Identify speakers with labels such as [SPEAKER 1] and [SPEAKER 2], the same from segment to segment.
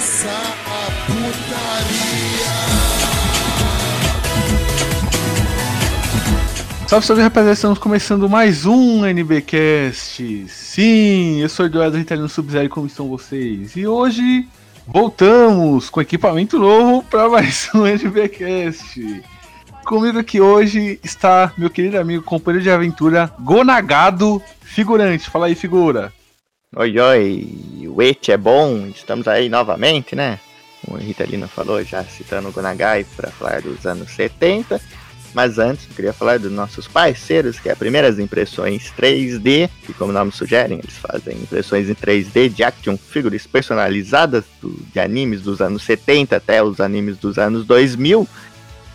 [SPEAKER 1] começar a putaria.
[SPEAKER 2] Salve, salve rapaziada, estamos começando mais um NBcast. Sim, eu sou o Eduardo Ritalino Sub-Zero, como estão vocês? E hoje voltamos com equipamento novo para mais um NBcast. Comigo aqui hoje está meu querido amigo, companheiro de aventura, Gonagado Figurante. Fala aí, figura.
[SPEAKER 3] Oi, oi, o Et é bom, estamos aí novamente, né? O Ritalino falou, já citando o Gonagai para falar dos anos 70. Mas antes, eu queria falar dos nossos parceiros, que é a Primeiras Impressões 3D, que como o nome sugere, eles fazem impressões em 3D de action figures personalizadas do, de animes dos anos 70 até os animes dos anos 2000,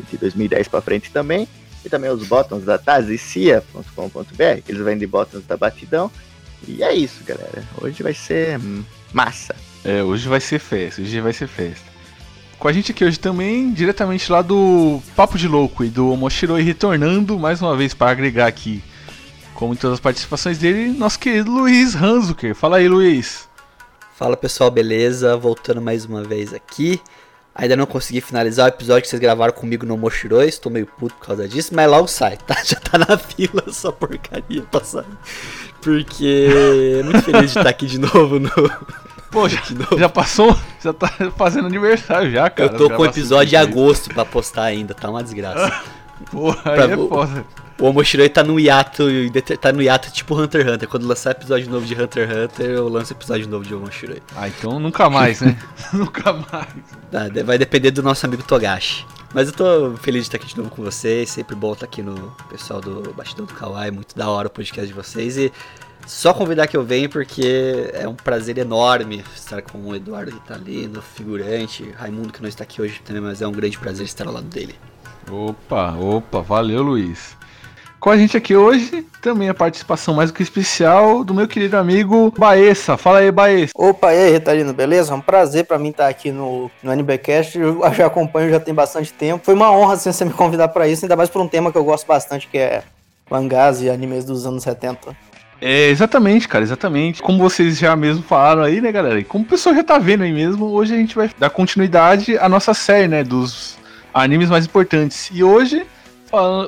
[SPEAKER 3] de 2010 para frente também. E também os botões da tazicia.com.br, eles vendem botões da Batidão. E é isso, galera. Hoje vai ser massa.
[SPEAKER 2] É, hoje vai ser festa, hoje vai ser festa. Com a gente aqui hoje também, diretamente lá do Papo de Louco e do Moshiroi retornando mais uma vez para agregar aqui, como em todas as participações dele, nosso querido Luiz Hanzuker. Fala aí, Luiz.
[SPEAKER 4] Fala pessoal, beleza? Voltando mais uma vez aqui. Ainda não consegui finalizar o episódio que vocês gravaram comigo no Moshiroi, estou meio puto por causa disso, mas logo sai, tá? Já tá na fila essa porcaria pra sair. Porque muito feliz de estar aqui de novo no,
[SPEAKER 2] Pô, já, já, passou, já tá fazendo aniversário já, cara.
[SPEAKER 4] Eu tô com o episódio de agosto pra postar ainda, tá uma desgraça.
[SPEAKER 2] Porra, aí é foda.
[SPEAKER 4] O Omoshiroi tá no hiato, tá no hiato tipo Hunter x Hunter. Quando lançar episódio novo de Hunter x Hunter, eu lanço episódio novo de Omoshiroi.
[SPEAKER 2] Ah, então nunca mais, né? nunca mais.
[SPEAKER 4] Tá, vai depender do nosso amigo Togashi. Mas eu tô feliz de estar aqui de novo com vocês. Sempre bom estar aqui no pessoal do Bastidão do Kawaii. Muito da hora o podcast de vocês. E só convidar que eu venha porque é um prazer enorme estar com o Eduardo Ritalino, figurante, Raimundo que não está aqui hoje também, mas é um grande prazer estar ao lado dele.
[SPEAKER 2] Opa, opa, valeu Luiz. Com a gente aqui hoje, também a participação mais do que especial do meu querido amigo Baessa. Fala aí, Baessa.
[SPEAKER 5] Opa, e aí, Ritalino, beleza? É um prazer para mim estar aqui no, no NBcast. Eu já acompanho já tem bastante tempo. Foi uma honra assim, você me convidar para isso, ainda mais por um tema que eu gosto bastante, que é mangás e animes dos anos 70.
[SPEAKER 2] É, exatamente, cara, exatamente. Como vocês já mesmo falaram aí, né, galera? E como o pessoal já tá vendo aí mesmo, hoje a gente vai dar continuidade à nossa série, né, dos animes mais importantes. E hoje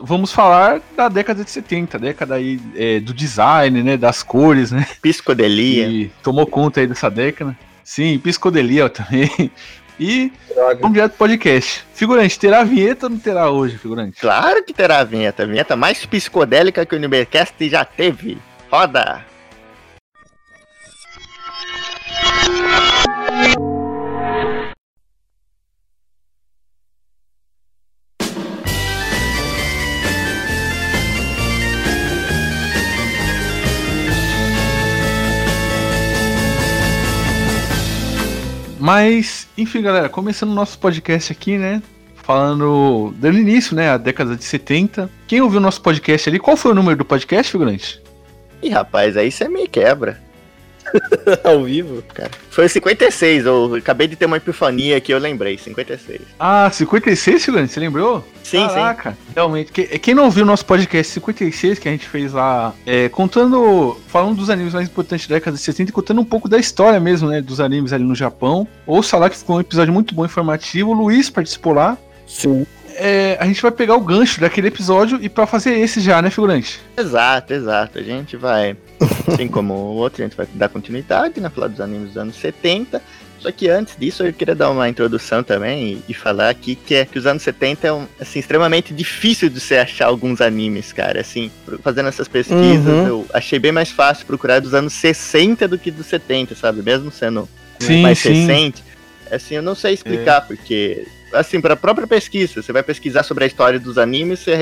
[SPEAKER 2] vamos falar da década de 70, década aí é, do design, né, das cores, né?
[SPEAKER 3] Piscodelia.
[SPEAKER 2] E tomou conta aí dessa década. Sim, piscodelia também. E Droga. vamos direto pro podcast. Figurante, terá vinheta ou não terá hoje, figurante?
[SPEAKER 3] Claro que terá vinheta. A vinheta mais psicodélica que o Univercast já teve. Roda!
[SPEAKER 2] Mas, enfim, galera, começando o nosso podcast aqui, né? Falando do início, né? A década de 70. Quem ouviu o nosso podcast ali? Qual foi o número do podcast, figurante?
[SPEAKER 3] Ih, rapaz, aí você me quebra.
[SPEAKER 4] Ao vivo?
[SPEAKER 3] Cara, foi 56, eu acabei de ter uma epifania que eu lembrei, 56.
[SPEAKER 2] Ah, 56, figurante, você lembrou?
[SPEAKER 3] Sim,
[SPEAKER 2] Caraca, sim. realmente. Quem não ouviu o nosso podcast 56, que a gente fez lá, é, contando, falando dos animes mais importantes da década de 60 e contando um pouco da história mesmo, né, dos animes ali no Japão. Ouça lá que ficou um episódio muito bom, informativo. O Luiz participou lá.
[SPEAKER 5] Sim
[SPEAKER 2] é, a gente vai pegar o gancho daquele episódio e para fazer esse já, né, figurante?
[SPEAKER 3] Exato, exato. A gente vai, assim como o outro, a gente vai dar continuidade, né, falar dos animes dos anos 70. Só que antes disso, eu queria dar uma introdução também e, e falar aqui que é que os anos 70 é um, assim, extremamente difícil de você achar alguns animes, cara. Assim, fazendo essas pesquisas, uhum. eu achei bem mais fácil procurar dos anos 60 do que dos 70, sabe? Mesmo sendo sim, mais sim. recente. Assim, eu não sei explicar, é. porque assim, para a própria pesquisa, você vai pesquisar sobre a história dos animes, você é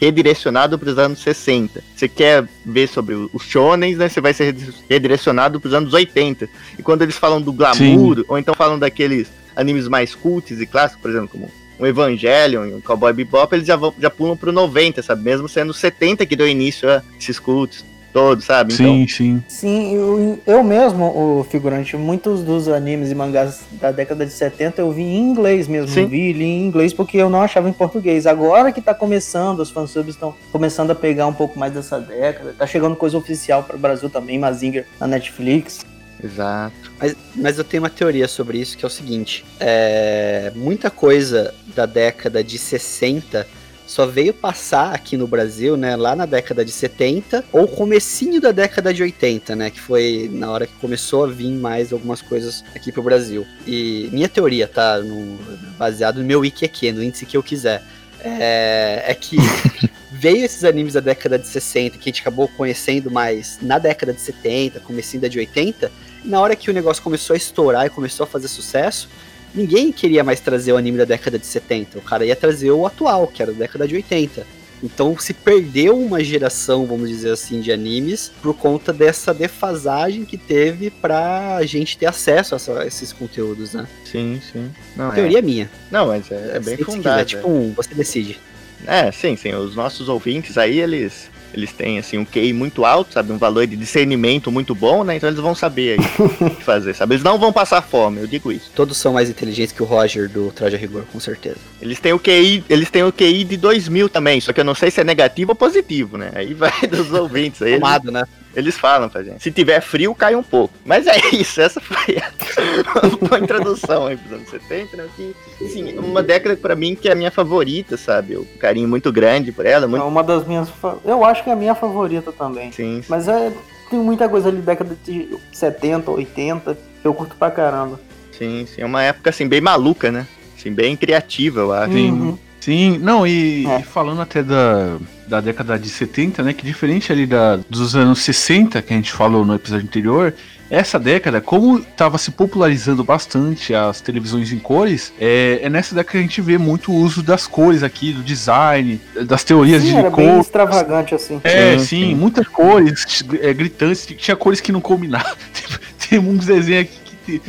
[SPEAKER 3] redirecionado para os anos 60. Você quer ver sobre os shonens, né? Você vai ser redirecionado para os anos 80. E quando eles falam do glamour, Sim. ou então falam daqueles animes mais cultos e clássicos, por exemplo, como um Evangelion e um Cowboy Bebop, eles já, vão, já pulam pro 90, sabe? Mesmo sendo 70 que deu início a esses cultos todo, sabe?
[SPEAKER 2] Sim, então... sim.
[SPEAKER 5] Sim, eu, eu mesmo, o figurante, muitos dos animes e mangás da década de 70 eu vi em inglês mesmo. Sim. Vi li em inglês porque eu não achava em português. Agora que tá começando, os fansubs estão começando a pegar um pouco mais dessa década. Tá chegando coisa oficial para o Brasil também, Mazinger na Netflix.
[SPEAKER 3] Exato.
[SPEAKER 4] Mas, mas eu tenho uma teoria sobre isso que é o seguinte: é, muita coisa da década de 60 só veio passar aqui no Brasil, né, lá na década de 70 ou comecinho da década de 80, né, que foi na hora que começou a vir mais algumas coisas aqui pro Brasil. E minha teoria, tá, no, baseado no meu wiki aqui, no índice que eu quiser, é, é que veio esses animes da década de 60 que a gente acabou conhecendo mais na década de 70, comecinho da de 80, e na hora que o negócio começou a estourar e começou a fazer sucesso, ninguém queria mais trazer o anime da década de 70. O cara ia trazer o atual, que era da década de 80. Então se perdeu uma geração, vamos dizer assim, de animes por conta dessa defasagem que teve pra gente ter acesso a, essa- a esses conteúdos, né?
[SPEAKER 3] Sim, sim. Não, é.
[SPEAKER 4] Teoria minha.
[SPEAKER 3] Não, mas é, é bem
[SPEAKER 4] Se
[SPEAKER 3] fundado.
[SPEAKER 4] quiser, tipo um, você decide.
[SPEAKER 3] É, sim, sim. Os nossos ouvintes aí, eles, eles têm assim um QI muito alto, sabe? Um valor de discernimento muito bom, né? Então eles vão saber aí o que fazer, sabe? Eles não vão passar fome, eu digo isso.
[SPEAKER 4] Todos são mais inteligentes que o Roger do Traje Rigor, com certeza.
[SPEAKER 3] Eles têm o QI, eles têm o QI de 2000 também, só que eu não sei se é negativo ou positivo, né? Aí vai dos ouvintes aí.
[SPEAKER 4] Amado, né?
[SPEAKER 3] Eles falam pra gente. Se tiver frio, cai um pouco. Mas é isso, essa foi a, a introdução aí pros anos 70, né? Que, assim, uma década pra mim que é a minha favorita, sabe? Um carinho muito grande por ela,
[SPEAKER 5] É
[SPEAKER 3] muito.
[SPEAKER 5] uma das minhas. fa- Eu acho que é a minha favorita também.
[SPEAKER 3] Sim,
[SPEAKER 5] Mas é. Tem muita coisa ali década de 70, 80, que eu curto pra caramba.
[SPEAKER 3] Sim, sim. É uma época assim, bem maluca, né? Assim, bem criativa, eu acho.
[SPEAKER 2] Sim.
[SPEAKER 5] Uhum.
[SPEAKER 2] Sim, não, e,
[SPEAKER 5] É.
[SPEAKER 2] e falando até da, da década de 70, né, que diferente ali da, dos anos 60, que a gente falou no episódio anterior, essa década, como estava se popularizando bastante as televisões em cores, é, é nessa década que a gente vê muito o uso das cores aqui, do design, das teorias
[SPEAKER 5] Sim,
[SPEAKER 2] de
[SPEAKER 5] era bem extravagante assim.
[SPEAKER 2] É,
[SPEAKER 3] Sim,
[SPEAKER 2] sim,
[SPEAKER 3] sim.
[SPEAKER 2] muitas cores é, gritantes, tinha cores que não combinavam. Tipo, Tem uns desenhos aqui que tem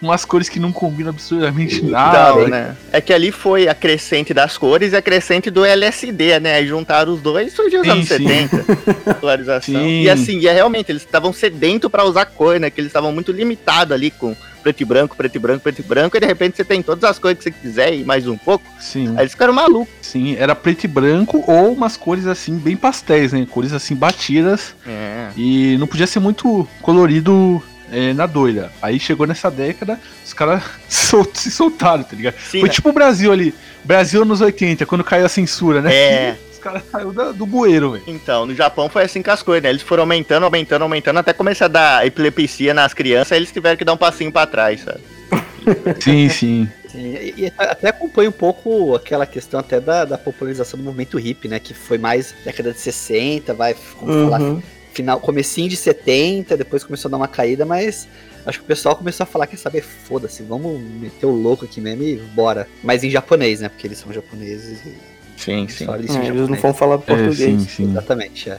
[SPEAKER 2] umas cores que não combinam absurdamente nada.
[SPEAKER 3] Não, né? É que ali foi a crescente das cores e a crescente do LSD, né? Aí juntaram os dois e surgiu os
[SPEAKER 2] Sim,
[SPEAKER 3] anos
[SPEAKER 2] sim.
[SPEAKER 3] 70. Polarização.
[SPEAKER 2] Sim.
[SPEAKER 3] E assim, e é realmente, eles estavam sedentos pra usar cor, né? Que eles estavam muito limitados ali com preto e branco, preto e branco, preto e branco, e de repente você tem todas as cores que você quiser e mais um pouco.
[SPEAKER 2] Sim.
[SPEAKER 3] Aí eles ficaram malucos.
[SPEAKER 2] Sim, era preto e branco ou umas cores assim bem pastéis, né? Cores assim batidas
[SPEAKER 3] É.
[SPEAKER 2] e não podia ser muito colorido é, na doida. Aí chegou nessa década, os caras sol- se soltaram, tá ligado?
[SPEAKER 3] Sim,
[SPEAKER 2] Foi
[SPEAKER 3] né?
[SPEAKER 2] tipo o Brasil ali, Brasil nos 80, quando caiu a censura, né?
[SPEAKER 3] É.
[SPEAKER 2] Os caras saíram da- do bueiro, velho.
[SPEAKER 3] Então, no Japão foi assim com as coisas, né? Eles foram aumentando, aumentando, aumentando, até começar a dar epilepsia nas crianças, aí eles tiveram que dar um passinho pra trás, sabe?
[SPEAKER 2] Sim, sim.
[SPEAKER 4] Sim, e, e até acompanha um pouco aquela questão até da, da popularização do movimento hippie, né? Que foi mais década de 60, vai, falar,
[SPEAKER 5] Uhum.
[SPEAKER 4] Final, comecinho de 70, depois começou a dar uma caída, mas acho que o pessoal começou a falar, quer saber, foda-se, vamos meter o louco aqui mesmo e bora. Mas em japonês, né? Porque eles são japoneses e
[SPEAKER 3] Sim, sim.
[SPEAKER 4] só eles
[SPEAKER 5] É, eles não vão falar
[SPEAKER 2] É,
[SPEAKER 5] português.
[SPEAKER 2] sim, sim.
[SPEAKER 4] Exatamente, é.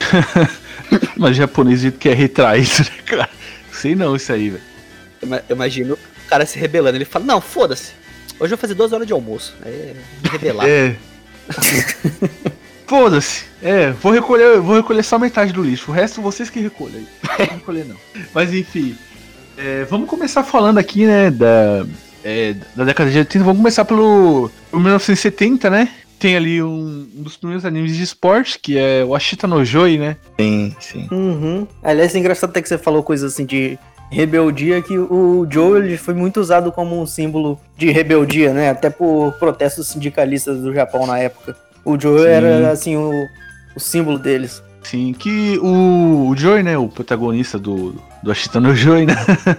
[SPEAKER 2] Mas japonês do jeito que é retraído, né, cara? Sei não isso aí, velho.
[SPEAKER 4] Eu ima- eu imagino o cara se rebelando, ele fala, não, foda-se, hoje eu vou fazer duas horas de almoço. Aí, me rebelar.
[SPEAKER 2] É. Foda-se. É, vou recolher, vou recolher só metade do lixo. O resto vocês que recolhem. Não vou recolher não. Mas enfim. é, vamos começar falando aqui, né, da, é, da década de 80. Vamos começar pelo, pelo 1970, né? Tem ali um, um dos primeiros animes de esporte, que é o Ashita no Joy, né?
[SPEAKER 3] Sim, sim.
[SPEAKER 5] Uhum. Aliás, é engraçado até que você falou coisas assim de rebeldia, que o Joe ele foi muito usado como um símbolo de rebeldia, né? Até por protestos sindicalistas do Japão na época. O Joe
[SPEAKER 2] Sim.
[SPEAKER 5] era, assim, o, o símbolo deles.
[SPEAKER 2] Sim, que o, o Joy, né, o protagonista do, do Ashita no Joy, né?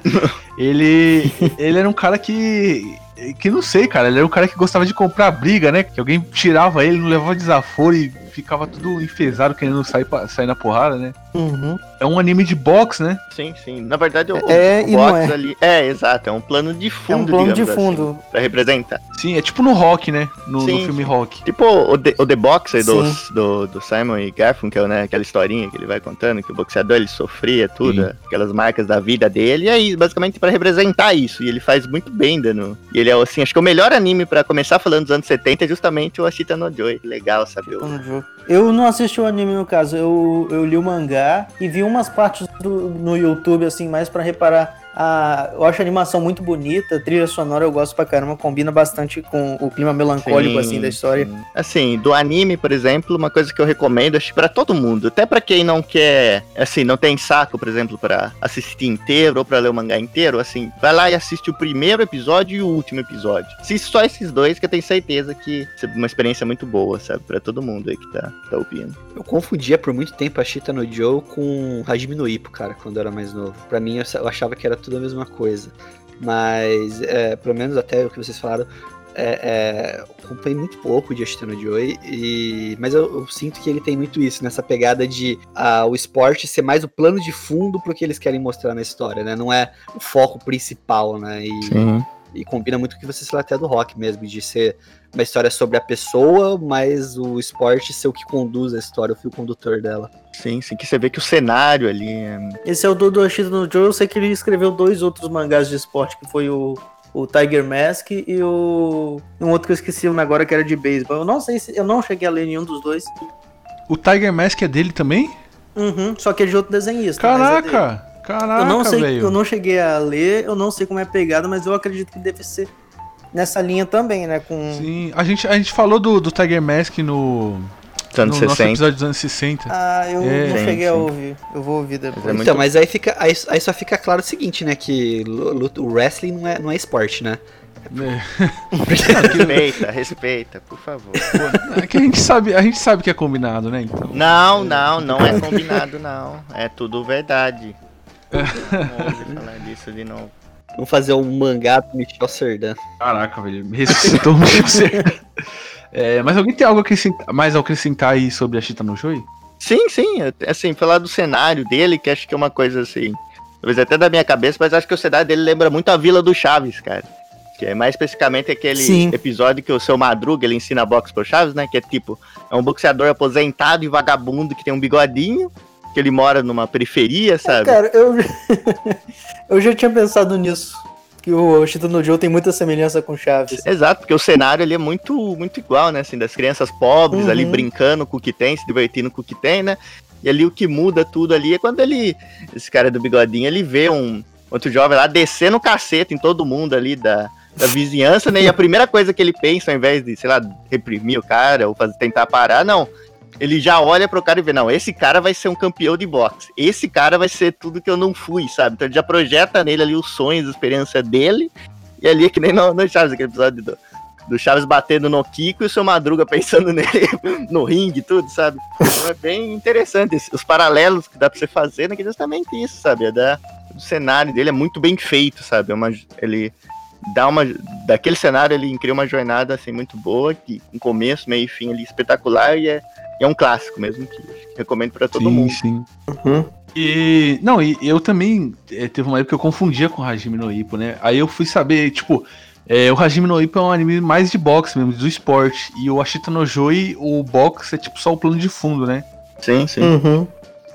[SPEAKER 2] ele, ele era um cara que. Que não sei, cara. Ele era um cara que gostava de comprar briga, né? Que alguém tirava ele, não levava desaforo e ficava tudo enfesado querendo sair, pra- sair na porrada, né?
[SPEAKER 5] Uhum.
[SPEAKER 2] É um anime de boxe, né?
[SPEAKER 3] Sim, sim. Na verdade, o,
[SPEAKER 5] É,
[SPEAKER 3] o
[SPEAKER 5] e não
[SPEAKER 3] box
[SPEAKER 5] é.
[SPEAKER 3] ali. É, exato. É um plano de
[SPEAKER 5] É
[SPEAKER 3] fundo,
[SPEAKER 5] um plano de
[SPEAKER 3] digamos
[SPEAKER 5] fundo.
[SPEAKER 3] Assim, pra representar.
[SPEAKER 2] Sim, é tipo no rock, né? No, no
[SPEAKER 3] Sim,
[SPEAKER 2] filme
[SPEAKER 3] sim.
[SPEAKER 2] rock.
[SPEAKER 3] Tipo o The, o The Boxer do,
[SPEAKER 5] Sim.
[SPEAKER 3] do, do Simon e Garfunkel, né? Aquela historinha que ele vai contando, que o boxeador ele sofria tudo,
[SPEAKER 2] Sim.
[SPEAKER 3] aquelas marcas da vida dele, e aí, basicamente, pra representar isso. E ele faz muito bem, dano. E ele é, assim, acho que o melhor anime pra começar falando dos anos 70 é justamente o Ashita no Joy. Legal, sabe? O-
[SPEAKER 5] Eu não assisti o anime no caso, eu, eu li o mangá e vi umas partes do, no YouTube, assim, mais pra reparar A, eu acho a animação muito bonita, a trilha sonora eu gosto pra caramba, combina bastante com o clima melancólico
[SPEAKER 3] Sim,
[SPEAKER 5] assim da história.
[SPEAKER 3] sim. Assim, do anime, por exemplo, uma coisa que eu recomendo, acho pra todo mundo, até pra quem não quer, assim, não tem saco, por exemplo, pra assistir inteiro ou pra ler o mangá inteiro, assim, vai lá e assiste o primeiro episódio e o último episódio. Assiste só esses dois que eu tenho certeza que é uma experiência muito boa, sabe, Pra todo mundo aí que tá, que tá ouvindo.
[SPEAKER 4] Eu confundia por muito tempo a Shita no Joe com Hajime no Ippo, cara, quando eu era mais novo. Pra mim, eu achava que era tudo a mesma coisa. Mas, é, pelo menos até o que vocês falaram, é, é, acompanhei muito pouco de Ashita no Joy, e, mas eu, eu sinto que ele tem muito isso, nessa pegada de ah, o esporte ser mais o plano de fundo pro que eles querem mostrar na história, né? Não é o foco principal, né? E,
[SPEAKER 3] Sim.
[SPEAKER 4] e combina muito com o que vocês falaram até do rock mesmo, de ser uma história sobre a pessoa, mas o esporte ser o que conduz a história, o fio condutor dela.
[SPEAKER 3] Sim, sim, que você vê que o cenário ali é
[SPEAKER 5] Esse é o do do Ashita no Joe, eu sei que ele escreveu dois outros mangás de esporte, que foi o, o Tiger Mask e o um outro que eu esqueci agora que era de beisebol. Eu não sei se eu não cheguei a ler nenhum dos dois.
[SPEAKER 2] O Tiger Mask é dele também?
[SPEAKER 5] Uhum, só que é de outro desenhista. mas é dele.
[SPEAKER 2] Caraca! Caraca,
[SPEAKER 5] eu não sei,
[SPEAKER 2] velho.
[SPEAKER 5] eu não cheguei a ler, eu não sei como é a pegada, mas eu acredito que deve ser nessa linha também, né? Com
[SPEAKER 2] Sim, a gente, a gente falou do, do Tiger Mask no,
[SPEAKER 3] dos anos
[SPEAKER 2] no nosso
[SPEAKER 3] 60.
[SPEAKER 2] episódio dos anos 60.
[SPEAKER 5] Ah, eu
[SPEAKER 2] É,
[SPEAKER 5] não
[SPEAKER 3] sim,
[SPEAKER 5] cheguei a ouvir. Eu vou ouvir depois.
[SPEAKER 3] Mas é muito-
[SPEAKER 4] Então, mas aí fica. Aí, aí só fica claro o seguinte, né? Que o wrestling não é, não é esporte, né?
[SPEAKER 2] É.
[SPEAKER 3] Respeita, respeita, por favor.
[SPEAKER 2] É que a gente sabe, a gente sabe que é combinado, né? Então.
[SPEAKER 3] Não, não, não é combinado, não. É tudo verdade. Não ouve falar disso de novo.
[SPEAKER 4] Vamos fazer um mangá do Michel Serdan.
[SPEAKER 2] Caraca, velho, me ressuscitou muito você. É, mas alguém tem algo a acrescentar- mais a acrescentar aí sobre a Chita no Joy?
[SPEAKER 3] Sim, sim, até- assim, falar do cenário dele, que acho que é uma coisa assim, talvez até da minha cabeça, mas acho que o cenário dele lembra muito a Vila do Chaves, cara. Que é mais especificamente aquele
[SPEAKER 5] Sim.
[SPEAKER 3] episódio que o seu Madruga ele ensina boxe pro Chaves, né? Que é tipo, é um boxeador aposentado e vagabundo que tem um bigodinho, que ele mora numa periferia, sabe?
[SPEAKER 5] Cara, eu, eu já tinha pensado nisso. Que o Ashita no Joe tem muita semelhança com Chaves.
[SPEAKER 3] Exato, porque o cenário ali é muito, muito igual, né? Assim, das crianças pobres
[SPEAKER 5] Uhum.
[SPEAKER 3] ali brincando com o que tem, se divertindo com o que tem, né? E ali o que muda tudo ali é quando ele, esse cara do bigodinho, ele vê um outro jovem lá descendo o cacete em todo mundo ali da, da vizinhança, né? E a primeira coisa que ele pensa, ao invés de, sei lá, reprimir o cara ou fazer, tentar parar, não. Ele já olha pro cara e vê, não, esse cara vai ser um campeão de boxe. Esse cara vai ser tudo que eu não fui, sabe? Então ele já projeta nele ali os sonhos, a experiência dele. E ali é que nem no, no Chaves, aquele episódio do, do Chaves batendo no Kiko e o seu Madruga pensando nele no ringue tudo, sabe? Então é bem interessante os paralelos que dá pra você fazer, né? Que é justamente isso, sabe? É da, o cenário dele é muito bem feito, sabe? É uma, ele dá uma. Daquele cenário ele cria uma jornada assim muito boa, que com começo, meio e fim ali espetacular e é, é um clássico mesmo que recomendo pra todo
[SPEAKER 2] sim,
[SPEAKER 3] mundo.
[SPEAKER 2] sim.
[SPEAKER 5] Uhum.
[SPEAKER 2] E. Não, e eu também. é, teve uma época que eu confundia com o Hajime no Ippo, né? Aí eu fui saber, tipo. é, o Hajime no Ippo é um anime mais de boxe mesmo, do esporte. E o Ashita no Joy, o boxe é tipo só o plano de fundo, né?
[SPEAKER 3] Sim, sim.
[SPEAKER 5] Uhum.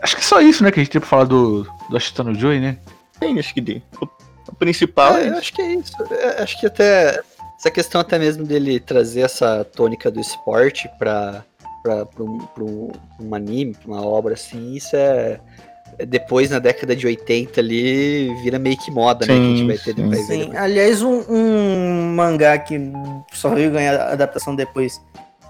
[SPEAKER 2] Acho que é só isso, né, que a gente tem pra falar do, do Ashita no Joy, né?
[SPEAKER 3] Tem, acho que de, o, principal é,
[SPEAKER 4] É, acho que é isso. É, acho que até essa questão até mesmo dele trazer essa tônica do esporte pra, pra, um, um- um anime, pra uma obra assim, isso é. é Depois, na década de 80 ali, vira meio que moda, né? Que a gente
[SPEAKER 3] Sim,
[SPEAKER 4] vai ter
[SPEAKER 3] sim.
[SPEAKER 4] vai ver
[SPEAKER 5] Sim,
[SPEAKER 4] depois.
[SPEAKER 5] aliás, um, um mangá que só veio ganhar adaptação depois,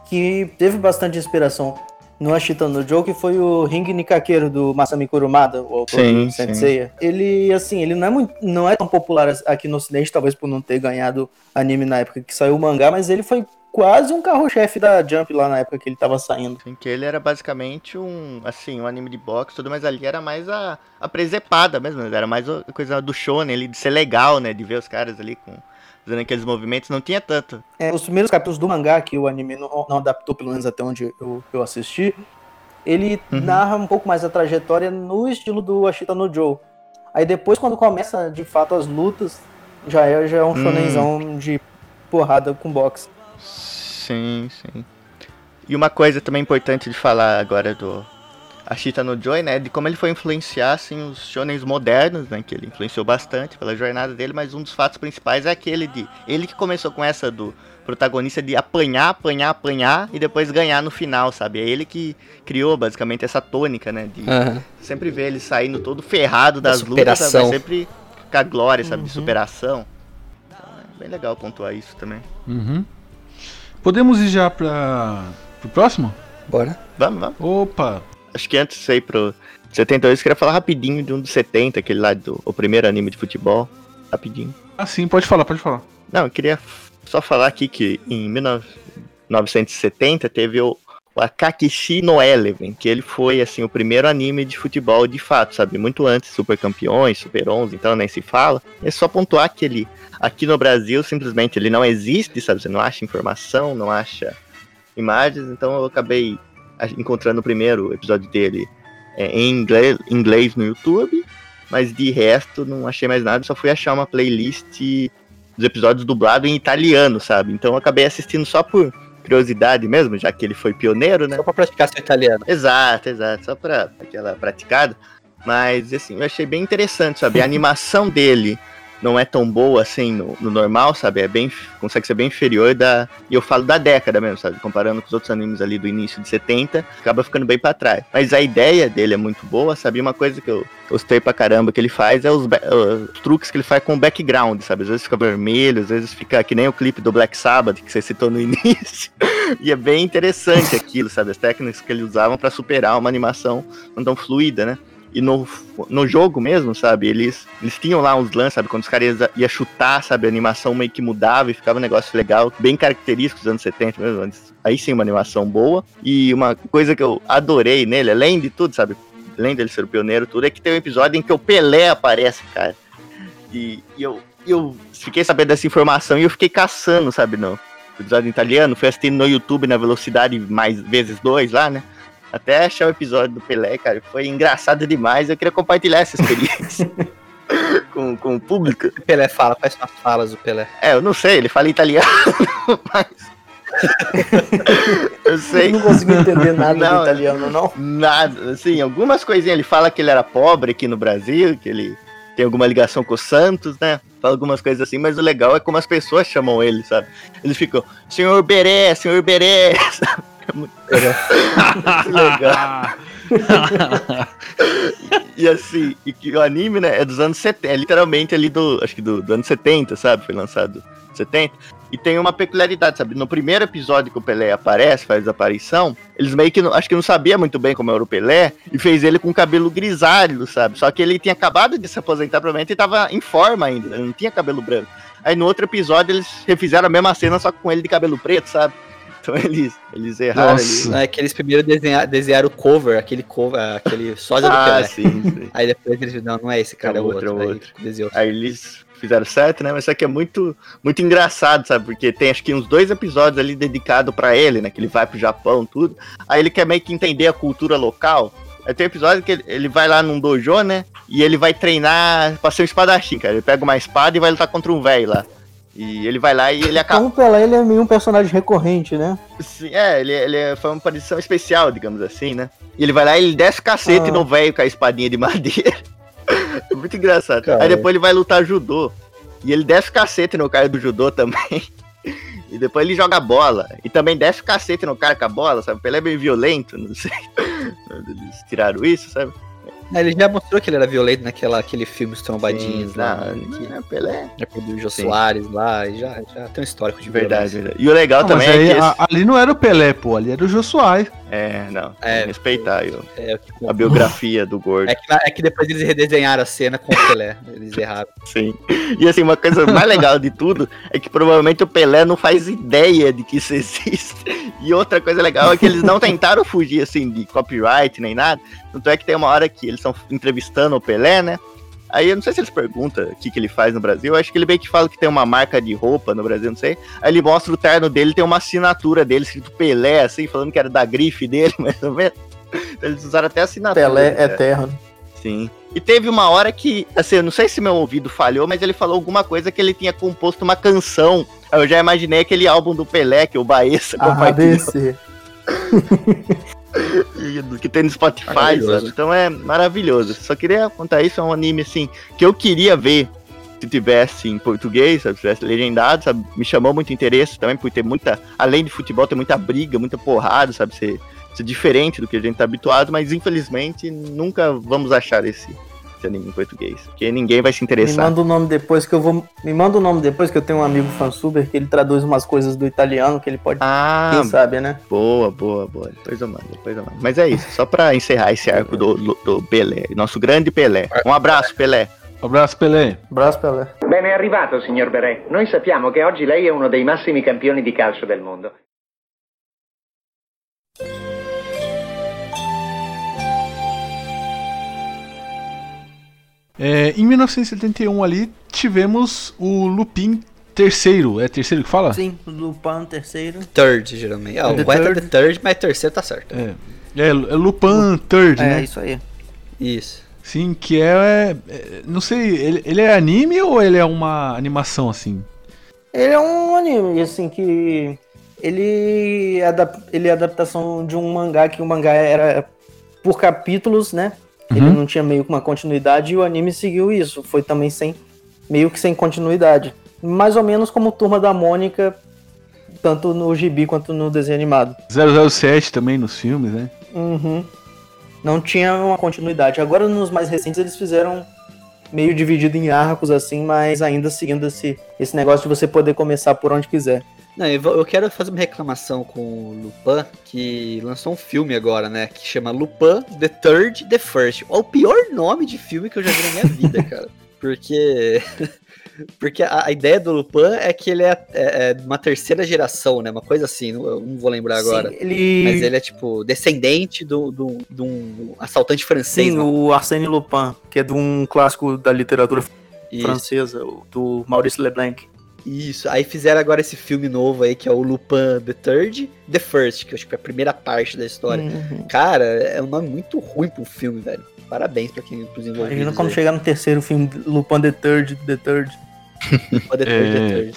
[SPEAKER 5] que teve bastante inspiração no Ashita no Joe, que foi o Ring Nikakeiro do Masami Kurumada, o autor
[SPEAKER 3] Sim,
[SPEAKER 5] do Senseiya. Ele, assim, ele não é, muito, não é tão popular aqui no ocidente, talvez por não ter ganhado anime na época que saiu o mangá, mas ele foi quase um carro-chefe da Jump lá na época que ele tava saindo.
[SPEAKER 3] Assim, que ele era basicamente um, assim, um anime de boxe, tudo, mas ali era mais a, a presepada mesmo, era mais a coisa do shonen, ali, de ser legal, né, de ver os caras ali com, fazendo aqueles movimentos, não tinha tanto.
[SPEAKER 5] É, os primeiros capítulos do mangá, que o anime não, não adaptou, pelo menos até onde eu, eu assisti, ele
[SPEAKER 3] Uhum.
[SPEAKER 5] narra um pouco mais a trajetória no estilo do Ashita no Joe. Aí depois, quando começa de fato as lutas, já é, já é um
[SPEAKER 3] Hum.
[SPEAKER 5] shonenzão de porrada com boxe.
[SPEAKER 3] Sim, sim. E uma coisa também importante de falar agora do Ashita no Joy, né, de como ele foi influenciar, assim, os shonens modernos, né, que ele influenciou bastante pela jornada dele, mas um dos fatos principais é aquele de, ele que começou com essa do protagonista de apanhar, apanhar, apanhar e depois ganhar no final, sabe? É ele que criou basicamente essa tônica, né, de
[SPEAKER 4] Aham.
[SPEAKER 3] sempre ver ele saindo todo ferrado das
[SPEAKER 4] Da
[SPEAKER 3] lutas. Mas sempre com a glória, sabe, de
[SPEAKER 5] Uhum.
[SPEAKER 3] superação. Então é bem legal pontuar isso também.
[SPEAKER 2] Uhum. Podemos ir já pra, pro próximo?
[SPEAKER 4] Bora.
[SPEAKER 3] Vamos, vamos.
[SPEAKER 2] Opa!
[SPEAKER 3] Acho que antes de sair pro 72, eu queria falar rapidinho de um dos 70, aquele lá do o primeiro anime de futebol. Rapidinho.
[SPEAKER 2] Ah, sim, pode falar, pode falar.
[SPEAKER 3] Não, eu queria só falar aqui que em 1970 teve o, o Akakishi no Eleven, que ele foi assim o primeiro anime de futebol de fato, sabe? Muito antes Super Campeões, Super 11, então nem se fala. É só pontuar que ele aqui no Brasil simplesmente ele não existe, sabe? Você não acha informação, não acha imagens, então eu acabei ach- encontrando o primeiro episódio dele é, em inglês, inglês no YouTube, mas de resto não achei mais nada, só fui achar uma playlist dos episódios dublados em italiano, sabe? Então eu acabei assistindo só por curiosidade mesmo, já que ele foi pioneiro, né?
[SPEAKER 4] Só pra praticar seu italiano.
[SPEAKER 3] Exato, exato, só pra aquela praticada. Mas assim, eu achei bem interessante, sabe? A animação dele não é tão boa assim no, no normal, sabe? É bem, consegue ser bem inferior da. E eu falo da década mesmo, sabe? Comparando com os outros animes ali do início de 70, acaba ficando bem pra trás. Mas a ideia dele é muito boa, sabe? Uma coisa que eu gostei pra caramba que ele faz é os, ba- os truques que ele faz com o background, sabe? Às vezes fica vermelho, às vezes fica que nem o clipe do Black Sabbath que você citou no início. e é bem interessante aquilo, sabe? As técnicas que eles usavam pra superar uma animação não tão fluida, né? E no, no jogo mesmo, sabe? Eles, eles tinham lá uns lances, sabe? Quando os caras ia- ia chutar, sabe? A animação meio que mudava e ficava um negócio legal, bem característico dos anos 70 mesmo. Aí sim, uma animação boa. E uma coisa que eu adorei nele, além de tudo, sabe? Além dele ser o pioneiro, tudo, é que tem um episódio em que o Pelé aparece, cara. E, e eu, eu fiquei sabendo dessa informação e eu fiquei caçando, sabe? No episódio em italiano, fui assistindo no YouTube na velocidade mais vezes dois lá, né? Até achar o episódio do Pelé, cara, foi engraçado demais. Eu queria compartilhar essa experiência com, com o público.
[SPEAKER 4] O Pelé fala, quais são as falas do Pelé?
[SPEAKER 3] É, eu não sei, ele fala italiano, mas. eu sei.
[SPEAKER 5] Eu não consegui entender nada
[SPEAKER 3] Não.
[SPEAKER 5] do italiano, não.
[SPEAKER 3] Nada, assim, algumas coisinhas. Ele fala que ele era pobre aqui no Brasil, que ele tem alguma ligação com o Santos, né? Fala algumas coisas assim, mas o legal é como as pessoas chamam ele, sabe? Eles ficam, senhor Beré, senhor Beré, sabe? É muito, muito legal. E assim, e que o anime, né, é dos anos 70, é literalmente ali do, acho que do, do ano 70, sabe? Foi lançado em 70. E tem uma peculiaridade, sabe? No primeiro episódio que o Pelé aparece, faz aparição, eles meio que, não- acho que não sabia muito bem como era o Pelé, e fez ele com cabelo grisalho, sabe? Só que ele tinha acabado de se aposentar, provavelmente, e tava em forma ainda, ele não tinha cabelo branco. Aí no outro episódio eles refizeram a mesma cena, só que com ele de cabelo preto, sabe? Então eles, eles erraram
[SPEAKER 2] Nossa.
[SPEAKER 3] ali.
[SPEAKER 4] É que eles primeiro desenhar, desenharam o cover, aquele cover, aquele sósia do
[SPEAKER 3] Ah,
[SPEAKER 4] Pelé.
[SPEAKER 3] sim, sim.
[SPEAKER 4] Aí depois eles não, não é esse cara, é
[SPEAKER 3] É
[SPEAKER 4] o
[SPEAKER 3] outro,
[SPEAKER 4] outro.
[SPEAKER 3] é
[SPEAKER 4] aí
[SPEAKER 3] outro.
[SPEAKER 4] desenhou.
[SPEAKER 3] Aí eles fizeram certo, né? Mas isso aqui é muito, muito engraçado, sabe? Porque tem acho que uns dois episódios ali dedicados pra ele, né? Que ele vai pro Japão, tudo. Aí ele quer meio que entender a cultura local. Aí tem um episódio que ele, ele vai lá num dojo, né? E ele vai treinar pra ser um espadachim, cara. Ele pega uma espada e vai lutar contra um velho lá. E ele vai lá e ele acaba.
[SPEAKER 5] Então o Pelé ele é meio um personagem recorrente, né?
[SPEAKER 3] Sim, é, ele, ele é- foi uma aparição especial, digamos assim, né? E ele vai lá e ele desce o cacete
[SPEAKER 5] Ah.
[SPEAKER 3] no velho com a espadinha de madeira. Muito engraçado.
[SPEAKER 5] Cara.
[SPEAKER 3] Aí depois ele vai lutar judô. E ele desce o cacete no cara do judô também. E depois ele joga bola. E também desce o cacete no cara com a bola, sabe? Ele é meio violento, não sei. Eles tiraram isso, sabe?
[SPEAKER 4] Ah, Ele já mostrou que ele era violento naquela aquele filme Os Trombadinhos
[SPEAKER 3] Sim,
[SPEAKER 4] lá,
[SPEAKER 3] não,
[SPEAKER 4] que
[SPEAKER 3] é, Pelé.
[SPEAKER 4] já produziu o
[SPEAKER 3] Sim.
[SPEAKER 4] Soares lá, e já, já tem um histórico de
[SPEAKER 3] De verdade,
[SPEAKER 4] violência.
[SPEAKER 3] verdade. E o legal
[SPEAKER 2] Não, mas
[SPEAKER 3] também
[SPEAKER 2] aí,
[SPEAKER 3] é que. esse-
[SPEAKER 2] ali não era o Pelé, pô, ali era o Jô Soares.
[SPEAKER 3] É, não.
[SPEAKER 4] É.
[SPEAKER 3] respeitar ó,
[SPEAKER 4] É,
[SPEAKER 3] a biografia do gordo.
[SPEAKER 4] é que, é que depois eles redesenharam a cena com o Pelé. Eles erraram.
[SPEAKER 3] Sim. E assim, uma coisa mais legal de tudo é que provavelmente o Pelé não faz ideia de que isso existe. E outra coisa legal é que eles não tentaram fugir assim de copyright nem nada. Tanto é que tem uma hora que eles estão entrevistando o Pelé, né? Aí eu não sei se eles perguntam o que, que ele faz no Brasil. Eu acho que ele meio que fala que tem uma marca de roupa no Brasil, não sei. Aí ele mostra o terno dele, tem uma assinatura dele, escrito Pelé, assim, falando que era da grife dele, mais ou menos. Então, eles usaram até a assinatura.
[SPEAKER 5] Pelé
[SPEAKER 3] do terno.
[SPEAKER 5] eterno.
[SPEAKER 3] Sim. E teve uma hora que, assim, eu não sei se meu ouvido falhou, mas ele falou alguma coisa que ele tinha composto uma canção. Aí eu já imaginei aquele álbum do Pelé que o Baessa
[SPEAKER 5] Ah,
[SPEAKER 3] compartilhou, do que tem no Spotify, sabe? Então é maravilhoso. Só queria contar isso, é um anime, assim, que eu queria ver se tivesse em português, sabe, se tivesse legendado, sabe? Me chamou muito interesse também por ter muita, além de futebol, ter muita briga, muita porrada, sabe? Ser, ser diferente do que a gente tá habituado, mas infelizmente nunca vamos achar esse esse anime em português. Porque ninguém vai se
[SPEAKER 5] Me
[SPEAKER 3] interessar.
[SPEAKER 5] manda o nome depois que eu vou. Me manda o nome depois que eu tenho um amigo fansuber que ele traduz umas coisas do italiano que ele pode.
[SPEAKER 3] Ah,
[SPEAKER 5] Quem sabe, né?
[SPEAKER 3] boa, boa, boa. Depois eu mando, depois eu mando. Mas é isso, só pra encerrar esse arco do, do Pelé, nosso grande Pelé. Um abraço, Pelé.
[SPEAKER 2] Abraço, Pelé.
[SPEAKER 5] Abraço, Pelé.
[SPEAKER 6] Ben è arrivato, signor Beret. Noi sappiamo che oggi lei è uno dei massimi campioni di calcio del mondo.
[SPEAKER 2] É, em 1971 ali tivemos o Lupin terceiro. É terceiro que fala?
[SPEAKER 5] Sim, Lupin terceiro.
[SPEAKER 4] Third, geralmente. Ah, o
[SPEAKER 5] The
[SPEAKER 4] correto é
[SPEAKER 5] third.
[SPEAKER 4] The Third, mas terceiro tá certo.
[SPEAKER 2] É, é, é Lupin Third,
[SPEAKER 5] É,
[SPEAKER 2] né?
[SPEAKER 5] isso aí.
[SPEAKER 4] Isso.
[SPEAKER 2] Sim, que é, é- Não sei, ele, ele é anime ou ele é uma animação assim?
[SPEAKER 5] Ele é um anime, assim, que. Ele é, adap- ele é adaptação de um mangá, que o mangá era por capítulos, né? Ele
[SPEAKER 2] Uhum.
[SPEAKER 5] não tinha meio que uma continuidade e o anime seguiu isso. Foi também sem. meio que sem continuidade. Mais ou menos como Turma da Mônica, tanto no gibi quanto no desenho animado.
[SPEAKER 2] 007 também nos filmes, né?
[SPEAKER 5] Uhum. Não tinha uma continuidade. Agora nos mais recentes eles fizeram meio dividido em arcos assim, mas ainda seguindo esse, esse negócio de você poder começar por onde quiser.
[SPEAKER 4] Não, eu, quero fazer uma reclamação com o Lupin, que lançou um filme agora, né? Que chama Lupin The Third, The First. É o pior nome de filme que eu já vi na minha vida, cara. Porque. Porque a, a ideia do Lupin é que ele é, é- é de uma terceira geração, né? Uma coisa assim, não- não vou lembrar agora.
[SPEAKER 5] Sim, ele...
[SPEAKER 4] Mas ele é tipo descendente do- do- de um assaltante francês.
[SPEAKER 5] Sim,
[SPEAKER 4] né?
[SPEAKER 5] o Arsène Lupin, que é de um clássico da literatura francesa, do Maurice Leblanc.
[SPEAKER 4] Isso, aí fizeram agora esse filme novo aí, que é o Lupin The Third, The First, que eu acho que é a primeira parte da história.
[SPEAKER 5] Uhum.
[SPEAKER 4] Cara, é um nome muito ruim pro filme, velho. Parabéns pra quem pros envolvidos.
[SPEAKER 5] Imagina quando
[SPEAKER 4] aí.
[SPEAKER 5] chegar no terceiro filme, Lupin the Third, The Third.
[SPEAKER 4] Lupin The Third,
[SPEAKER 2] É.
[SPEAKER 4] The Third.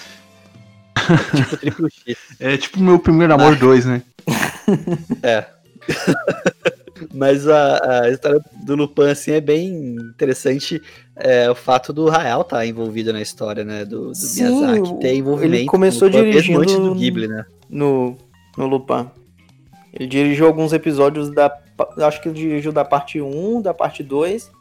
[SPEAKER 4] É tipo triplo X.
[SPEAKER 2] É tipo meu primeiro amor 2, né?
[SPEAKER 4] É. Mas a, a história do Lupin, assim, é bem interessante. É, o fato do Rael estar envolvido na história, né? Do, do
[SPEAKER 5] Sim,
[SPEAKER 4] Miyazaki ter envolvimento.
[SPEAKER 5] ele começou
[SPEAKER 4] com o Lupin, mesmo
[SPEAKER 5] dirigindo
[SPEAKER 4] antes do Ghibli, né?
[SPEAKER 5] no, no Lupin. Ele dirigiu alguns episódios da. Acho que ele dirigiu da parte 1, da parte 2.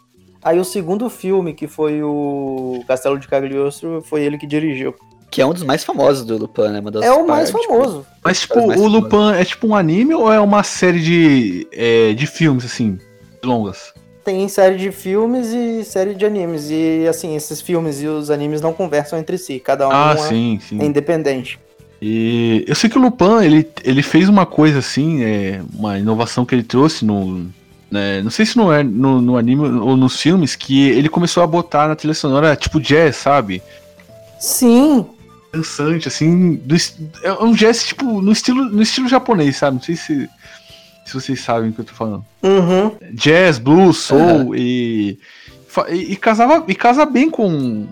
[SPEAKER 5] Aí o segundo filme, que foi o Castelo de Cagliostro, foi ele que dirigiu.
[SPEAKER 4] Que é um dos mais famosos do Lupin, né? Uma das
[SPEAKER 5] É o mais
[SPEAKER 4] partes,
[SPEAKER 5] famoso.
[SPEAKER 2] Mas, tipo,
[SPEAKER 4] Faz mais
[SPEAKER 2] o. Lupin é tipo um anime ou é uma série de, é, de filmes, assim, longas?
[SPEAKER 5] Tem série de filmes e série de animes. E assim, esses filmes e os animes não conversam entre si. Cada um
[SPEAKER 2] Ah,
[SPEAKER 5] é,
[SPEAKER 2] sim, sim.
[SPEAKER 5] é independente.
[SPEAKER 2] E eu sei que o Lupin, ele, ele fez uma coisa assim, é, uma inovação que ele trouxe no. né, não sei se não é no, no anime ou nos filmes, que ele começou a botar na trilha sonora tipo jazz, sabe?
[SPEAKER 5] Sim,
[SPEAKER 2] Dançante, assim. do é um jazz, tipo, no estilo, no estilo japonês, sabe? Não sei se, se vocês sabem o que eu tô falando.
[SPEAKER 5] uhum.
[SPEAKER 2] Jazz, blues, soul e, fa- e. e casava. E casa bem com,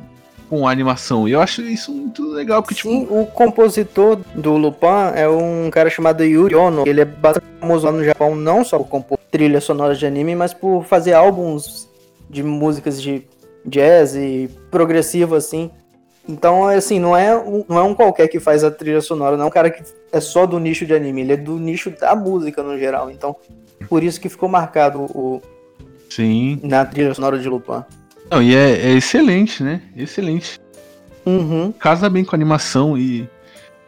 [SPEAKER 2] com a animação. E eu acho isso muito legal, porque, tipo.
[SPEAKER 5] Sim, o compositor do Lupin é um cara chamado Yuri Ono. Ele é bastante famoso lá no Japão, não só por compor trilhas sonoras de anime, mas por fazer álbuns de músicas de jazz e progressivo, assim. Então, assim, não é, um, não é um qualquer que faz a trilha sonora, não é um cara que é só do nicho de anime, ele é do nicho da música no geral. Então, por isso que ficou marcado o,
[SPEAKER 2] Sim.
[SPEAKER 5] na trilha sonora de Lupin.
[SPEAKER 2] Não, e é, é excelente, né? Excelente.
[SPEAKER 5] Uhum.
[SPEAKER 2] Casa bem com a animação e.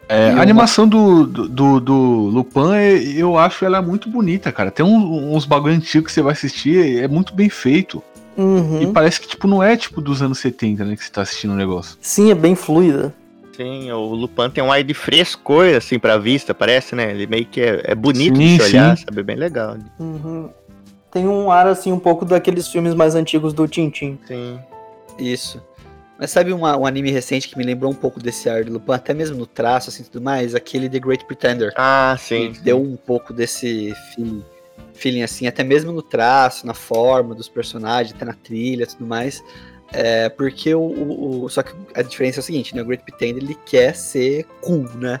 [SPEAKER 2] é, a animação do, do, do, do Lupin, é- eu acho ela muito bonita, cara. Tem um- uns bagulho antigo que você vai assistir, é muito bem feito.
[SPEAKER 5] Uhum.
[SPEAKER 2] E parece que, tipo, não é tipo dos anos 70, né? Que você tá assistindo o negócio.
[SPEAKER 5] Sim, é bem fluida.
[SPEAKER 3] Sim, o Lupin tem um ar de frescor, assim, pra vista, parece, né? Ele meio que é, é bonito
[SPEAKER 2] Sim,
[SPEAKER 3] de se olhar,
[SPEAKER 2] sim.
[SPEAKER 3] sabe? É Bem legal.
[SPEAKER 5] Uhum. Tem um ar, assim, um pouco daqueles filmes mais antigos do Tintin.
[SPEAKER 3] Sim.
[SPEAKER 4] Isso. Mas sabe uma- um anime recente que me lembrou um pouco desse ar do Lupin, até mesmo no traço, assim, tudo mais? Aquele The Great Pretender.
[SPEAKER 3] Ah, sim.
[SPEAKER 4] Ele deu um pouco desse feeling, feeling, assim, até mesmo no traço, na forma dos personagens, até na trilha e tudo mais. É, porque o, o- Só que a diferença é o seguinte, né? O Great Pretender ele quer ser cool, né?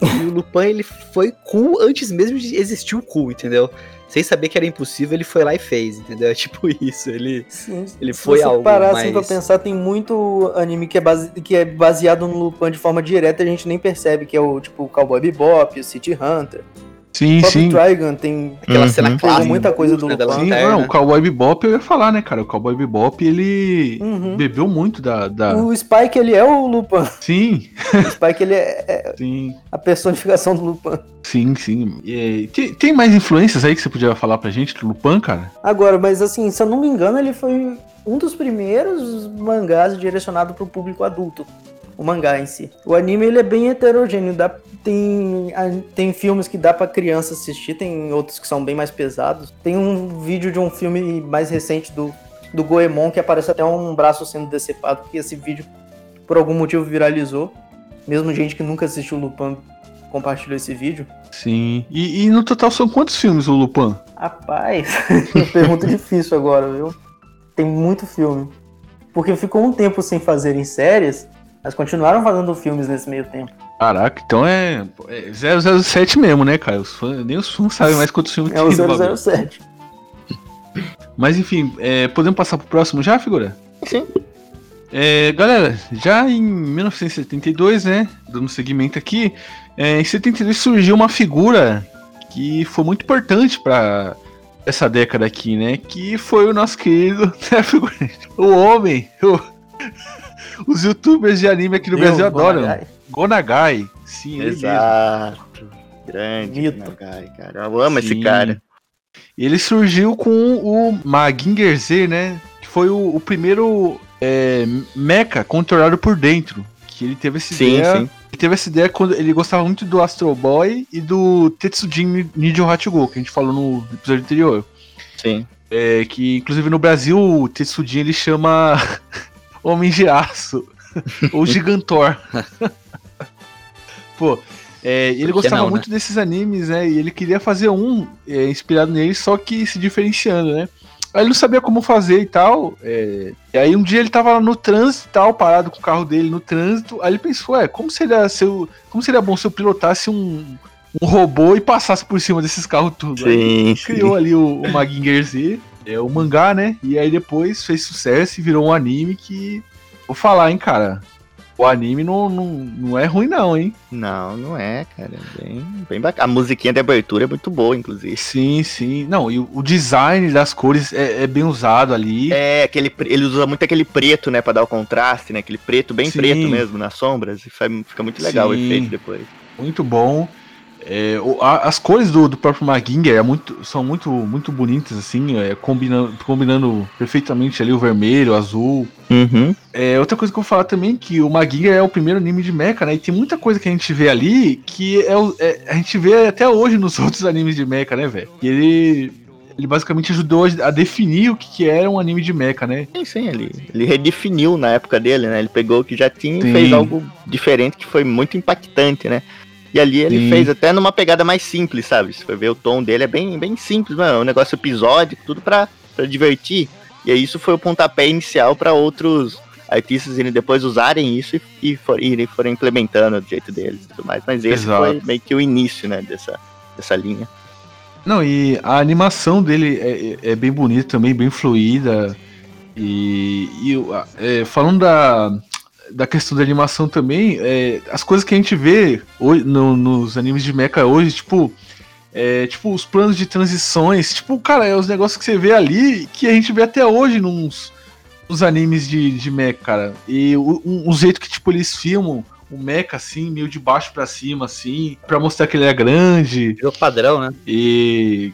[SPEAKER 4] E o Lupin ele foi cool antes mesmo de existir o cool, entendeu? Sem saber que era impossível, ele foi lá e fez, entendeu? É tipo isso, ele.
[SPEAKER 5] Sim,
[SPEAKER 4] Ele
[SPEAKER 5] se
[SPEAKER 4] foi algo
[SPEAKER 5] parar assim pra
[SPEAKER 4] mais-
[SPEAKER 5] pensar, tem muito anime que é, base... que é baseado no Lupin de forma direta, a gente nem percebe que é o tipo o Cowboy Bebop, o City Hunter.
[SPEAKER 2] Sim,
[SPEAKER 5] O
[SPEAKER 2] sim.
[SPEAKER 5] Trigun tem
[SPEAKER 4] Aquela
[SPEAKER 3] Uhum.
[SPEAKER 4] cena clássica.
[SPEAKER 5] muita coisa do
[SPEAKER 4] né, da
[SPEAKER 5] Lupin.
[SPEAKER 2] Sim,
[SPEAKER 4] lanterna.
[SPEAKER 2] não, o Cowboy Bebop eu ia falar, né, cara? O Cowboy Bebop, ele
[SPEAKER 5] Uhum.
[SPEAKER 2] bebeu muito da... da...
[SPEAKER 5] O Spike, ele é o Lupin.
[SPEAKER 2] Sim,
[SPEAKER 5] O Spike, ele é é
[SPEAKER 2] sim,
[SPEAKER 5] a personificação do Lupin.
[SPEAKER 2] sim, sim. E, tem, tem mais influências aí que você podia falar pra gente do Lupin, cara?
[SPEAKER 5] Agora, mas assim, se eu não me engano, ele foi um dos primeiros mangás direcionado para o público adulto. O mangá em si. O anime ele é bem heterogêneo. Dá, tem, tem filmes que dá pra criança assistir, tem outros que são bem mais pesados. Tem um vídeo de um filme mais recente do, do Goemon que aparece até um braço sendo decepado, porque esse vídeo por algum motivo viralizou. Mesmo gente que nunca assistiu Lupin compartilhou esse vídeo.
[SPEAKER 2] Sim. E, e no total são quantos filmes o Lupin?
[SPEAKER 5] Rapaz, pergunta difícil agora, viu? Tem muito filme. Porque ficou um tempo sem fazerem séries, mas continuaram fazendo filmes nesse meio tempo.
[SPEAKER 2] Caraca, então é, é 007 mesmo, né, cara? Os fãs- nem os fãs sabem mais quantos filmes
[SPEAKER 5] É o
[SPEAKER 2] tem no bagulho.
[SPEAKER 5] 007.
[SPEAKER 2] Mas enfim, é, podemos passar pro próximo já, figura?
[SPEAKER 3] Sim.
[SPEAKER 2] É, galera, já em 1972, né, dando seguimento aqui, é, em 72 surgiu uma figura que foi muito importante para essa década aqui, né, que foi o nosso querido, né, o homem, o- os youtubers de anime aqui no Brasil
[SPEAKER 5] Eu,
[SPEAKER 2] adoram,
[SPEAKER 5] Gonagai.
[SPEAKER 2] Gonagai, sim, ele mesmo.
[SPEAKER 3] Exato. Grande
[SPEAKER 5] Mito.
[SPEAKER 3] Nagai, cara. Eu amo esse
[SPEAKER 2] Sim.
[SPEAKER 3] cara.
[SPEAKER 2] Ele surgiu com o Maginger Z, né? Que foi o, o primeiro é, mecha controlado por dentro. Que ele teve essa
[SPEAKER 3] Sim,
[SPEAKER 2] ideia.
[SPEAKER 3] sim.
[SPEAKER 2] Ele teve essa ideia quando ele gostava muito do Astro Boy e do Tetsujin Nijo Hachigo, que a gente falou no episódio anterior.
[SPEAKER 3] Sim.
[SPEAKER 2] É, que inclusive no Brasil o Tetsujin ele chama Homem de Aço ou Gigantor. Pô, é, ele gostava
[SPEAKER 4] não, né?
[SPEAKER 2] muito desses animes, né? E ele queria fazer um é, inspirado nele, só que se diferenciando, né? Aí ele não sabia como fazer e tal. é, E aí um dia ele tava no trânsito e tal, parado com o carro dele no trânsito. Aí ele pensou, ué, como seria, se eu, como seria bom se eu pilotasse um, um robô e passasse por cima desses carros tudo? Aí
[SPEAKER 3] Sim,
[SPEAKER 2] criou
[SPEAKER 3] sim.
[SPEAKER 2] ali o, o Maginger Z, é o mangá, né? E aí depois fez sucesso e virou um anime que. Vou falar, hein, cara. O anime não, não, não é ruim, não, hein?
[SPEAKER 3] Não, não é, cara. É Bem, bem bacana. A musiquinha de abertura é muito boa, inclusive.
[SPEAKER 2] Sim, sim. Não, e o, design das cores é, é bem usado ali.
[SPEAKER 3] É, aquele, ele usa muito aquele preto, né, pra dar o contraste, né? Aquele preto bem
[SPEAKER 2] Sim.
[SPEAKER 3] preto mesmo, nas sombras. E fica muito legal
[SPEAKER 2] Sim.
[SPEAKER 3] o efeito depois.
[SPEAKER 2] Muito bom. É, as cores do, do próprio Maginger é muito, são muito, muito bonitas, assim, é, combinando, combinando perfeitamente ali o vermelho, o azul.
[SPEAKER 3] Uhum.
[SPEAKER 2] É, outra coisa que eu vou falar também que o Maginger é o primeiro anime de mecha, né? E tem muita coisa que a gente vê ali que é, é- a gente vê até hoje nos outros animes de mecha, né, velho? E ele, ele basicamente ajudou a definir o que, que era um anime de mecha, né?
[SPEAKER 3] Sim, sim, ele, ele redefiniu na época dele, né? Ele pegou o que já tinha
[SPEAKER 2] Sim.
[SPEAKER 3] e fez algo diferente que foi muito impactante, né? E ali ele
[SPEAKER 2] Sim.
[SPEAKER 3] fez até numa pegada mais simples, sabe? Se for ver o tom dele é bem, bem simples, mano. É um negócio episódico, tudo pra, pra divertir. E aí isso foi o pontapé inicial pra outros artistas irem depois usarem isso e, e for, forem implementando do jeito deles e tudo mais. Mas esse
[SPEAKER 2] Exato.
[SPEAKER 3] foi meio que o início, né, dessa, dessa linha.
[SPEAKER 2] Não, e a animação dele é, é- é bem bonita também, bem fluida. E, e é, falando da, da questão da animação também, é, as coisas que a gente vê hoje, no- nos animes de mecha hoje, tipo, é, tipo, os planos de transições, tipo, cara, é os negócios que você vê ali que a gente vê até hoje nos, nos animes de, de mecha, cara. E o, um, o jeito que, tipo, eles filmam o mecha, assim, meio de baixo pra cima, assim, pra mostrar que ele é grande.
[SPEAKER 4] Virou padrão, né?
[SPEAKER 2] E.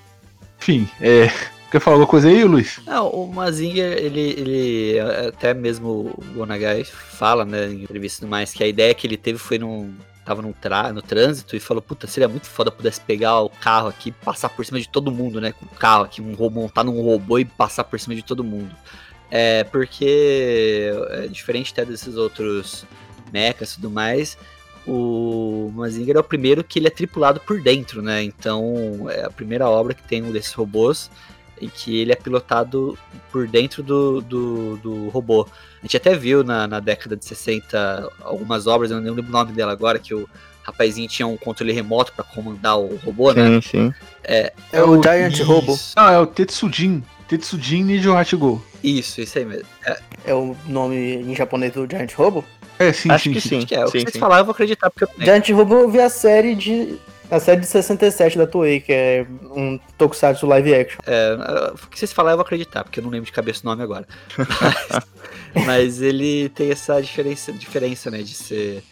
[SPEAKER 2] Enfim, é. Quer falar alguma coisa aí, Luiz?
[SPEAKER 4] Não, o Mazinger, ele, ele até mesmo o Gonagai fala, né, em entrevista e tudo mais, que a ideia que ele teve foi num. Tava num tra, no trânsito e falou, puta, seria muito foda pudesse pegar o carro aqui passar por cima de todo mundo, né? Com o carro aqui, um robô, montar num robô e passar por cima de todo mundo. É, porque é diferente até desses outros mechas e tudo mais, o Mazinger é o primeiro que ele é tripulado por dentro, né? Então é a primeira obra que tem um desses robôs em que ele é pilotado por dentro do, do, do robô. A gente até viu na, na década de 60 algumas obras, eu não lembro o nome dela agora, que o rapazinho tinha um controle remoto para comandar o robô, né?
[SPEAKER 3] Sim, sim.
[SPEAKER 5] É o Giant Robo.
[SPEAKER 2] Não, é o Tetsujin. Tetsujin Nijo Hachigo.
[SPEAKER 4] Isso, isso aí mesmo. É,
[SPEAKER 5] É o nome em japonês do Giant Robo.
[SPEAKER 2] É, sim,
[SPEAKER 3] Acho
[SPEAKER 2] sim,
[SPEAKER 3] que
[SPEAKER 2] sim.
[SPEAKER 3] sim.
[SPEAKER 4] acho que é. O que
[SPEAKER 3] sim,
[SPEAKER 4] vocês
[SPEAKER 3] sim.
[SPEAKER 4] falaram, eu vou acreditar, porque eu.
[SPEAKER 5] Giant Robo eu vi a série de A série de 67 da Toei, que é um tokusatsu live action.
[SPEAKER 4] É, o que vocês falar eu vou acreditar, porque eu não lembro de cabeça o nome agora. Mas, mas ele tem essa diferença, diferença né, de ser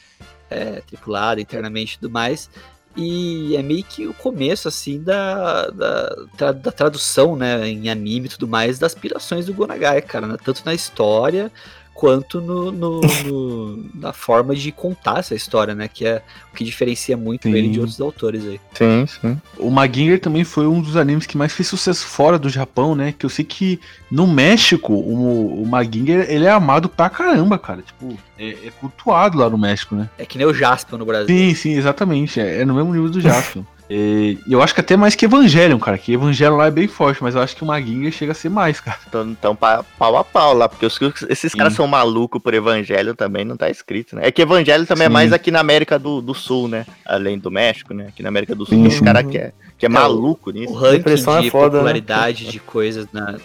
[SPEAKER 4] é, tripulado internamente e tudo mais. E é meio que o começo, assim, da, da, da tradução, né, em anime e tudo mais, das aspirações do Gonagai, cara, né? Tanto na história quanto no, no- no- na forma de contar essa história, né? Que é o que diferencia muito
[SPEAKER 2] Sim.
[SPEAKER 4] ele de outros autores aí.
[SPEAKER 3] Sim, sim.
[SPEAKER 2] O Maginger também foi um dos animes que mais fez sucesso fora do Japão, né? Que eu sei que no México, o, o Maginger, ele é amado pra caramba, cara. Tipo, é, é cultuado lá no México, né?
[SPEAKER 4] É que nem o Jaspion no Brasil.
[SPEAKER 2] Sim, sim, exatamente. É, é no mesmo nível do Jaspion. É, eu acho que até mais que Evangelion, cara. Que Evangelion lá é bem forte, mas eu acho que o Maginger chega a ser mais, cara.
[SPEAKER 3] Então, então pa- pau a pau lá, porque os- esses
[SPEAKER 2] Sim.
[SPEAKER 3] caras são malucos por Evangelho também, não tá escrito, né? É que Evangelho também
[SPEAKER 2] Sim.
[SPEAKER 3] é mais aqui na América do, do Sul, né? Além do México, né? Aqui na América do Sul tem
[SPEAKER 2] sim.
[SPEAKER 3] caras que é, que é maluco
[SPEAKER 4] O
[SPEAKER 3] nisso.
[SPEAKER 4] ranking
[SPEAKER 5] Depressão é
[SPEAKER 4] de
[SPEAKER 5] foda, né?
[SPEAKER 4] popularidade de coisas na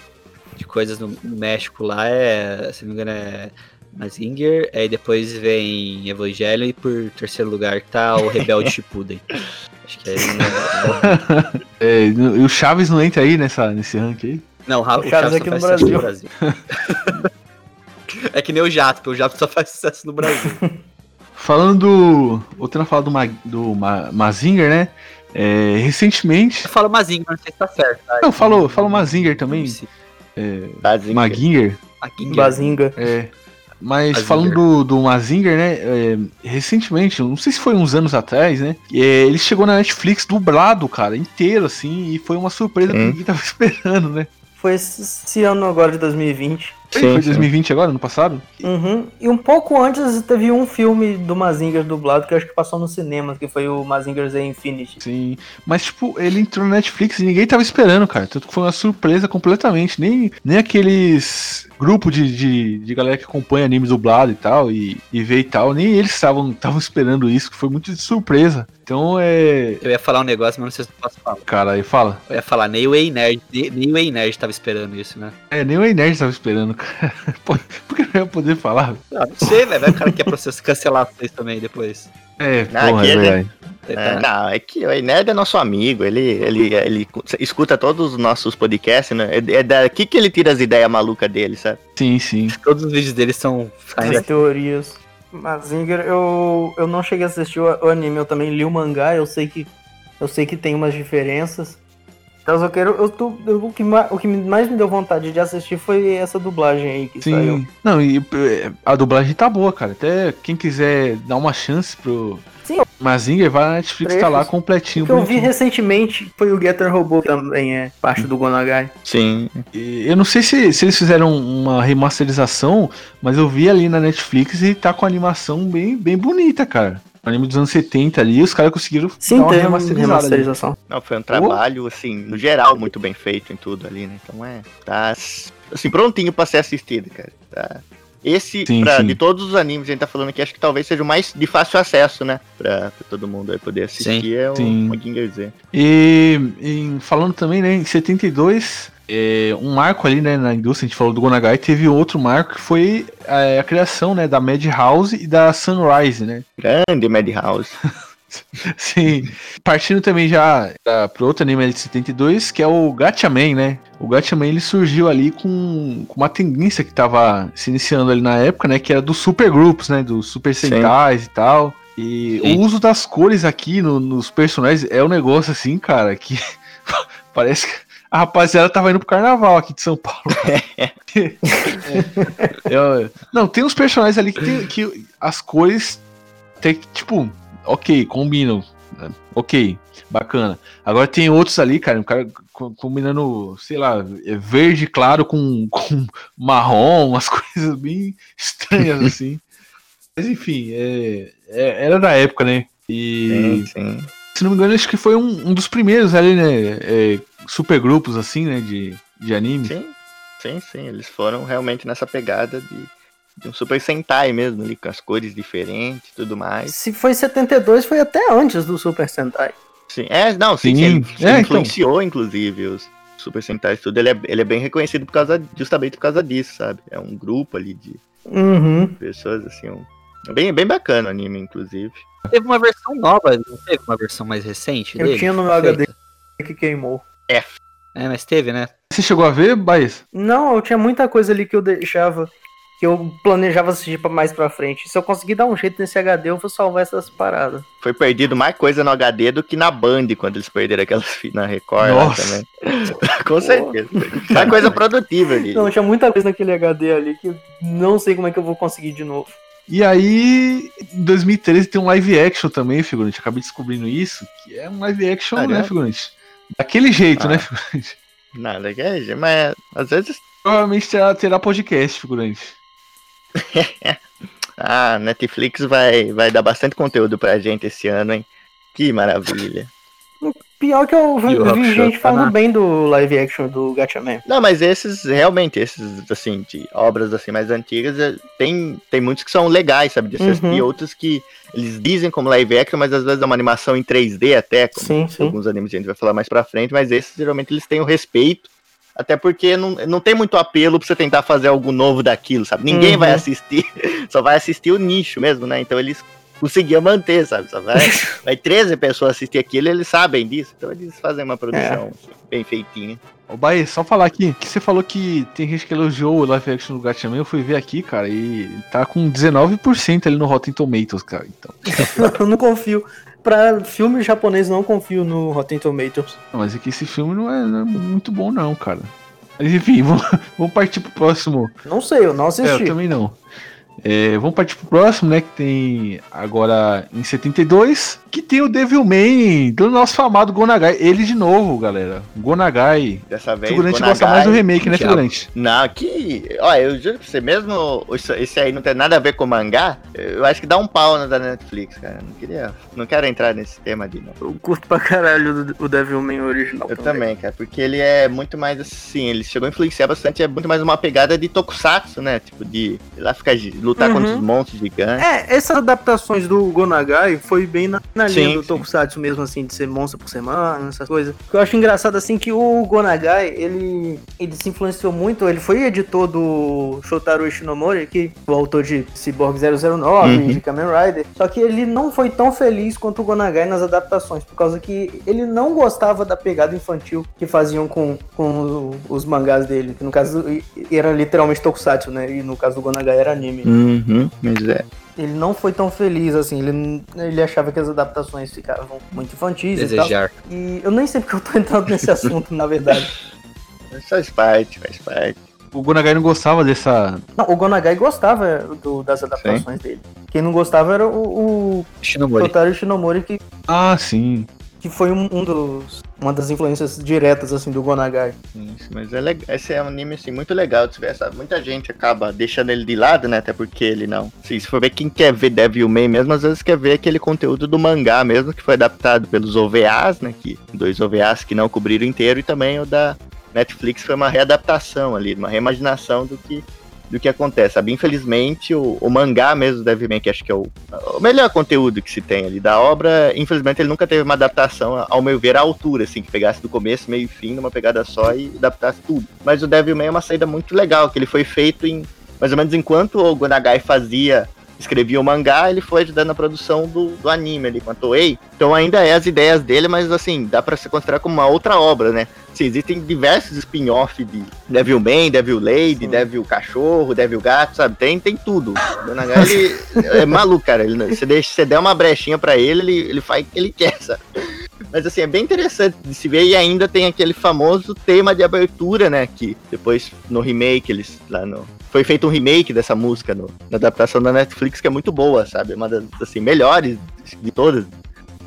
[SPEAKER 4] de coisas no, no México lá é, se não me engano, é Mazinger, aí depois vem Evangelho e por terceiro lugar tá o Rebelde Shippuden. Acho que é,
[SPEAKER 2] É, e o Chaves não entra aí nessa, nesse ranking aí?
[SPEAKER 4] não, o
[SPEAKER 5] Chaves
[SPEAKER 4] Chaves só
[SPEAKER 5] aqui no
[SPEAKER 4] faz sucesso no Brasil. é que nem o Jasper, o Jasper só faz sucesso no Brasil.
[SPEAKER 2] Falando do. Voltando a falar do, Ma, do Ma, Mazinger, né? É, recentemente.
[SPEAKER 4] Eu falo Mazinger, não sei se tá certo. Tá?
[SPEAKER 2] Não, falou, falou Mazinger também.
[SPEAKER 3] Tadinho.
[SPEAKER 2] Maginger.
[SPEAKER 4] Mazinger.
[SPEAKER 5] Bazinga.
[SPEAKER 2] É. Mas
[SPEAKER 4] Mazinger.
[SPEAKER 2] falando do, do Mazinger, né? é, recentemente, não sei se foi uns anos atrás, né? é, ele chegou na Netflix dublado, cara, inteiro, assim, e foi uma surpresa que ninguém tava esperando, né?
[SPEAKER 5] Foi esse, ano agora de 2020.
[SPEAKER 2] Foi,
[SPEAKER 3] Sim,
[SPEAKER 2] foi
[SPEAKER 3] sim.
[SPEAKER 2] 2020 agora, ano passado?
[SPEAKER 5] Uhum. E um pouco antes teve um filme do Mazinger dublado que eu acho que passou no cinema, que foi o Mazinger Z Infinity.
[SPEAKER 2] Sim. Mas, tipo, ele entrou na Netflix e ninguém tava esperando, cara. Tanto que foi uma surpresa completamente. Nem, nem aqueles grupos de, de, de galera que acompanha animes dublado e tal, e, e vê e tal, nem eles estavam estavam esperando isso, que foi muito de surpresa. Então é.
[SPEAKER 4] Eu ia falar um negócio, mas não sei se eu posso falar.
[SPEAKER 2] Cara, aí fala.
[SPEAKER 4] Eu ia falar, nem o Ei Nerd, nem, nem o Ei Nerd tava esperando isso, né?
[SPEAKER 2] É, nem o Enerd tava esperando, cara. Por que não ia poder falar?
[SPEAKER 4] Ah, não sei, velho. Vai o cara que quer processo cancelar vocês também depois.
[SPEAKER 2] É,
[SPEAKER 3] Ah,
[SPEAKER 2] porra,
[SPEAKER 3] aqui
[SPEAKER 2] é.
[SPEAKER 4] Você
[SPEAKER 3] É,
[SPEAKER 4] tá-
[SPEAKER 3] não, é que o Nerd é nosso amigo, ele, ele, ele escuta todos os nossos podcasts, né? É, é daqui que ele tira as ideias malucas dele, sabe?
[SPEAKER 2] Sim, sim.
[SPEAKER 4] Todos os vídeos deles são.
[SPEAKER 5] As teorias. Mazinger, eu, eu não cheguei a assistir o, anime, eu também li o mangá, eu sei que eu sei que tem umas diferenças. Então eu quero. Eu tô, eu- o, que ma- o que mais me deu vontade de assistir foi essa dublagem aí que saiu.
[SPEAKER 2] Sim. Não, e é, a dublagem tá boa, cara. Até quem quiser dar uma chance pro.
[SPEAKER 5] Sim.
[SPEAKER 2] Mazinger, vai na Netflix, tá lá completinho.
[SPEAKER 5] O que eu vi
[SPEAKER 2] bonitinho.
[SPEAKER 5] recentemente foi o Getter Robô, que também é parte do Gonagai.
[SPEAKER 3] Sim.
[SPEAKER 2] E Eu não sei se, se eles fizeram uma remasterização, mas eu vi ali na Netflix e tá com a animação bem, bem bonita, cara. O anime dos anos 70 ali, os caras conseguiram
[SPEAKER 5] Sim,
[SPEAKER 2] dar uma remasterizada
[SPEAKER 5] remasterização.
[SPEAKER 3] Não, foi um trabalho, assim, no geral, muito bem feito em tudo ali, né? Então é. Tá assim, prontinho pra ser assistido, cara. Tá. Esse,
[SPEAKER 2] Sim,
[SPEAKER 3] pra-
[SPEAKER 2] sim.
[SPEAKER 3] de todos os animes que a gente tá falando aqui, acho que talvez seja o mais de fácil acesso, né? Pra, pra todo mundo aí poder assistir, é o
[SPEAKER 2] sim.
[SPEAKER 3] Maginger Z.
[SPEAKER 2] E em- falando também, né, em 72, é, um marco ali né, na indústria, a gente falou do Gonagai, teve outro marco que foi é, a criação né, da Madhouse e da Sunrise, né?
[SPEAKER 3] Grande Madhouse.
[SPEAKER 2] Sim. Partindo também já para outro anime de 72, que é o Gatchaman, né? O Gatchaman ele surgiu ali com, com uma tendência que tava se iniciando ali na época, né? Que era dos supergrupos, né? Dos Super
[SPEAKER 3] Sim.
[SPEAKER 2] Sentais e tal. E
[SPEAKER 4] Sim.
[SPEAKER 2] o uso das cores aqui no- nos personagens é um negócio assim, cara, que parece que a rapaziada tava indo pro carnaval aqui de São Paulo. É, eu- não, tem uns personagens ali que, tem, que as cores tem que, tipo, ok, combinam. né? Ok, bacana. Agora tem outros ali, cara, um cara co- combinando, sei lá, é verde claro com, com marrom, umas coisas bem estranhas assim. Mas enfim, é, é- era da época, né? E
[SPEAKER 3] Sim, sim.
[SPEAKER 2] se não me engano, acho que foi um, um dos primeiros ali, né? É, supergrupos assim, né? De, de anime.
[SPEAKER 3] Sim, sim, sim. Eles foram realmente nessa pegada de, de um Super Sentai mesmo, ali, com as cores diferentes e tudo mais.
[SPEAKER 5] Se foi 72, foi até antes do Super Sentai.
[SPEAKER 3] Sim, é, não, sim,
[SPEAKER 2] Sim.
[SPEAKER 3] ele
[SPEAKER 2] É, então.
[SPEAKER 3] influenciou, inclusive, os Super Sentais tudo. Ele é, ele é bem reconhecido por causa, justamente por causa disso, sabe? É um grupo ali de
[SPEAKER 5] Uhum.
[SPEAKER 3] pessoas, assim, um- É Bem, bem bacana o anime, inclusive.
[SPEAKER 4] Teve uma versão nova, não teve uma versão mais recente
[SPEAKER 5] Eu
[SPEAKER 4] dele?
[SPEAKER 5] tinha no meu? HD que queimou.
[SPEAKER 4] É, mas teve, né?
[SPEAKER 2] Você chegou a ver, Baez?
[SPEAKER 5] Não, eu tinha muita coisa ali que eu deixava, que eu planejava assistir pra mais pra frente. Se eu conseguir dar um jeito nesse HD, eu vou salvar essas paradas.
[SPEAKER 3] Foi perdido mais coisa no HD do que na Band, quando eles perderam aquelas na Record
[SPEAKER 2] Nossa.
[SPEAKER 3] lá também. Com certeza. Mais coisa produtiva ali.
[SPEAKER 5] Não, tinha muita coisa naquele HD ali que eu não sei como é que eu vou conseguir de novo.
[SPEAKER 2] E aí, em 2013 tem um live action também, figurante. Acabei descobrindo isso, que é um live action, né,
[SPEAKER 3] é?
[SPEAKER 2] figurante? Daquele jeito,
[SPEAKER 3] Ah.
[SPEAKER 2] né, figurante?
[SPEAKER 3] Nada que é, mas às vezes.
[SPEAKER 2] Provavelmente terá, terá podcast, figurante.
[SPEAKER 3] Ah, Netflix vai, vai dar bastante conteúdo pra gente esse ano, hein? Que maravilha.
[SPEAKER 5] Pior que eu vi,
[SPEAKER 4] o
[SPEAKER 5] vi gente
[SPEAKER 4] tá
[SPEAKER 5] falando
[SPEAKER 4] na-
[SPEAKER 5] bem do live action do Gatchaman.
[SPEAKER 3] Não, mas esses, realmente, esses, assim, de obras assim mais antigas, eh, tem, tem muitos que são legais, sabe? De assistir,
[SPEAKER 5] Uhum.
[SPEAKER 3] e outros que eles dizem como live action, mas às vezes é uma animação em 3D até, como
[SPEAKER 5] Sim, sim.
[SPEAKER 3] alguns animes a gente vai falar mais pra frente, mas esses geralmente eles têm o respeito, até porque não, não tem muito apelo pra você tentar fazer algo novo daquilo, sabe? Ninguém
[SPEAKER 5] Uhum.
[SPEAKER 3] vai assistir, só vai assistir o nicho mesmo, né? Então eles conseguiam manter, sabe? Só vai, vai 13 pessoas assistir aquilo, eles sabem disso, então eles fazem uma produção assim, bem feitinha.
[SPEAKER 2] Ô, Baez, só falar aqui, que você falou que tem gente que elogiou o live action do Gatchaman, eu fui ver aqui, cara, e tá com 19% ali no Rotten Tomatoes, cara. Então,
[SPEAKER 5] eu não confio. Pra filme japonês, não confio no Rotten Tomatoes.
[SPEAKER 2] Não, mas é que esse filme não é, não é muito bom, não, cara. Mas enfim, vamos, vamos partir pro próximo.
[SPEAKER 5] Não sei, eu não
[SPEAKER 2] É,
[SPEAKER 5] assisti.
[SPEAKER 2] eu também não. É, vamos partir pro próximo, né? Que tem agora em 72, que tem o Devilman do nosso famado Gonagai. Ele de novo, galera. Gonagai.
[SPEAKER 3] Dessa
[SPEAKER 2] O
[SPEAKER 3] vez,
[SPEAKER 2] figurante
[SPEAKER 3] Gonagai-
[SPEAKER 2] gosta mais do remake, né, figurante?
[SPEAKER 3] Não, que. Olha, eu juro pra você, mesmo isso- esse aí não tem nada a ver com mangá, eu acho que dá um pau na da Netflix, cara. Não queria. Não quero entrar nesse tema ali, não.
[SPEAKER 5] Eu curto pra caralho o Devilman original.
[SPEAKER 3] Eu também, cara, porque ele é muito mais assim, ele chegou a influenciar bastante, é muito mais uma pegada de tokusatsu, né? Tipo, de lá ficar lutar
[SPEAKER 5] Uhum.
[SPEAKER 3] contra os monstros gigantes.
[SPEAKER 5] É, essas adaptações do Gonagai foi bem na, na linha
[SPEAKER 3] Sim,
[SPEAKER 5] do
[SPEAKER 3] sim.
[SPEAKER 5] Tokusatsu mesmo, assim, de ser monstro por semana, essas coisas. O que eu acho engraçado, assim, que o Gonagai, ele, ele se influenciou muito, ele foi editor do Shotaro Ishinomori, que o autor de Cyborg 009,
[SPEAKER 3] Uhum.
[SPEAKER 5] de Kamen Rider, só que ele não foi tão feliz quanto o Gonagai nas adaptações, por causa que ele não gostava da pegada infantil que faziam com, com o- os mangás dele, que no caso era literalmente Tokusatsu, né, e no caso do Gonagai era anime.
[SPEAKER 3] Uhum, mas é.
[SPEAKER 5] Ele não foi tão feliz assim, ele, ele achava que as adaptações ficavam muito infantis e tal.
[SPEAKER 4] Desejar.
[SPEAKER 5] E eu nem sei porque eu tô entrando nesse assunto, na verdade.
[SPEAKER 3] Mas Faz parte, faz parte.
[SPEAKER 2] O Gonagai não gostava dessa.
[SPEAKER 5] Não, o Gonagai gostava do- das adaptações dele. Quem não gostava era o, o
[SPEAKER 4] Shinomori.
[SPEAKER 5] Shotaro Shinomori, que,
[SPEAKER 2] Ah, sim.
[SPEAKER 5] Que foi um, um dos, uma das influências diretas assim do Gonagai.
[SPEAKER 3] Isso, mas é. Esse é um anime assim, muito legal de se ver, sabe? Muita gente acaba deixando ele de lado, né? Até porque ele não. Sim, se for ver quem quer ver Devilman mesmo, às vezes quer ver aquele conteúdo do mangá mesmo, que foi adaptado pelos OVAs, né? Que, dois OVAs que não cobriram inteiro, e também o da Netflix foi uma readaptação ali, uma reimaginação do que. Do que acontece, sabe? Infelizmente, o, o mangá mesmo do Devilman, que acho que é o, o melhor conteúdo que se tem ali da obra, infelizmente ele nunca teve uma adaptação, ao meu ver, à altura, assim, que pegasse do começo, meio e fim, numa pegada só e adaptasse tudo. Mas o Devilman é uma saída muito legal, que ele foi feito em, mais ou menos enquanto o Gonagai fazia, escrevia o mangá, ele foi ajudando na produção do, do anime ali com a Toei. Então ainda é as ideias dele, mas assim, dá pra se considerar como uma outra obra, né? Sim, existem diversos spin-off de Devilman, Devil Lady, Devil Cachorro, Devil Gato, sabe? Tem, tem tudo. O Gonagai, ele é maluco, cara. Ele, você, deixa, você der uma brechinha pra ele, ele, ele faz o que ele quer, sabe? Mas assim, é bem interessante de se ver e ainda tem aquele famoso tema de abertura, né? Que depois no remake, eles lá no. Foi feito um remake dessa música no, na adaptação da Netflix, que é muito boa, sabe? É uma das assim, melhores de todas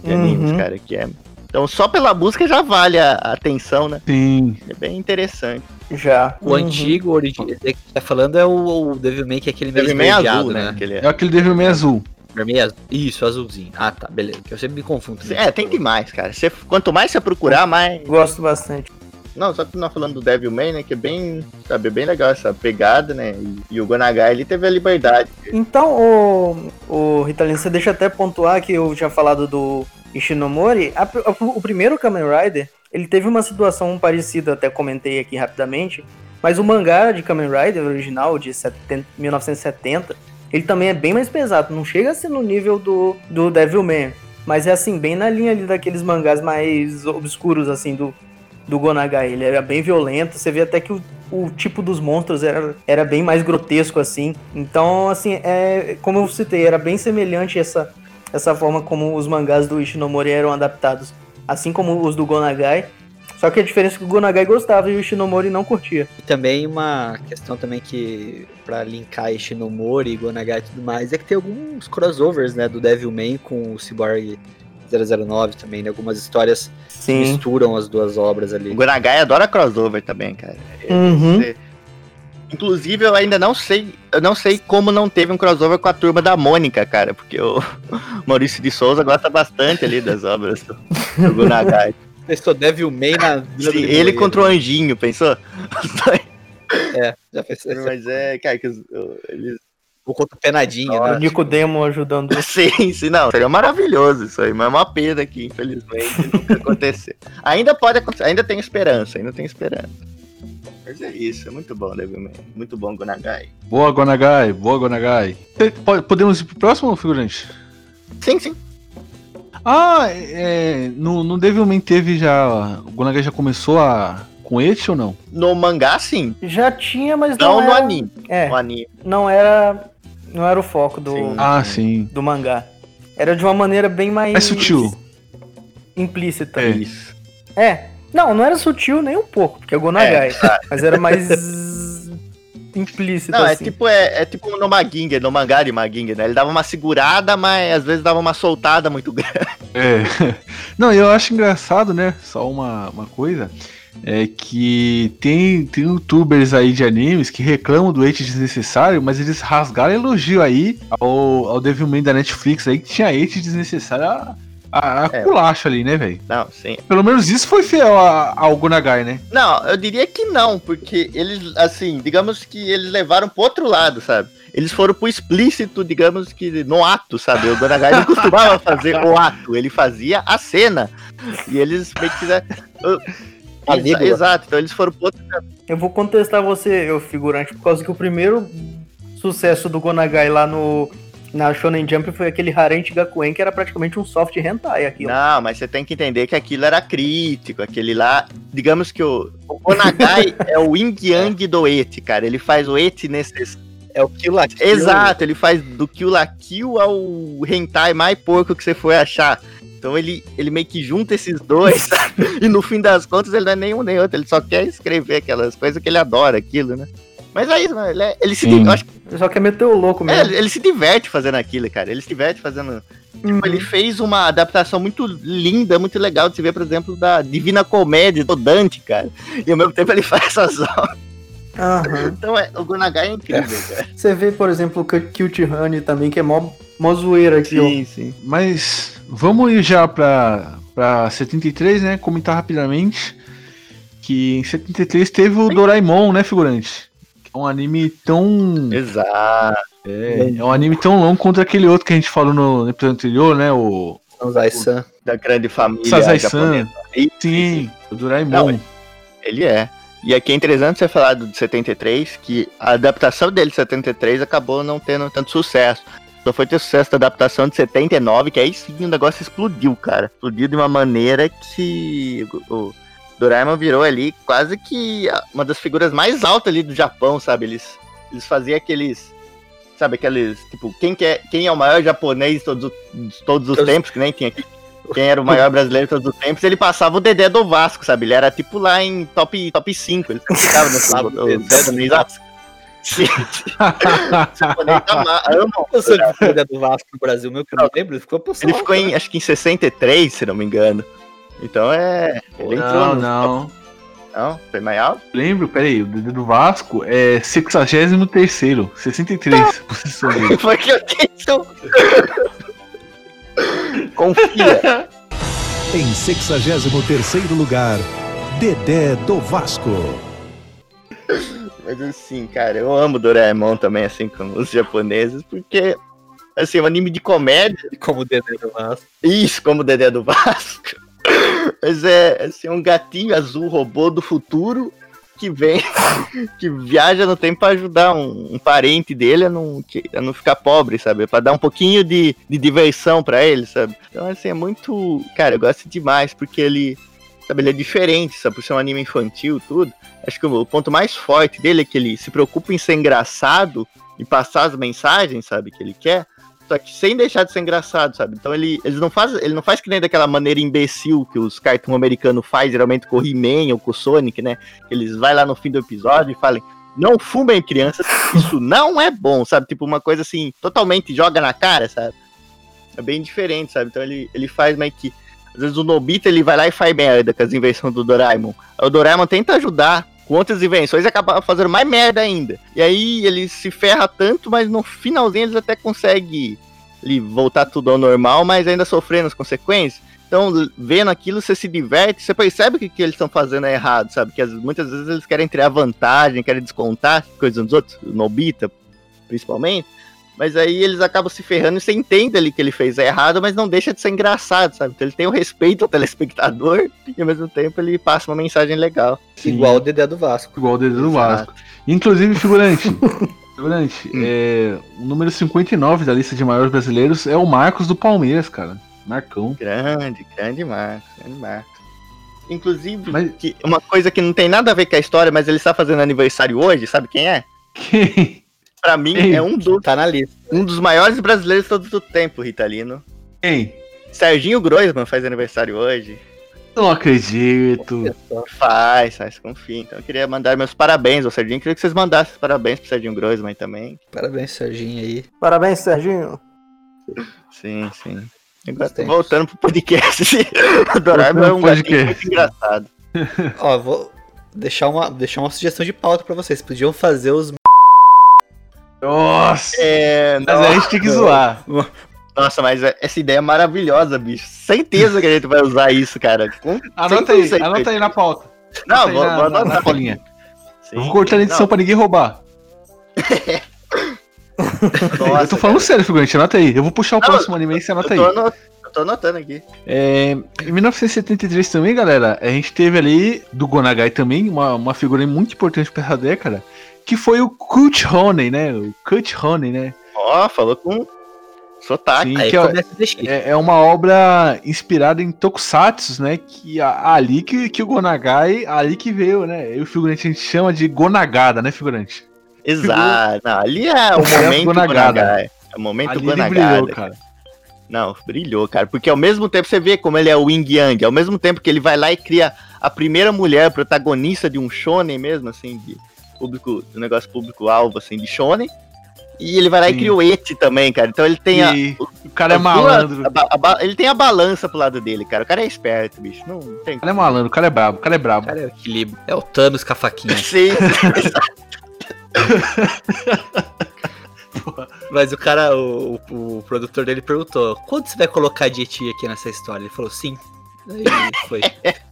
[SPEAKER 3] de animes,
[SPEAKER 5] Uhum.
[SPEAKER 3] cara. Que é. Então só pela música já vale a, atenção, né?
[SPEAKER 2] Sim.
[SPEAKER 3] É bem interessante.
[SPEAKER 5] Já.
[SPEAKER 4] O antigo original que você tá falando é o, o Devilman, que é aquele meio
[SPEAKER 3] Devilman é azul, né?
[SPEAKER 4] né?
[SPEAKER 3] Aquele
[SPEAKER 2] É aquele Devilman azul.
[SPEAKER 4] Vermelho azul. Isso, azulzinho. Ah, tá, beleza. Que eu sempre me confundo. também.
[SPEAKER 3] É, tem demais, cara. Você, quanto mais você procurar, mais.
[SPEAKER 5] Gosto bastante.
[SPEAKER 3] Não, só que nós falando do Devilman, né? Que é bem, sabe, é bem legal essa pegada, né? E, e o Gonagai, ele teve a liberdade.
[SPEAKER 5] Então, o, o Ritalino, você deixa até pontuar que eu tinha falado do Ishinomori. A- a- o primeiro Kamen Rider, ele teve uma situação parecida, até comentei aqui rapidamente. Mas o mangá de Kamen Rider original, de 70 1970, ele também é bem mais pesado. Não chega a ser no nível do, do Devilman. Mas é assim, bem na linha ali daqueles mangás mais obscuros, assim, do, do Gonagai. Ele era bem violento. Você vê até que o, o tipo dos monstros era, era bem mais grotesco, assim. Então, assim, é, como eu citei, era bem semelhante essa, essa forma como os mangás do Ishinomori eram adaptados. Assim como os do Gonagai. Só que a diferença é que o Gonagai gostava e o Ishinomori não curtia.
[SPEAKER 4] E também uma questão também que, pra linkar Ishinomori, Gonagai e tudo mais, é que tem alguns crossovers, né, do Devilman com o Cyborg 009 também, né, algumas histórias que
[SPEAKER 5] Sim.
[SPEAKER 4] misturam as duas obras ali.
[SPEAKER 3] O Gonagai adora crossover também, cara.
[SPEAKER 5] Uhum.
[SPEAKER 3] Você- Inclusive, eu ainda não sei, eu não sei como não teve um crossover com a turma da Mônica, cara, porque o Maurício de Souza gosta bastante ali das obras do, do Gonagai.
[SPEAKER 4] Pensou Devilman na Vila do
[SPEAKER 3] Sim, ele contra o Anjinho, pensou?
[SPEAKER 4] É, já pensou.
[SPEAKER 3] Mas é, cara, que eles.
[SPEAKER 4] Ou contra o Penadinho,
[SPEAKER 5] O
[SPEAKER 4] né?
[SPEAKER 5] Nicodemo ajudando.
[SPEAKER 3] Sim, sim, não. Seria maravilhoso isso aí, mas é uma pena que, infelizmente, nunca aconteceu. Ainda pode acontecer, ainda tem esperança, ainda tem esperança. Mas é isso, é muito bom, Devilman. Muito bom, Gonagai.
[SPEAKER 2] Boa, Gonagai, boa, Gonagai. Podemos ir pro próximo, figurante?
[SPEAKER 3] Sim, sim.
[SPEAKER 2] Ah, é, no, no Devilman teve já. O Gonagai já começou a. com esse ou não?
[SPEAKER 3] No mangá, sim.
[SPEAKER 5] Já tinha, mas não,
[SPEAKER 3] Não no
[SPEAKER 5] era...
[SPEAKER 3] anime.
[SPEAKER 5] É,
[SPEAKER 3] No anime.
[SPEAKER 5] não era, não era o foco do,
[SPEAKER 3] Sim.
[SPEAKER 2] Ah, sim.
[SPEAKER 5] do mangá. Era de uma maneira bem mais...
[SPEAKER 2] É sutil.
[SPEAKER 5] Implícita.
[SPEAKER 2] É.
[SPEAKER 3] Isso.
[SPEAKER 5] É. Não, não era sutil nem um pouco, porque é o Gonagai. Mas era mais implícito,
[SPEAKER 3] Não, é
[SPEAKER 5] assim.
[SPEAKER 3] tipo, é, é tipo no Maginger, no mangá de Maginger, né? Ele dava uma segurada, mas às vezes dava uma soltada muito grande.
[SPEAKER 2] É. Não, eu acho engraçado, né? Só uma, uma coisa. É que tem, tem youtubers aí de animes que reclamam do hate desnecessário, mas eles rasgaram elogio aí ao, ao Devilman da Netflix aí, que tinha hate desnecessário a, a, a
[SPEAKER 3] É.
[SPEAKER 2] culacha ali, né, velho?
[SPEAKER 3] Não, sim.
[SPEAKER 2] Pelo menos isso foi fiel a- ao Gonagai, né?
[SPEAKER 3] Não, eu diria que não, porque eles, assim, digamos que eles levaram pro outro lado, sabe? Eles foram pro explícito, digamos que no ato, sabe? O Gonagai não costumava fazer o ato, ele fazia a cena. E eles meio que Exa-
[SPEAKER 4] língua.
[SPEAKER 3] Exato, então eles foram pro outro
[SPEAKER 5] Eu vou contestar você, eu figurante, por causa que o primeiro sucesso do Gonagai lá no na Shonen Jump foi aquele Harente Gakuen, que era praticamente um soft hentai aquilo.
[SPEAKER 3] Não, mas você tem que entender que aquilo era crítico, aquele lá. Digamos que o, o Gonagai é o Yin Yang do Eti, cara. Ele faz o Eti nesse.
[SPEAKER 4] É o Kill la Kill.
[SPEAKER 3] Exato, ele faz do Kill la Kill ao hentai mais porco que você foi achar. Então ele, ele meio que junta esses dois? E no fim das contas ele não é nenhum nem outro, ele só quer escrever aquelas coisas que ele adora, aquilo, né? Mas é isso, né? Ele, é- ele se
[SPEAKER 2] Sim.
[SPEAKER 3] acho que-
[SPEAKER 5] só quer meter o louco
[SPEAKER 3] é,
[SPEAKER 5] mesmo.
[SPEAKER 3] ele, ele se diverte fazendo aquilo, cara. Ele se diverte fazendo.
[SPEAKER 5] Uhum.
[SPEAKER 3] Ele fez uma adaptação muito linda, muito legal de se ver, por exemplo, da Divina Comédia do Dante, cara. E ao mesmo tempo ele faz essas obras. Então é, o Gonagai é incrível, cara.
[SPEAKER 5] Você vê, por exemplo, o Cute Honey também, que é mó, mó zoeira aqui, ó.
[SPEAKER 3] sim.
[SPEAKER 2] Mas vamos ir já pra, pra 73, né? Comentar rapidamente que em 73 teve o Doraemon, né, figurante? É um anime tão.
[SPEAKER 3] Exato.
[SPEAKER 2] É, é um anime tão longo quanto aquele outro que a gente falou no episódio anterior, né? O
[SPEAKER 4] Zai-san.
[SPEAKER 3] Da grande família
[SPEAKER 2] Sazai-san. Sim, o Doraemon.
[SPEAKER 3] Não, Ele é. E aqui é interessante você falar do de 73, que a adaptação dele de 73 acabou não tendo tanto sucesso. Só foi ter sucesso da adaptação de 79, que aí sim o negócio explodiu, cara. Explodiu de uma maneira que o Doraemon virou ali quase que uma das figuras mais altas ali do Japão, sabe? Eles, eles faziam aqueles. Sabe, aqueles. Tipo, quem, que é, quem é o maior japonês de todos, todos os tempos, que nem tinha aqui. Quem era o maior brasileiro de todos os tempos, ele passava o Dedé do Vasco, sabe? Ele era tipo lá em top, top 5. Ele ficava nesse
[SPEAKER 4] Passava o
[SPEAKER 3] o
[SPEAKER 4] Dedé
[SPEAKER 3] Dedé do Vasco. Amam.
[SPEAKER 4] Eu sou de Folha do Vasco no Brasil, meu que eu lembro, ele ficou por
[SPEAKER 3] Ele ficou em, acho que em 63, se não me engano. Então é. Ele entrou
[SPEAKER 2] Não,
[SPEAKER 3] no-
[SPEAKER 2] não.
[SPEAKER 3] Não, foi mais alto?
[SPEAKER 2] Lembro, peraí, o dedo do Vasco é 63, 63 posição dele.
[SPEAKER 3] Foi que eu disse. Confia.
[SPEAKER 7] Em 63º lugar, Dedé do Vasco.
[SPEAKER 3] Mas assim, cara, eu amo Doraemon também, assim, como os japoneses, porque, assim, é um anime de comédia,
[SPEAKER 4] Como o Dedé do Vasco.
[SPEAKER 3] isso, como o Dedé do Vasco. Mas é, assim, um gatinho azul robô do futuro que vem, que viaja no tempo pra ajudar um, um parente dele a não, a não ficar pobre, sabe? Pra dar um pouquinho de, de diversão pra ele, sabe? Então, assim, é muito. Cara, eu gosto demais, porque ele. Sabe, ele é diferente, sabe? Por ser um anime infantil tudo. Acho que o ponto mais forte dele é que ele se preocupa em ser engraçado e passar as mensagens, sabe, que ele quer. Só que sem deixar de ser engraçado, sabe? Então ele, ele, não faz, ele não faz que nem daquela maneira imbecil que os cartoon americanos faz, geralmente com o He-Man ou com o Sonic, né? Eles vai lá no fim do episódio e falam, não fumem crianças, isso não é bom, sabe? Tipo uma coisa assim, totalmente joga na cara, sabe? É bem diferente, sabe? Então ele, ele faz meio que. Às vezes o Nobita ele vai lá e faz merda com as invenções do Doraemon. O Doraemon tenta ajudar outras invenções e acaba fazendo mais merda ainda. E aí ele se ferra tanto, mas no finalzinho eles até conseguem ele voltar tudo ao normal, mas ainda sofrendo as consequências. Então, vendo aquilo, você se diverte, você percebe que que eles estão fazendo é errado, sabe? Que as- muitas vezes eles querem tirar vantagem, querem descontar coisas dos outros, Nobita, principalmente. Mas aí eles acabam se ferrando e você entende ali que ele fez errado, mas não deixa de ser engraçado, sabe? Então ele tem o respeito ao telespectador e ao mesmo tempo ele passa uma mensagem legal.
[SPEAKER 2] Sim.
[SPEAKER 4] Igual o Dedé do Vasco.
[SPEAKER 2] Igual o dedo do. Vasco. Inclusive, figurante. figurante,
[SPEAKER 3] Hum.
[SPEAKER 2] é, o número 59 da lista de maiores brasileiros é o Marcos do Palmeiras, cara. Marcão.
[SPEAKER 3] Grande, grande Marcos, grande Marcos. Inclusive,
[SPEAKER 2] Mas-
[SPEAKER 3] que uma coisa que não tem nada a ver com a história, mas ele está fazendo aniversário hoje, sabe quem é?
[SPEAKER 2] Quem?
[SPEAKER 3] Pra mim,
[SPEAKER 2] Quem?
[SPEAKER 3] é um, do-
[SPEAKER 4] Tá na lista.
[SPEAKER 3] um dos maiores brasileiros de todo o tempo, Ritalino.
[SPEAKER 2] Quem?
[SPEAKER 3] Serginho Groisman faz aniversário hoje.
[SPEAKER 2] Não acredito.
[SPEAKER 3] Faz, faz, confia. Então eu queria mandar meus parabéns ao Serginho. Queria que vocês mandassem parabéns pro Serginho Groisman também.
[SPEAKER 4] Parabéns, Serginho aí.
[SPEAKER 5] Parabéns, Serginho.
[SPEAKER 3] Sim, sim. Agora, voltando pro podcast. o Doraemon é um
[SPEAKER 2] podcast.
[SPEAKER 3] muito engraçado.
[SPEAKER 4] Ó, vou deixar uma, deixar uma sugestão de pauta pra vocês. Podiam fazer os.
[SPEAKER 2] Nossa!
[SPEAKER 3] É,
[SPEAKER 2] Mas aí a gente tem que zoar.
[SPEAKER 3] Nossa, mas essa ideia é maravilhosa, bicho. Certeza que a gente vai usar isso, cara. Com
[SPEAKER 2] Anota aí,
[SPEAKER 3] 100%.
[SPEAKER 2] anota aí na pauta.
[SPEAKER 3] Não,
[SPEAKER 2] Anota
[SPEAKER 3] vou,
[SPEAKER 2] na,
[SPEAKER 3] vou
[SPEAKER 2] na,
[SPEAKER 3] anotar.
[SPEAKER 2] na colinha. Eu vou cortar a edição
[SPEAKER 3] Não,
[SPEAKER 2] pra ninguém roubar.
[SPEAKER 3] nossa,
[SPEAKER 2] eu tô falando sério, figurante, anota aí. Eu vou puxar o
[SPEAKER 3] Não,
[SPEAKER 2] próximo anime e você
[SPEAKER 3] cara,
[SPEAKER 2] anota
[SPEAKER 3] eu
[SPEAKER 2] aí.
[SPEAKER 3] anot- eu tô anotando aqui.
[SPEAKER 2] É, em 1973 também, galera, a gente teve ali, do Gonagai também, uma, uma figura muito importante pra essa década, que foi o Kurt Honey, né? O Kurt Honey, né?
[SPEAKER 3] Ó, falou com sotaque.
[SPEAKER 2] Sim,
[SPEAKER 4] Aí
[SPEAKER 2] que é, é, é uma obra inspirada em Tokusatsu, né? Que a- ali que, que o Gonagai, ali que veio, né? E o figurante a gente chama de Gonagada, né, figurante?
[SPEAKER 3] Exato. Não, ali é o
[SPEAKER 2] Momento
[SPEAKER 3] momento
[SPEAKER 2] Gonagada.
[SPEAKER 3] Gonagai. É o momento
[SPEAKER 2] ali ele
[SPEAKER 3] Gonagada.
[SPEAKER 2] brilhou, cara.
[SPEAKER 3] Não, brilhou, cara. Porque ao mesmo tempo você vê como ele é o Yin Yang. Ao mesmo tempo que ele vai lá e cria a primeira mulher protagonista de um shonen mesmo, assim, de público, do negócio público-alvo, assim, de shonen. E ele vai lá
[SPEAKER 2] Sim.
[SPEAKER 3] e cria o Eti também, cara. Então ele tem a,
[SPEAKER 2] E o cara é malandro.
[SPEAKER 3] a a ele tem a balança pro lado dele, cara. O cara é esperto, bicho. Não tem
[SPEAKER 2] O cara é malandro, o cara é brabo, o cara é brabo.
[SPEAKER 4] Cara, é o equilíbrio. É o Thanos com a faquinha.
[SPEAKER 3] Sim,
[SPEAKER 4] Mas o cara, o, o, o produtor dele perguntou: quanto você vai colocar de Eti aqui nessa história? Ele falou: sim. Aí foi.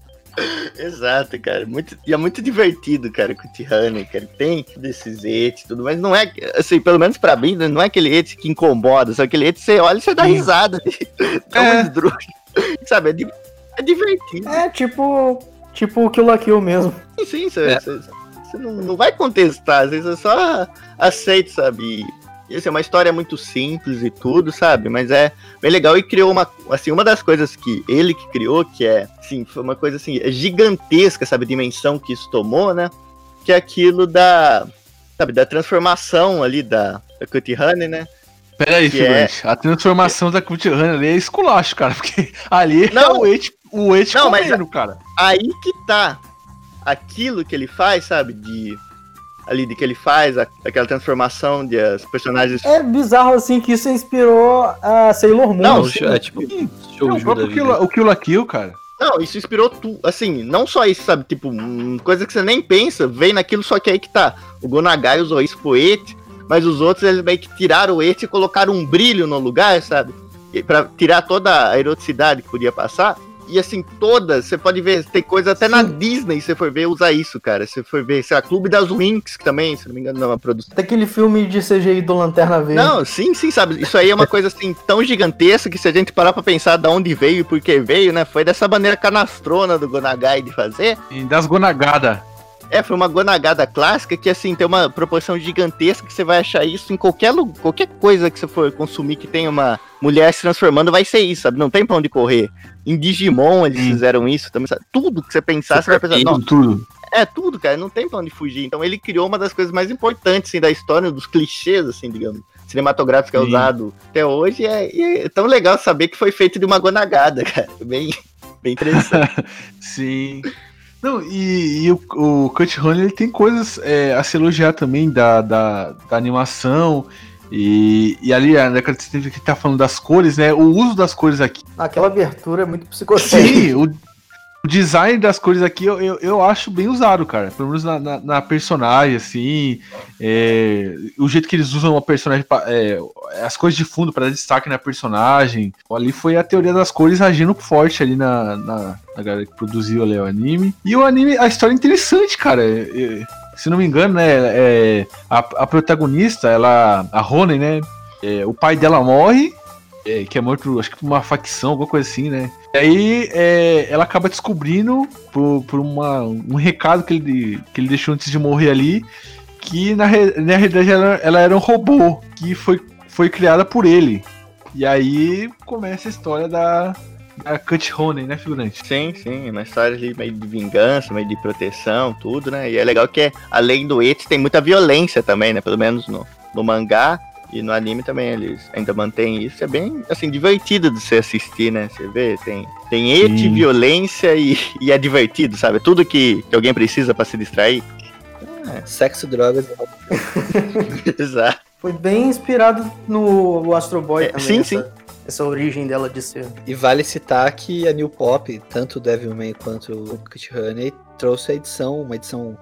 [SPEAKER 3] exato, cara. Muito, e é muito divertido, cara, com o Tihane, cara. Tem desses eti e tudo, mas não é, assim, pelo menos pra mim, não é aquele eti que incomoda, só aquele eti que você olha e você dá
[SPEAKER 2] Sim.
[SPEAKER 3] risada. É um
[SPEAKER 2] É.
[SPEAKER 3] esdrúxulo. Sabe, é, di- é divertido.
[SPEAKER 5] É tipo. Tipo o Kill la Kill mesmo.
[SPEAKER 3] Sim, você,
[SPEAKER 4] É.
[SPEAKER 3] você- você não, não vai contestar, às vezes você só aceita, sabe? E, assim, é uma história muito simples e tudo, sabe? Mas é bem legal e criou uma, assim, uma das coisas que ele que criou, que é, assim, foi uma coisa assim, gigantesca, sabe? A dimensão que isso tomou, né? Que é aquilo da, sabe, da transformação ali da, da Cutie Honey, né?
[SPEAKER 2] Pera aí,
[SPEAKER 3] é-.
[SPEAKER 2] A transformação da Kurt Honey ali é esculacho, cara. Porque ali
[SPEAKER 3] Não.
[SPEAKER 2] é o Eti, o Eti
[SPEAKER 3] Não, mas-
[SPEAKER 2] cara.
[SPEAKER 3] Aí que tá aquilo que ele faz, sabe? De ali de que ele faz, a- aquela transformação de as personagens
[SPEAKER 5] É bizarro assim que isso inspirou a Sailor Moon.
[SPEAKER 3] Não,
[SPEAKER 5] assim.
[SPEAKER 4] é tipo. Show
[SPEAKER 2] o Kill, o Kill la Kill, cara.
[SPEAKER 3] Não, isso inspirou tu, assim, não só isso, sabe? Tipo, hum, coisa que você nem pensa, vem naquilo, só que aí que tá. O Gonagai usou isso pro Eti, mas os outros eles meio que tiraram o Eti e colocaram um brilho no lugar, sabe? Pra tirar toda a eroticidade que podia passar. E assim, todas, você pode ver, tem coisa até na Disney, se você for ver, usar isso, cara. Se você for ver, sei lá, Clube das Winx, que também, se não me engano, não é uma produção.
[SPEAKER 5] Daquele filme de CGI do Lanterna Verde.
[SPEAKER 3] Não, sim, sim, sabe? Isso aí é uma coisa assim tão gigantesca que se a gente parar pra pensar de onde veio e por que veio, né? Foi dessa maneira canastrona do Gonagai de fazer.
[SPEAKER 2] E das Gonagada.
[SPEAKER 3] É, foi uma gonagada clássica que, assim, tem uma proporção gigantesca que você vai achar isso em qualquer, lu- qualquer coisa que você for consumir que tem uma mulher se transformando, vai ser isso, sabe? Não tem pra onde correr. Em Digimon eles
[SPEAKER 2] Sim.
[SPEAKER 3] fizeram isso também, sabe? Tudo que você pensar, você vai pensar, não,
[SPEAKER 2] Tudo,
[SPEAKER 3] é tudo, cara, não tem pra onde fugir. Então ele criou uma das coisas mais importantes, assim, da história, dos clichês, assim, digamos, cinematográfico que é usado até hoje. É, é tão legal saber que foi feito de uma gonagada, cara. Bem, bem interessante.
[SPEAKER 2] Sim. Não, e, e o, o Cut Honey ele tem coisas é, a se elogiar também da, da, da animação. E, e ali a década de 70 que tá falando das cores, né? O uso das cores aqui.
[SPEAKER 5] Aquela abertura é muito psicodélica.
[SPEAKER 2] Sim, o, o design das cores aqui eu, eu, eu acho bem usado, cara. Pelo menos na, na, na personagem, assim. é, o jeito que eles usam a personagem, pa- é, as cores de fundo para dar destaque na personagem. Ali foi a teoria das cores agindo forte ali na, na, na galera que produziu ali o anime. E o anime, a história é interessante, cara. É, é, se não me engano, né? é, a, a protagonista, ela. A Ronen, né? é, o pai dela morre. é, que é morto, acho que por uma facção, alguma coisa assim, né? Aí é, ela acaba descobrindo por, por uma, um recado que ele, que ele deixou antes de morrer ali, que na, na realidade ela, ela era um robô que foi, foi criada por ele. E aí começa a história da, da Cut Honey, né, figurante?
[SPEAKER 3] Sim, sim, uma história ali meio de vingança, meio de proteção, tudo, né? E é legal que, além do eti, tem muita violência também, né? Pelo menos no, no mangá e no anime também eles ainda mantêm isso. É bem, assim, divertido de você assistir, né? Você vê, tem, tem
[SPEAKER 2] Sim.
[SPEAKER 3] violência e, e é divertido, sabe? Tudo que, que alguém precisa pra se distrair.
[SPEAKER 4] Sexo, drogas.
[SPEAKER 3] Exato.
[SPEAKER 5] Foi bem inspirado no Astro Boy
[SPEAKER 3] É,
[SPEAKER 5] também.
[SPEAKER 3] sim,
[SPEAKER 5] essa,
[SPEAKER 3] sim.
[SPEAKER 5] essa origem dela de ser.
[SPEAKER 4] E vale citar que a New Pop, tanto o Devilman quanto o Cut Honey, trouxe a edição, uma edição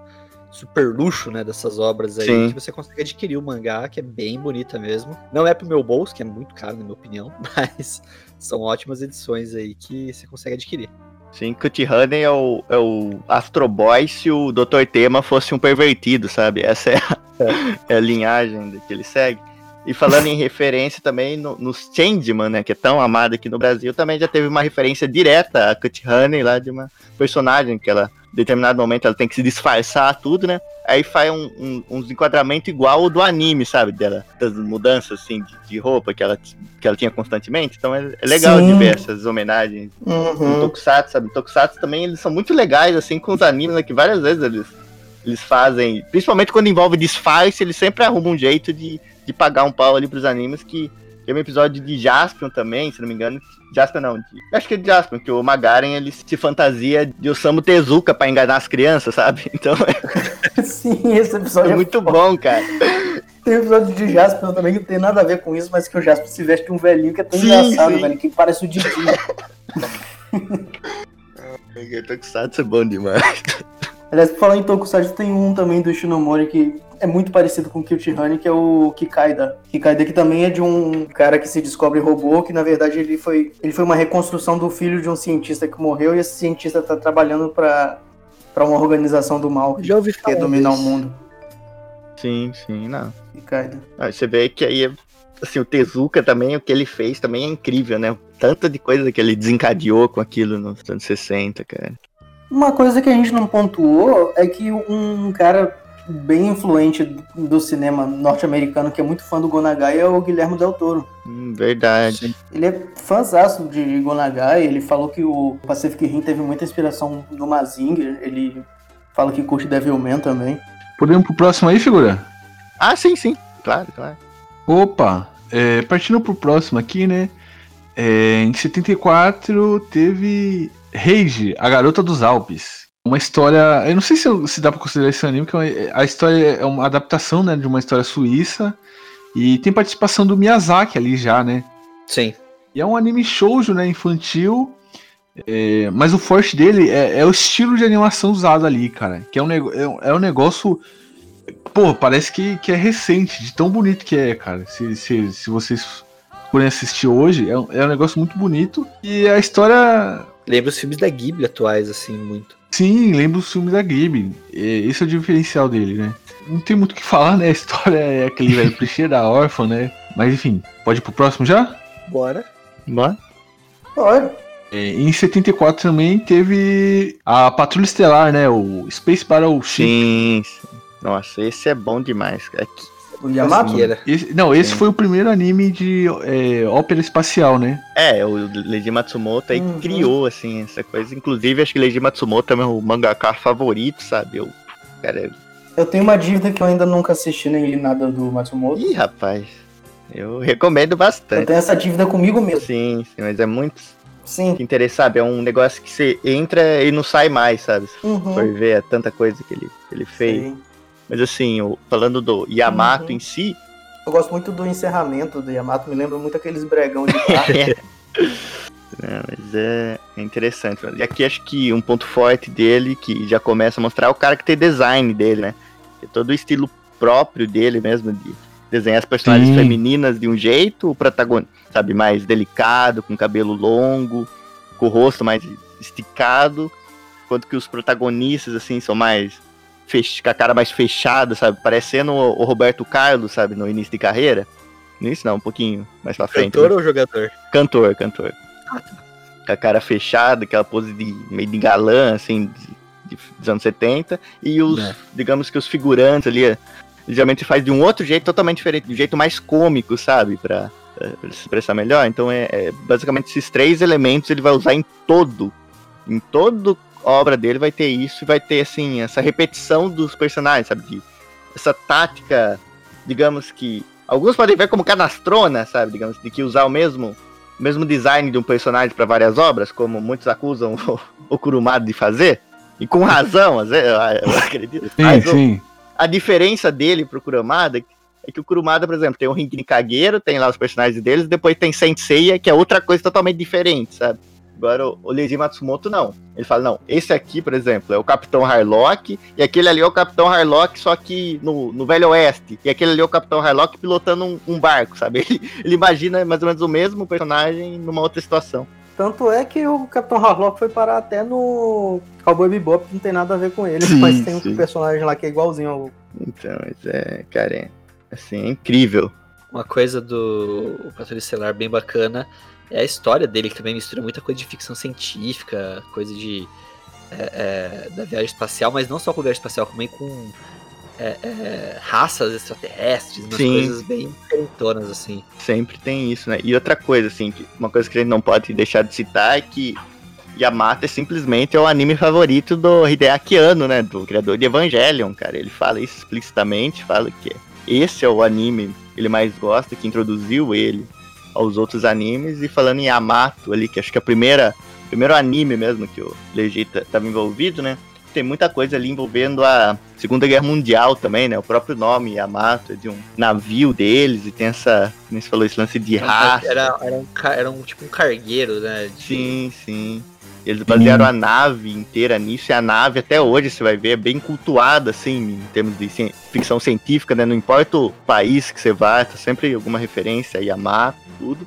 [SPEAKER 4] super luxo, né, dessas obras aí,
[SPEAKER 3] Sim.
[SPEAKER 4] que você consegue adquirir o mangá, que é bem bonita mesmo. Não é pro meu bolso, que é muito caro, na minha opinião, mas são ótimas edições aí que você consegue adquirir.
[SPEAKER 3] Sim, Cut Honey é o, é o Astro Boy se o Dr. Tema fosse um pervertido, sabe? Essa é a, é a linhagem que ele segue. E falando em referência também, no, nos Changeman, né, que é tão amado aqui no Brasil, também já teve uma referência direta a Cut Honey lá de uma personagem que ela, determinado momento, ela tem que se disfarçar tudo, né? Aí faz um, um, uns enquadramento igual o do anime, sabe? Dela, das mudanças, assim, de, de roupa que ela, que ela tinha constantemente. Então é, é legal
[SPEAKER 5] Sim.
[SPEAKER 3] de ver essas homenagens no
[SPEAKER 5] Uhum.
[SPEAKER 3] Tokusatsu, sabe? Tokusatsu também eles são muito legais, assim, com os animes, né? Que várias vezes eles, eles fazem, principalmente quando envolve disfarce, eles sempre arrumam um jeito de, de pagar um pau ali pros animes, que tem um episódio de Jaspion também, se não me engano. Jaspion não, de, acho que é de Jaspion, que o Magaren ele se fantasia de Osamu Tezuka pra enganar as crianças, sabe? Então
[SPEAKER 5] Sim, esse episódio
[SPEAKER 3] é
[SPEAKER 5] é
[SPEAKER 3] muito bom, cara.
[SPEAKER 5] Tem um episódio de Jasper também que não tem nada a ver com isso, mas que o Jasper se veste um velhinho que é tão
[SPEAKER 3] Sim,
[SPEAKER 5] engraçado,
[SPEAKER 3] sim.
[SPEAKER 5] velho, que parece o Didi.
[SPEAKER 3] Tokusatsu é bom demais.
[SPEAKER 5] Aliás, por falar em Tokusatsu, tem um também do Shinomori que é muito parecido com o Kill Honey, que é o Kikaida. Kikaida que também é de um cara que se descobre robô, que na verdade ele foi, ele foi uma reconstrução do filho de um cientista que morreu e esse cientista tá trabalhando pra, pra uma organização do mal que
[SPEAKER 4] Já ouvi
[SPEAKER 5] quer
[SPEAKER 4] falar
[SPEAKER 5] dominar o mundo.
[SPEAKER 3] Sim, sim, não.
[SPEAKER 5] Kikaida.
[SPEAKER 3] Ah, você vê que aí, assim, o Tezuka também, o que ele fez também é incrível, né? Tanta de coisa que ele desencadeou com aquilo nos anos 60, cara.
[SPEAKER 5] Uma coisa que a gente não pontuou é que um cara bem influente do cinema norte-americano, que é muito fã do Gonagai, é o Guilherme Del Toro.
[SPEAKER 3] Hum, verdade.
[SPEAKER 5] Ele é fãzaço de Gonagai, ele falou que o Pacific Rim teve muita inspiração no Mazinger, ele fala que curte Devilman também.
[SPEAKER 2] Podemos pro próximo aí, figura?
[SPEAKER 3] Ah, sim, sim. Claro, claro.
[SPEAKER 2] Opa, é, partindo pro próximo aqui, né? É, em 74 teve Rage, a garota dos Alpes. Uma história. Eu não sei se, se dá pra considerar esse anime, que é uma- a história é uma adaptação né, de uma história suíça. E tem participação do Miyazaki ali já, né?
[SPEAKER 4] Sim.
[SPEAKER 2] E é um anime shoujo, né? Infantil. É, mas o forte dele é, é o estilo de animação usado ali, cara. Que é um, é um- é um negócio. Pô, parece que, que é recente, de tão bonito que é, cara. Se, se, se vocês forem assistir hoje, é um, é um negócio muito bonito. E a história.
[SPEAKER 4] Lembra os filmes da Ghibli atuais, assim, muito.
[SPEAKER 2] Sim, lembra os filmes da Ghibli. E Esse é o diferencial dele, né? Não tem muito o que falar, né? A história é aquele velho clichê da órfã, né? Mas enfim, pode ir pro próximo já?
[SPEAKER 4] Bora.
[SPEAKER 3] Bora.
[SPEAKER 5] Olha,
[SPEAKER 2] É, em 74 também teve a Patrulha Estelar, né? O Space Battleship.
[SPEAKER 3] Sim, sim. Nossa, esse é bom demais. cara. Que-
[SPEAKER 5] O Yamato?
[SPEAKER 2] Esse- não, esse
[SPEAKER 3] Sim.
[SPEAKER 2] foi o primeiro anime de é, ópera espacial, né?
[SPEAKER 3] É, o Leiji Matsumoto aí
[SPEAKER 5] Uhum.
[SPEAKER 3] criou, assim, essa coisa. Inclusive, acho que Leiji Matsumoto é meu mangaka favorito, sabe? Eu, cara,
[SPEAKER 5] Eu tenho uma dívida que eu ainda nunca assisti nem li nada do Matsumoto.
[SPEAKER 3] ih, rapaz, eu recomendo
[SPEAKER 5] Eu
[SPEAKER 3] bastante.
[SPEAKER 5] tenho essa dívida comigo mesmo.
[SPEAKER 3] Sim, sim, mas é muito
[SPEAKER 5] Sim.
[SPEAKER 3] interessante, É um negócio que você entra e não sai mais, sabe?
[SPEAKER 5] Uhum.
[SPEAKER 3] for ver, é tanta coisa que ele, que ele fez.
[SPEAKER 5] Sim.
[SPEAKER 3] Mas assim, falando do Yamato
[SPEAKER 5] Uhum.
[SPEAKER 3] em si,
[SPEAKER 5] Eu gosto muito do encerramento do Yamato, me lembra muito aqueles bregão de.
[SPEAKER 3] É, mas é, é interessante. E aqui acho que um ponto forte dele, que já começa a mostrar, é o cara que tem design dele, né? É todo o estilo próprio dele mesmo, de desenhar as personagens
[SPEAKER 2] Sim.
[SPEAKER 3] femininas de um jeito, o protagonista, sabe, mais delicado, com cabelo longo, com o rosto mais esticado, enquanto que os protagonistas, assim, são mais fech... com a cara mais fechada, sabe? Parecendo o Roberto Carlos, sabe, no início de carreira. No início não, um pouquinho mais pra frente.
[SPEAKER 4] Cantor ou jogador?
[SPEAKER 3] Cantor, cantor. Com a cara fechada, aquela pose de meio de galã, assim, de, de- dos anos 70. E os,
[SPEAKER 4] É.
[SPEAKER 3] digamos que os figurantes ali, geralmente faz de um outro jeito totalmente diferente, de um jeito mais cômico, sabe? Pra, pra se expressar melhor. Então é, é basicamente esses três elementos ele vai usar em todo. Em toda obra dele vai ter isso e vai ter, assim, essa repetição dos personagens, sabe? De- essa tática, digamos que. Alguns podem ver como canastrona, sabe? Digamos, de que usar o mesmo o mesmo design de um personagem para várias obras, como muitos acusam o, o Kurumada de fazer, e com razão, às vezes, eu, eu acredito.
[SPEAKER 2] Sim,
[SPEAKER 3] Mas o-
[SPEAKER 2] sim.
[SPEAKER 3] a diferença dele pro Kurumada é que o Kurumada, por exemplo, tem o Rinkin Kagero, tem lá os personagens deles, depois tem Senseiya, que é outra coisa totalmente diferente, sabe? Agora, o- Leiji Matsumoto, não. Ele fala, não, esse aqui, por exemplo, é o Capitão Harlock, e aquele ali é o Capitão Harlock, só que no, no Velho Oeste. E aquele ali é o Capitão Harlock pilotando um, um barco, sabe? Ele, ele imagina mais ou menos o mesmo personagem numa outra situação.
[SPEAKER 5] Tanto é que o Capitão Harlock foi parar até no Cowboy Bebop, que não tem nada a ver com ele,
[SPEAKER 3] Sim,
[SPEAKER 5] mas tem
[SPEAKER 3] sim.
[SPEAKER 5] um personagem lá que é igualzinho ao...
[SPEAKER 3] Então, mas é, cara, é, assim, é incrível.
[SPEAKER 4] Uma coisa do Patrulha Estelar bem bacana é a história dele, que também mistura muita coisa de ficção científica, coisa de. é, é, da viagem espacial, mas não só com viagem espacial, também com é, é, raças extraterrestres, umas
[SPEAKER 3] Sim.
[SPEAKER 4] coisas bem diferentonas, assim.
[SPEAKER 3] Sempre tem isso, né? E outra coisa, assim, uma coisa que a gente não pode deixar de citar é que Yamato é simplesmente o anime favorito do Hideaki Anno, né? Do criador de Evangelion, cara. Ele fala isso explicitamente, fala que esse é o anime que ele mais gosta, que introduziu ele aos outros animes. E falando em Yamato ali, que acho que é a primeira, primeiro anime mesmo que o Legita estava envolvido, né? Tem muita coisa ali envolvendo a Segunda Guerra Mundial também, né? O próprio nome Yamato é de um navio deles e tem essa, como você falou, esse lance de raça.
[SPEAKER 4] Era, era, um, era um tipo um cargueiro, né? de-
[SPEAKER 3] Sim, sim. Eles basearam a nave inteira nisso, e a nave até hoje, você vai ver, é bem cultuada, assim, em termos de ci- ficção científica, né? Não importa o país que você vai, tá sempre alguma referência a Yamato, tudo.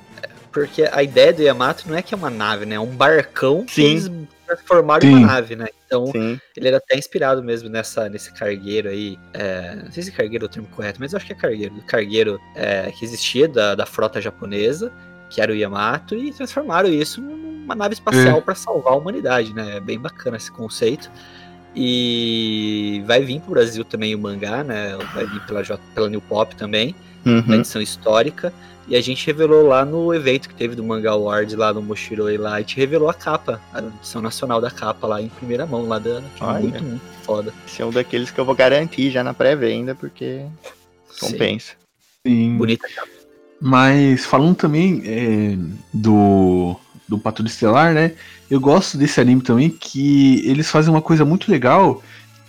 [SPEAKER 4] Porque a ideia do Yamato não é que é uma nave, né? É um barcão que
[SPEAKER 3] Sim.
[SPEAKER 4] eles transformaram em
[SPEAKER 2] Sim.
[SPEAKER 4] uma nave, né? Então,
[SPEAKER 3] Sim,
[SPEAKER 4] ele era até inspirado mesmo nessa, nesse cargueiro aí. é, não sei se cargueiro é o termo correto, mas eu acho que é cargueiro. Cargueiro é, que existia da, da frota japonesa, que era o Yamato, e transformaram isso numa nave espacial pra salvar a humanidade, né? É bem bacana esse conceito. E vai vir pro Brasil também o mangá, né? Vai vir pela, J- pela New Pop também, na
[SPEAKER 3] uhum.
[SPEAKER 4] edição histórica. E a gente revelou lá no evento que teve do Manga Award lá no Mochiroi lá, a gente revelou a capa, a edição nacional da capa lá em primeira mão, lá da. que é
[SPEAKER 3] Olha.
[SPEAKER 4] muito, muito foda.
[SPEAKER 3] esse é um daqueles que eu vou garantir já na pré-venda, porque
[SPEAKER 4] Sim.
[SPEAKER 3] compensa.
[SPEAKER 2] sim.
[SPEAKER 4] Bonita capa.
[SPEAKER 2] Mas falando também é, do, do Patrulha Estelar, né? Eu gosto desse anime também, que eles fazem uma coisa muito legal,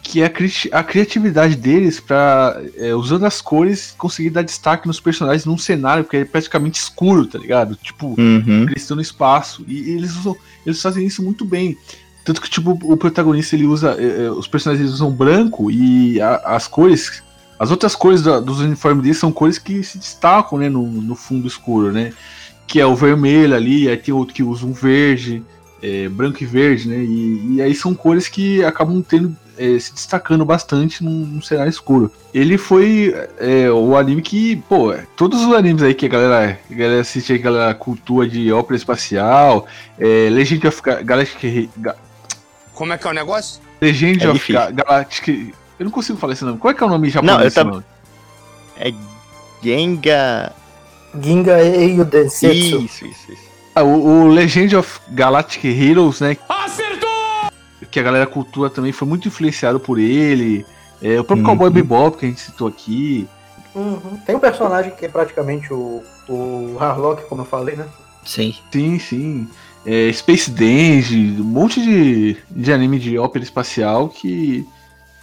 [SPEAKER 2] que é a, cri- a criatividade deles pra, é, usando as cores, conseguir dar destaque nos personagens num cenário que é praticamente escuro, tá ligado? Tipo,
[SPEAKER 3] Uhum.
[SPEAKER 2] eles estão no espaço. E eles usam. Eles fazem isso muito bem. Tanto que, tipo, o protagonista ele usa. eh, eh, os personagens usam branco e a- as cores. As outras cores da- dos uniformes deles são cores que se destacam, né, no, no fundo escuro, né? Que é o vermelho ali, aí tem outro que usa um verde, eh, branco e verde, né? E, e aí são cores que acabam tendo é, se destacando bastante num, num cenário escuro. Ele foi é, o anime que, pô, todos os animes aí que a galera, a galera assiste, a galera cultua de ópera espacial, é, Legend of Ga- Galactic. Ga-
[SPEAKER 1] Como é que é o negócio?
[SPEAKER 2] Legend
[SPEAKER 3] É
[SPEAKER 2] of. Ga- Galactic. Eu não consigo falar esse nome. Qual é que é o nome japonês?
[SPEAKER 3] Não, eu
[SPEAKER 2] nome?
[SPEAKER 3] É Genga.
[SPEAKER 5] Ginga Eio Densetsu.
[SPEAKER 3] Isso, isso, isso.
[SPEAKER 2] Ah, o, o Legend of Galactic Heroes, né? Acertou! Que a galera cultua também foi muito influenciado por ele. É, o próprio
[SPEAKER 3] Uhum.
[SPEAKER 2] Cowboy Bebop que a gente citou aqui.
[SPEAKER 5] Uhum. Tem um personagem que é praticamente o, o Harlock, como eu falei, né?
[SPEAKER 4] Sim.
[SPEAKER 2] Sim, sim. É, Space Dandy, um monte de, de anime de ópera espacial que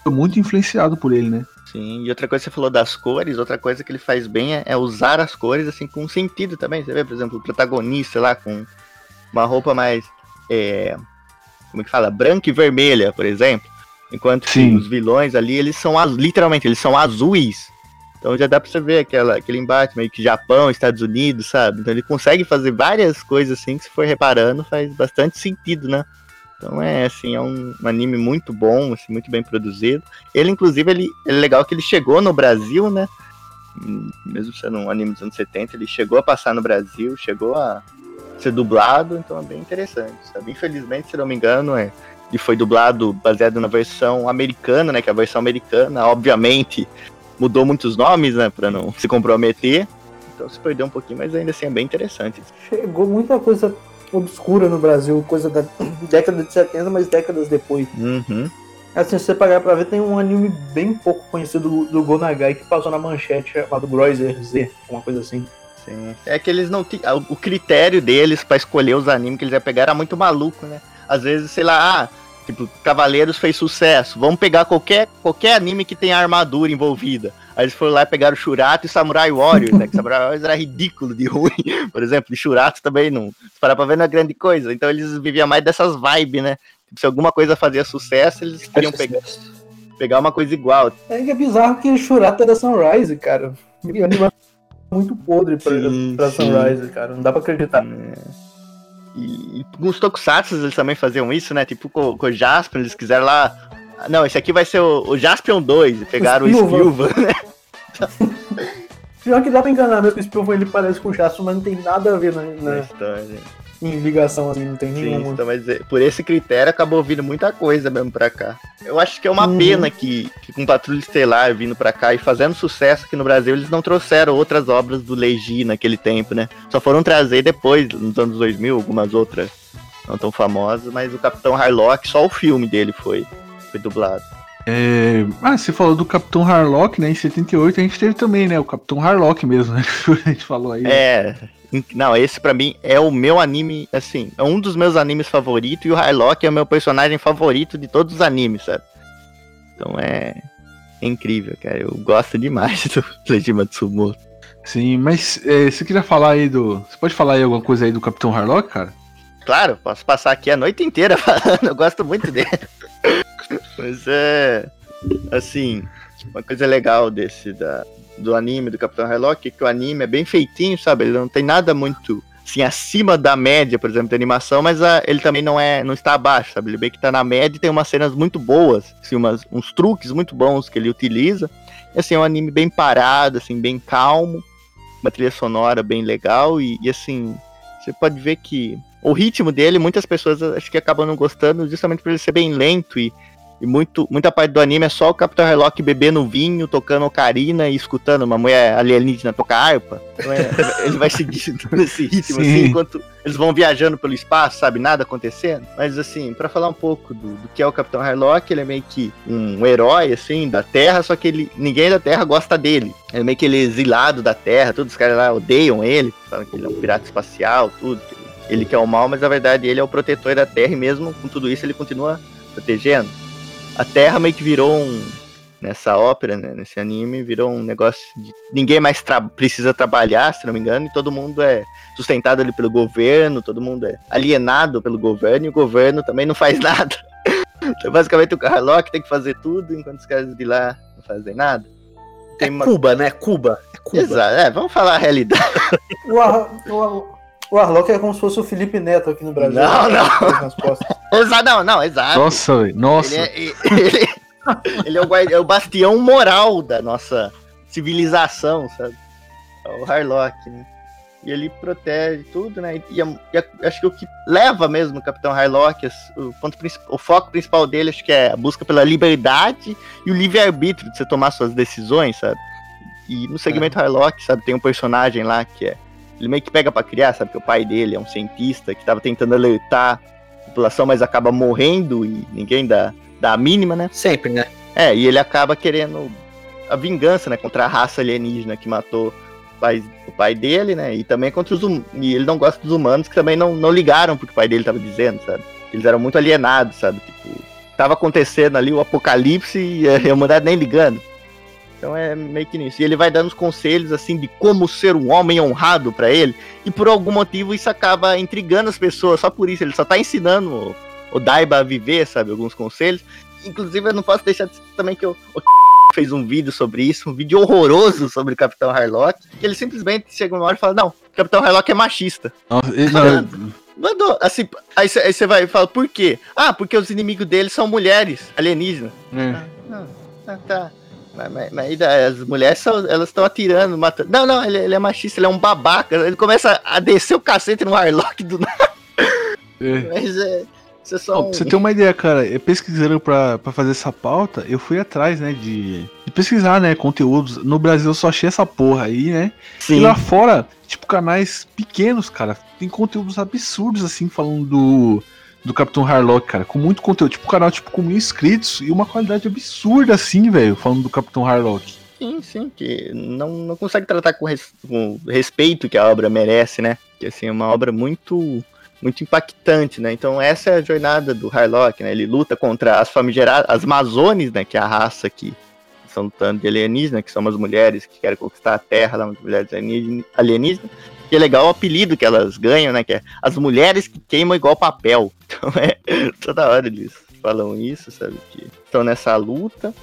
[SPEAKER 2] foi muito influenciado por ele, né?
[SPEAKER 3] Sim, e outra coisa que você falou das cores, outra coisa que ele faz bem é, é usar as cores assim com sentido também. Você vê, por exemplo, o protagonista lá com uma roupa mais. é, como é que fala? Branca e vermelha, por exemplo. Enquanto que
[SPEAKER 2] Sim.
[SPEAKER 3] os vilões ali, eles são literalmente, eles são azuis. Então já dá pra você ver aquela, aquele embate meio que Japão, Estados Unidos, sabe? Então ele consegue fazer várias coisas assim que se for reparando faz bastante sentido, né? Então é assim, é um, um anime muito bom, assim, muito bem produzido. Ele, inclusive, ele, é legal que ele chegou no Brasil, né? Mesmo sendo um anime dos anos 70, ele chegou a passar no Brasil, chegou a ser dublado, então é bem interessante, sabe? Infelizmente, se não me engano, é, ele foi dublado baseado na versão americana, né? Que é a versão americana, obviamente, mudou muitos nomes, né? Pra não se comprometer. Então se perdeu um pouquinho, mas ainda assim é bem interessante.
[SPEAKER 5] Chegou muita coisa obscura no Brasil, coisa da década de 70, mas décadas depois.
[SPEAKER 3] Uhum.
[SPEAKER 5] Assim, se você pagar pra ver, tem um anime bem pouco conhecido do, do Gonagai que passou na manchete chamado Groiser Z, uma coisa assim.
[SPEAKER 3] Sim. É que eles não tinham. O critério deles pra escolher os animes que eles iam pegar era muito maluco, né? Às vezes, sei lá, ah, tipo, Cavaleiros fez sucesso. Vamos pegar qualquer, qualquer anime que tenha armadura envolvida. Aí eles foram lá e pegaram Shurato e Samurai Warriors, né? Que Samurai Warriors era ridículo de ruim. Por exemplo, e Shurato também não. Se parar pra ver, não é grande coisa. Então eles viviam mais dessas vibes, né? Tipo, se alguma coisa fazia sucesso, eles queriam pegar, pegar uma coisa igual.
[SPEAKER 5] É que é bizarro que Shurata era Sunrise, cara. E anime muito podre pra,
[SPEAKER 3] Sim,
[SPEAKER 5] pra
[SPEAKER 3] sim.
[SPEAKER 5] Sunrise, cara. Não dá pra acreditar.
[SPEAKER 3] E, e com os Tokusatsu eles também faziam isso, né? Tipo com, com o Jaspion, eles quiseram lá. "Ah, Não, esse aqui vai ser o, o Jaspion 2. E pegaram o
[SPEAKER 5] Spilvan.
[SPEAKER 3] Spilvan, né?
[SPEAKER 5] Pior que dá pra enganar mesmo, esse povo ele parece com o Jasper, mas não tem nada a ver na,
[SPEAKER 3] Na
[SPEAKER 5] na-
[SPEAKER 3] história.
[SPEAKER 5] Em ligação assim, não tem
[SPEAKER 3] Sim,
[SPEAKER 5] nenhuma.
[SPEAKER 3] então, mas é, por esse critério acabou vindo muita coisa mesmo pra cá. Eu acho que é uma
[SPEAKER 5] Uhum.
[SPEAKER 3] pena que, que com Patrulha Estelar vindo pra cá e fazendo sucesso aqui no Brasil, eles não trouxeram outras obras do Legi naquele tempo, né? Só foram trazer depois, nos anos 2000, algumas outras não tão famosas, mas o Capitão Harlock, só o filme dele foi, foi dublado.
[SPEAKER 2] É, Ah, você falou do Capitão Harlock, né? Em 78 a gente teve também, né? O Capitão Harlock mesmo, né? a gente falou aí.
[SPEAKER 3] É. in- Não, esse pra mim é o meu anime, assim, é um dos meus animes favoritos e o Harlock é o meu personagem favorito de todos os animes, sabe? Então é, é incrível, cara. Eu gosto demais do Legima Tsumoto.
[SPEAKER 2] Sim, mas é, você queria falar aí do. Você pode falar aí alguma coisa aí do Capitão Harlock, cara?
[SPEAKER 3] Claro, posso passar aqui a noite inteira falando, eu gosto muito dele. Mas é. Assim, uma coisa legal desse da, do anime do Capitão Harlock é que o anime é bem feitinho, sabe? Ele não tem nada muito assim, acima da média, por exemplo, de animação, mas ah, ele também não é, não está abaixo, sabe? Ele bem que tá na média e tem umas cenas muito boas, assim, umas, uns truques muito bons que ele utiliza. E, assim, é um anime bem parado, assim, bem calmo, uma trilha sonora bem legal e, e, assim, você pode ver que o ritmo dele, muitas pessoas acho que acabam não gostando justamente por ele ser bem lento e, e muito, muita parte do anime é só o Capitão Harlock bebendo vinho, tocando ocarina e escutando uma mulher alienígena tocar harpa. Então é, ele vai seguindo nesse ritmo
[SPEAKER 2] Sim.
[SPEAKER 3] assim, enquanto eles vão viajando pelo espaço, sabe, nada acontecendo. Mas assim, pra falar um pouco do, do que é o Capitão Harlock, ele é meio que um herói assim da Terra, só que ele ninguém da Terra gosta dele. É meio que ele é exilado da Terra, todos os caras lá odeiam ele, falam que ele é um pirata espacial, tudo. que ele- Ele que é o mal, mas na verdade ele é o protetor da Terra e mesmo com tudo isso ele continua protegendo. A Terra meio que virou um nessa ópera, né, nesse anime, virou um negócio de ninguém mais tra- precisa trabalhar, se não me engano, e todo mundo é sustentado ali pelo governo, todo mundo é alienado pelo governo e o governo também não faz nada. Então, basicamente o Harlock tem que fazer tudo enquanto os caras de lá não fazem nada.
[SPEAKER 4] É
[SPEAKER 3] Tem uma-
[SPEAKER 4] Cuba, né? Cuba. É Cuba.
[SPEAKER 3] Exato, é, vamos falar a realidade.
[SPEAKER 5] O, o, o Arlock é como se fosse o Felipe Neto aqui no Brasil.
[SPEAKER 3] Não, não. Exato, não, não, exato.
[SPEAKER 2] Nossa, velho. Nossa.
[SPEAKER 3] Ele é, ele, ele é o, é o bastião moral da nossa civilização, sabe? É o Harlock, né? E ele protege tudo, né? E, a- e acho que o que leva mesmo o Capitão Harlock, o, ponto, o foco principal dele, acho que é a busca pela liberdade e o livre-arbítrio de você tomar suas decisões, sabe? E no segmento Harlock, sabe, tem um personagem lá que é. Ele meio que pega pra criar, sabe? Que o pai dele é um cientista que tava tentando alertar a população, mas acaba morrendo e ninguém dá, dá a mínima, né?
[SPEAKER 4] Sempre, né?
[SPEAKER 3] É, e ele acaba querendo a vingança, né, contra a raça alienígena que matou o pai, o pai dele, né, e também contra os hum- e ele não gosta dos humanos que também não, não ligaram porque o pai dele tava dizendo, sabe? Eles eram muito alienados, sabe? Tipo, tava acontecendo ali o apocalipse e a humanidade nem ligando. Então é meio que nisso. E ele vai dando os conselhos, assim, de como ser um homem honrado pra ele. E por algum motivo isso acaba intrigando as pessoas. Só por isso. Ele só tá ensinando o, o Daiba a viver, sabe? Alguns conselhos. Inclusive, eu não posso deixar de também que o, o fez um vídeo sobre isso. Um vídeo horroroso sobre o Capitão Harlock. Que ele simplesmente chega uma hora e fala: Não, o Capitão Harlock é machista.
[SPEAKER 2] Ele- não,
[SPEAKER 3] Mandou. Assim, aí você vai e fala: Por quê? Ah, porque os inimigos dele são mulheres alienígenas.
[SPEAKER 2] é.
[SPEAKER 3] Ah, tá. Mas, mas, mas as mulheres são, elas estão atirando, matando. Não, não, ele, ele é machista, ele é um babaca. Ele começa a descer o cacete no Harlock do nada.
[SPEAKER 2] É.
[SPEAKER 3] Mas é. Isso é só
[SPEAKER 2] pra
[SPEAKER 3] um.
[SPEAKER 2] você ter uma ideia, cara, pesquisando pra, pra fazer essa pauta, eu fui atrás, né, de, de pesquisar, né, conteúdos. No Brasil eu só achei essa porra aí, né? E
[SPEAKER 3] Sim.
[SPEAKER 2] lá fora, tipo, canais pequenos, cara, tem conteúdos absurdos, assim, falando do, do Capitão Harlock, cara, com muito conteúdo. Tipo, canal, tipo, com mil inscritos e uma qualidade absurda, assim, velho, falando do Capitão Harlock.
[SPEAKER 3] Sim, sim, que não, não consegue tratar com, res- com o respeito que a obra merece, né? Que assim, é uma obra muito muito impactante, né? Então essa é a jornada do Harlock, né? Ele luta contra as famigeradas, as Mazones, né? Que é a raça que estão lutando de alienígena, que são as mulheres que querem conquistar a Terra, as mulheres alienígena- alienígenas. E é legal o apelido que elas ganham, né? Que é as mulheres que queimam igual papel. Então é toda hora eles falam isso, sabe? Que estão nessa luta.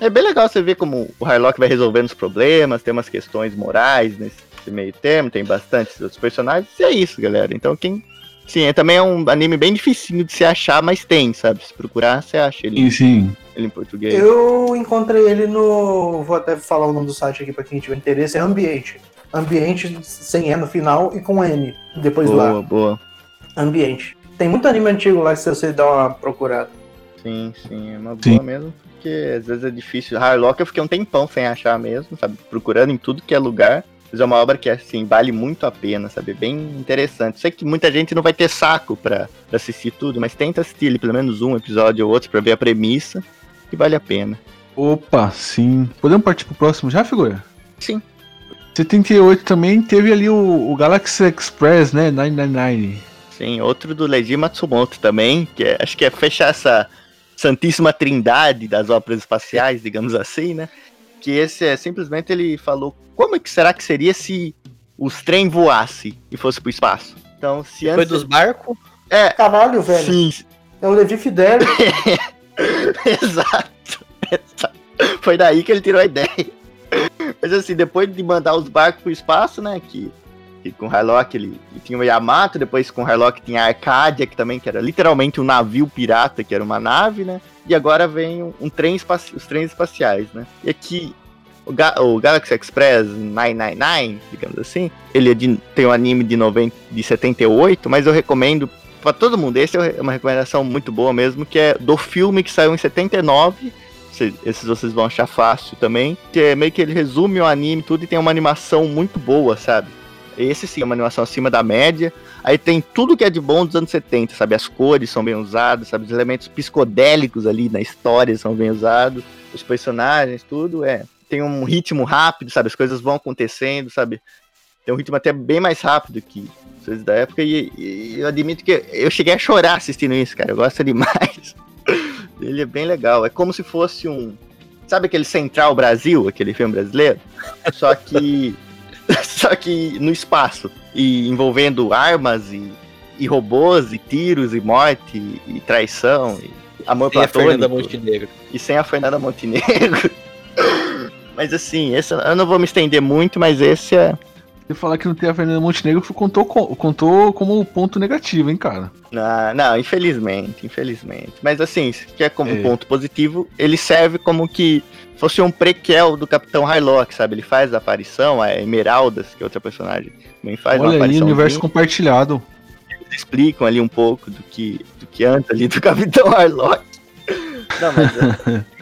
[SPEAKER 3] É bem legal você ver como o Harlock vai resolvendo os problemas, tem umas questões morais nesse meio termo, tem bastante outros personagens, e é isso, galera. Então quem. Sim, é, também é um anime bem dificinho de se achar, mas tem, sabe? Se procurar, você acha ele,
[SPEAKER 2] sim.
[SPEAKER 3] ele em português.
[SPEAKER 5] Eu encontrei ele no. Vou até falar o nome do site aqui pra quem tiver interesse. É Ambiente. Ambiente sem E no final e com N depois do
[SPEAKER 3] Boa,
[SPEAKER 5] A.
[SPEAKER 3] boa.
[SPEAKER 5] Ambiente. Tem muito anime antigo lá se você dá uma procurada.
[SPEAKER 3] Sim, sim, é uma
[SPEAKER 2] Sim.
[SPEAKER 3] boa mesmo, porque às vezes é difícil. Harlock eu fiquei um tempão sem achar mesmo, sabe? Procurando em tudo que é lugar. Mas é uma obra que, assim, vale muito a pena, sabe? Bem interessante. Sei que muita gente não vai ter saco pra, pra assistir tudo, mas tenta assistir ali pelo menos um episódio ou outro pra ver a premissa, que vale a pena.
[SPEAKER 2] Opa, sim. Podemos partir pro próximo já, figura?
[SPEAKER 3] Sim.
[SPEAKER 2] 78 também teve ali o, o Galaxy Express, né? 999.
[SPEAKER 3] Sim, outro do Leiji Matsumoto também, que é- acho que é fechar essa santíssima trindade das óperas espaciais, digamos assim, né? Que esse é simplesmente ele falou, como é que será que seria se os trem voasse e fosse pro espaço? Então, se
[SPEAKER 4] Depois
[SPEAKER 3] antes...
[SPEAKER 4] dos barcos,
[SPEAKER 3] É,
[SPEAKER 5] Caralho, velho.
[SPEAKER 3] sim,
[SPEAKER 5] É o Levi
[SPEAKER 3] exato, exato. Foi daí que ele tirou a ideia. Mas assim, depois de mandar os barcos pro espaço, né, que, que com o Harlock ele, tinha o Yamato, depois com o Harlock tinha a Arcadia, que também que era literalmente um navio pirata, que era uma nave, né, e agora vem um, um trem os trens espaciais, né, e aqui o, Ga- o Galaxy Express 999, digamos assim, ele é de- tem um anime de, 90, de 78, mas eu recomendo pra todo mundo, esse é uma recomendação muito boa mesmo, que é do filme que saiu em 79, Cê- esses vocês vão achar fácil também. Que é meio que ele resume o anime tudo e tem uma animação muito boa, sabe? Esse sim é uma animação acima da média. Aí tem tudo que é de bom dos anos 70, sabe? As cores são bem usadas, sabe? Os elementos psicodélicos ali na história são bem usados. Os personagens, tudo é. Tem um ritmo rápido, sabe? As coisas vão acontecendo, sabe? Tem um ritmo até bem mais rápido que coisas da época. E, e eu admito que eu cheguei a chorar assistindo isso, cara. Eu gosto demais. Ele é bem legal. É como se fosse um. Sabe aquele Central Brasil, aquele filme brasileiro? Só que. só que no espaço. E envolvendo armas e, e robôs, e tiros, e morte, e, e traição, e amor
[SPEAKER 4] tem a Fernanda
[SPEAKER 3] platônico.
[SPEAKER 4] Montenegro.
[SPEAKER 3] E sem a Fernanda Montenegro. mas assim, esse, eu não vou me estender muito, mas esse é,
[SPEAKER 2] Você falar que não tem a Fernanda Montenegro contou, co- contou como ponto negativo, hein, cara?
[SPEAKER 3] Não, não, infelizmente, infelizmente. Mas assim, se quer como
[SPEAKER 2] É.
[SPEAKER 3] ponto positivo, ele serve como que fosse um prequel do Capitão Harlock, sabe? Ele faz a aparição, a Emeraldas, que é outra personagem, também faz uma
[SPEAKER 2] Olha aí,
[SPEAKER 3] aparição.
[SPEAKER 2] universo compartilhado.
[SPEAKER 3] explicam ali um pouco do que, do que antes ali do Capitão Harlock. Não, mas é,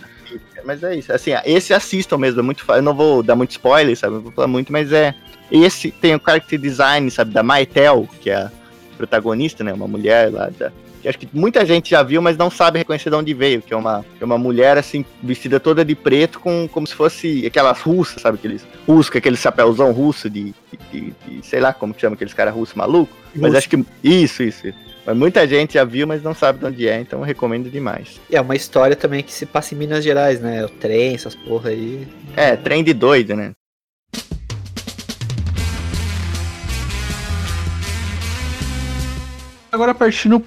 [SPEAKER 3] mas é isso. Assim, esse assistam mesmo, é muito Eu não vou dar muito spoiler, sabe? Não vou falar muito, mas é. Esse tem o character design, sabe, da Maitel, que é a protagonista, né? Uma mulher lá da. Que acho que muita gente já viu, mas não sabe reconhecer de onde veio, que é uma, que é uma mulher assim, vestida toda de preto, com como se fosse aquelas russas, sabe? Aqueles russos, com aquele chapéuzão russo de, de, de- sei lá como que chama aqueles caras russos malucos. Mas acho que. Isso, isso, isso. Mas muita gente já viu, mas não sabe de onde é, então eu recomendo demais.
[SPEAKER 4] E é uma história também que se passa em Minas Gerais, né? O trem, essas porra aí.
[SPEAKER 3] É, trem de doido, né?
[SPEAKER 2] Agora partindo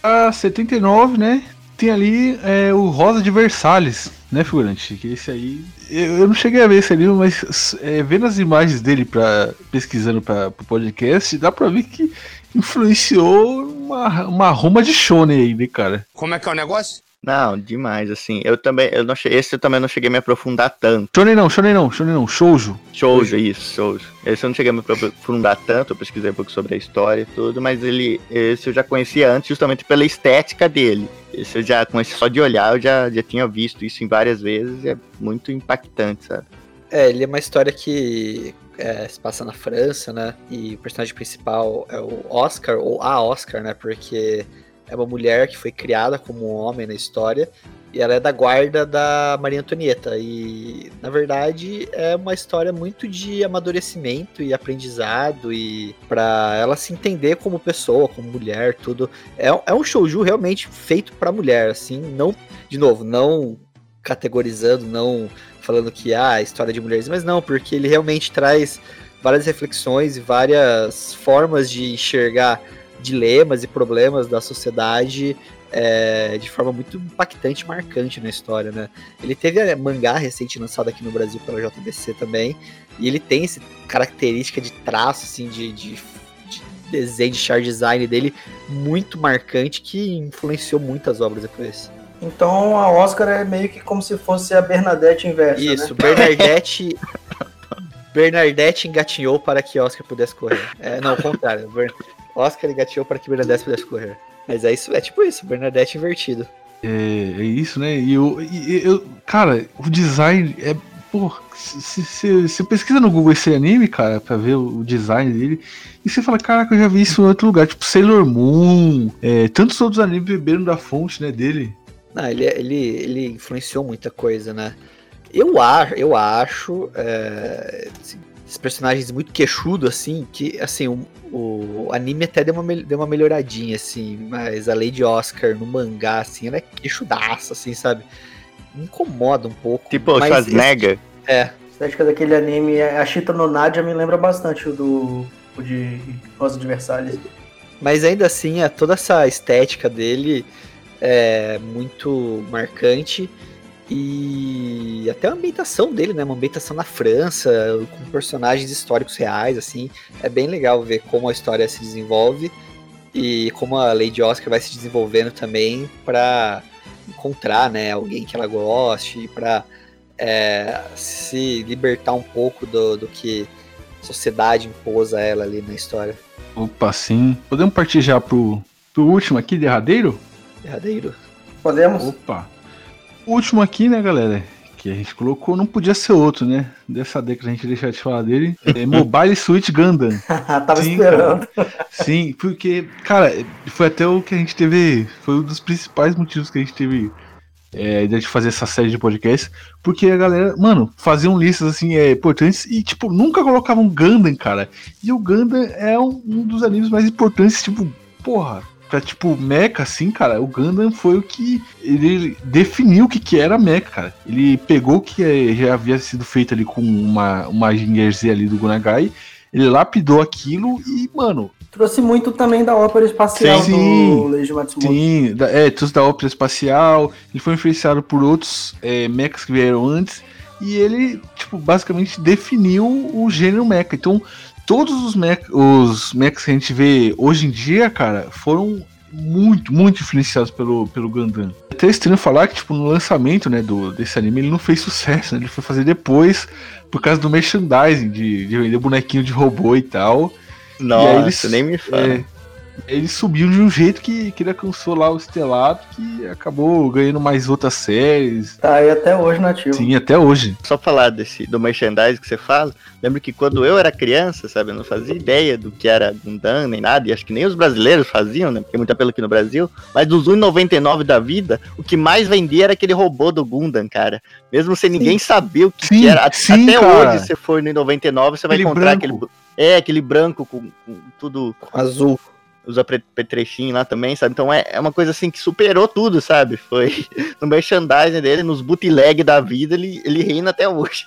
[SPEAKER 2] pra 79, né? Tem ali é, o Rosa de Versalhes, né, figurante? Que esse aí. Eu, eu não cheguei a ver esse livro, mas é, vendo as imagens dele pra, pesquisando para o podcast, dá pra ver que influenciou uma, uma Roma de Shonen aí, né, cara?
[SPEAKER 1] Como é que é o negócio?
[SPEAKER 3] Não, demais, assim. Eu também, eu não esse eu também não cheguei a me aprofundar tanto.
[SPEAKER 2] Shonen não, Shonen não, Shonen não, Shoujo.
[SPEAKER 3] Shoujo, isso, Shoujo. Esse eu não cheguei a me aprofundar tanto, eu pesquisei um pouco sobre a história e tudo, mas ele, esse eu já conhecia antes justamente pela estética dele. Esse eu já conheci só de olhar, eu já, já tinha visto isso em várias vezes e é muito impactante, sabe?
[SPEAKER 4] É, ele é uma história que é, se passa na França, né? E o personagem principal é o Oscar, ou a Oscar, né? Porque é uma mulher que foi criada como um homem na história e ela é da guarda da Maria Antonieta. E, na verdade, é uma história muito de amadurecimento e aprendizado e para ela se entender como pessoa, como mulher, tudo. É, é um shouju realmente feito para mulher, assim, não, de novo, não categorizando, não falando que ah, história de mulheres, mas não, porque ele realmente traz várias reflexões e várias formas de enxergar dilemas e problemas da sociedade é, de forma muito impactante e marcante na história, né? Ele teve a mangá recente lançado aqui no Brasil pela JBC também, e ele tem essa característica de traço, assim, de, de, de desenho, de char design dele muito marcante que influenciou muitas obras depois.
[SPEAKER 5] Então a Oscar é meio que como se fosse a Bernadette inversa,
[SPEAKER 4] Isso,
[SPEAKER 5] né?
[SPEAKER 4] Bernadette. Bernadette engatinhou para que Oscar pudesse correr. É, não, o contrário. Oscar engatinhou para que Bernadette pudesse correr. Mas é isso, é tipo isso, Bernadette invertido.
[SPEAKER 2] É, é isso, né? E eu, e eu. Cara, o design é. Pô, se você pesquisa no Google esse anime, cara, pra ver o, o design dele, e você fala, caraca, eu já vi isso em outro lugar, tipo Sailor Moon, é, tantos outros animes beberam da fonte, né, dele.
[SPEAKER 4] Não, ele, ele, ele influenciou muita coisa, né? Eu, ar, eu acho é, assim, esses personagens muito queixudo, assim, que assim, o, o anime até deu uma, deu uma melhoradinha, assim, mas a Lady Oscar no mangá, assim, ela é queixudaça, assim, sabe? Me incomoda um pouco.
[SPEAKER 3] Tipo o
[SPEAKER 4] mas
[SPEAKER 3] Schwarzenegger.
[SPEAKER 4] esse- É,
[SPEAKER 5] A estética daquele anime, a Chita no Nadia me lembra bastante o do o de Rosa de Versalhes.
[SPEAKER 4] Mas ainda assim, é, toda essa estética dele é muito marcante. E até a ambientação dele, né? Uma ambientação na França, com personagens históricos reais, assim. É bem legal ver como a história se desenvolve e como a Lady Oscar vai se desenvolvendo também para encontrar, né? Alguém que ela goste, para se libertar um pouco do, do que a sociedade impôs a ela ali na história.
[SPEAKER 2] Opa, sim. Podemos partir já pro, pro último aqui, derradeiro?
[SPEAKER 4] Derradeiro.
[SPEAKER 5] Podemos?
[SPEAKER 2] Opa. O último aqui, né, galera? Que a gente colocou, não podia ser outro, né? Dessa década a gente deixar de falar dele. É Mobile Suit Gundam.
[SPEAKER 5] Tava
[SPEAKER 2] Sim,
[SPEAKER 5] esperando.
[SPEAKER 2] Sim, porque, cara, foi até o que a gente teve. Foi um dos principais motivos que a gente teve é, a ideia de fazer essa série de podcasts. Porque a galera, mano, faziam listas assim, é, importantes e, tipo, nunca colocavam Gundam, cara. E o Gundam é um, um dos animes mais importantes, tipo, porra. Pra, tipo, mecha, assim, cara, o Gundam foi o que ele definiu o que, que era mecha, cara. Ele pegou o que eh, já havia sido feito ali com uma, uma Ginger Z ali do Gunagai, ele lapidou aquilo e, mano,
[SPEAKER 5] Trouxe muito também da ópera espacial
[SPEAKER 2] Sim,
[SPEAKER 5] do Leiji Matsumoto.
[SPEAKER 2] Sim, da, é, trouxe da ópera espacial, ele foi influenciado por outros é, mechas que vieram antes, e ele, tipo, basicamente definiu o gênero mecha. Então, todos os, mech, os mechas que a gente vê hoje em dia, cara, foram muito, muito influenciados pelo, pelo Gundam. É até estranho falar que, tipo, no lançamento, né, do, desse anime, ele não fez sucesso, né? Ele foi fazer depois, por causa do merchandising, de, de vender bonequinho de robô e tal.
[SPEAKER 3] Nossa,
[SPEAKER 2] e eles,
[SPEAKER 3] nem me fala.
[SPEAKER 2] É, ele subiu de um jeito que, que ele alcançou lá o Estelato, que acabou ganhando mais outras séries.
[SPEAKER 5] Tá aí até hoje nativo.
[SPEAKER 2] Sim, até hoje.
[SPEAKER 3] Só falar desse, do merchandising que você fala, lembro que quando eu era criança, sabe, eu não fazia ideia do que era Gundam nem nada, e acho que nem os brasileiros faziam, né, porque é muito apelo aqui no Brasil, mas dos 1,99 da vida, o que mais vendia era aquele robô do Gundam, cara. Mesmo sem ninguém saber o que,
[SPEAKER 2] Sim,
[SPEAKER 3] que era.
[SPEAKER 2] sim,
[SPEAKER 3] até
[SPEAKER 2] cara.
[SPEAKER 3] hoje, se for no 99, você vai
[SPEAKER 2] Aquele
[SPEAKER 3] encontrar
[SPEAKER 2] branco.
[SPEAKER 3] aquele... É, aquele branco com, com tudo
[SPEAKER 4] Azul.
[SPEAKER 3] Os apetrechim lá também, sabe? Então é, é uma coisa assim que superou tudo, sabe? Foi no merchandising dele, nos bootleg da vida, ele, ele reina até hoje.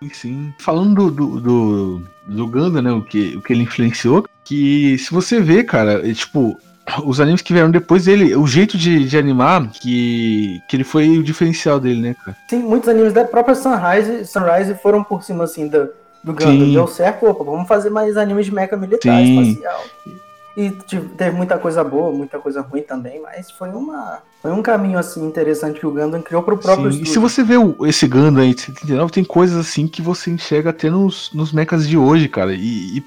[SPEAKER 2] Sim, sim. Falando do, do, do, Gundam, né, o que, o que ele influenciou, que se você vê, cara, é, tipo, os animes que vieram depois dele, o jeito de, de animar, que, que ele foi o diferencial dele, né, cara?
[SPEAKER 5] Sim, muitos animes da própria Sunrise, Sunrise foram por cima, assim, do, do Gundam.
[SPEAKER 2] Sim.
[SPEAKER 5] Deu certo, opa, vamos fazer mais animes de mecha militar,
[SPEAKER 2] Sim.
[SPEAKER 5] espacial. E teve muita coisa boa, muita coisa ruim também, mas foi uma foi um caminho assim interessante que o Gundam criou pro próprio
[SPEAKER 2] Sim, E se você vê o- esse Gundam aí de 79, tem coisas assim que você enxerga até nos, nos mechas de hoje, cara. E, e,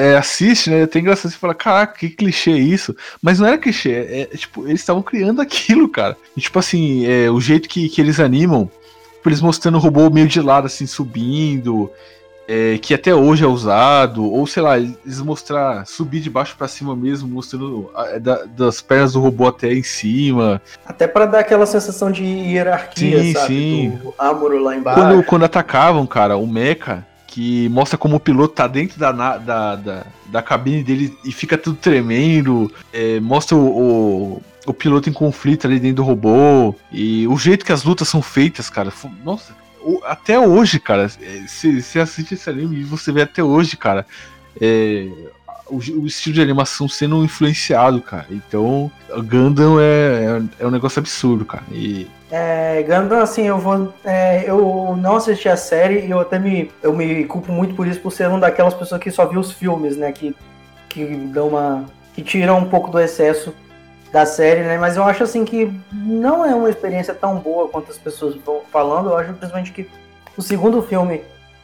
[SPEAKER 2] é, assiste, né? É até engraçado você falar, caraca, que clichê isso. Mas não era clichê, é, é, tipo, eles estavam criando aquilo, cara. E tipo assim, é, o jeito que, que eles animam, tipo, eles mostrando o robô meio de lado, assim, subindo. É, que até hoje é usado, ou sei lá, eles mostrar subir de baixo pra cima mesmo, mostrando a- da- das pernas do robô até em cima.
[SPEAKER 5] Até pra dar aquela sensação de hierarquia,
[SPEAKER 2] Sim,
[SPEAKER 5] sabe?
[SPEAKER 2] sim.
[SPEAKER 5] Do Amuro lá embaixo.
[SPEAKER 2] Quando, quando atacavam, cara, o Mecha, que mostra como o piloto tá dentro da, da, da, da cabine dele e fica tudo tremendo, é, mostra o, o, o piloto em conflito ali dentro do robô, e o jeito que as lutas são feitas, cara, nossa, até hoje, cara, você assiste esse anime e você vê até hoje, cara, é, o, o estilo de animação sendo influenciado, cara. Então, Gundam é, é, é um negócio absurdo, cara. E
[SPEAKER 5] É, Gundam, assim, eu vou. é, eu não assisti a série e eu até me. Eu me culpo muito por isso, por ser uma daquelas pessoas que só viu os filmes, né? Que, que dão uma. que tiram um pouco do excesso da série, né? Mas eu acho assim que não é uma experiência tão boa quanto as pessoas vão falando. Eu acho principalmente que o segundo filme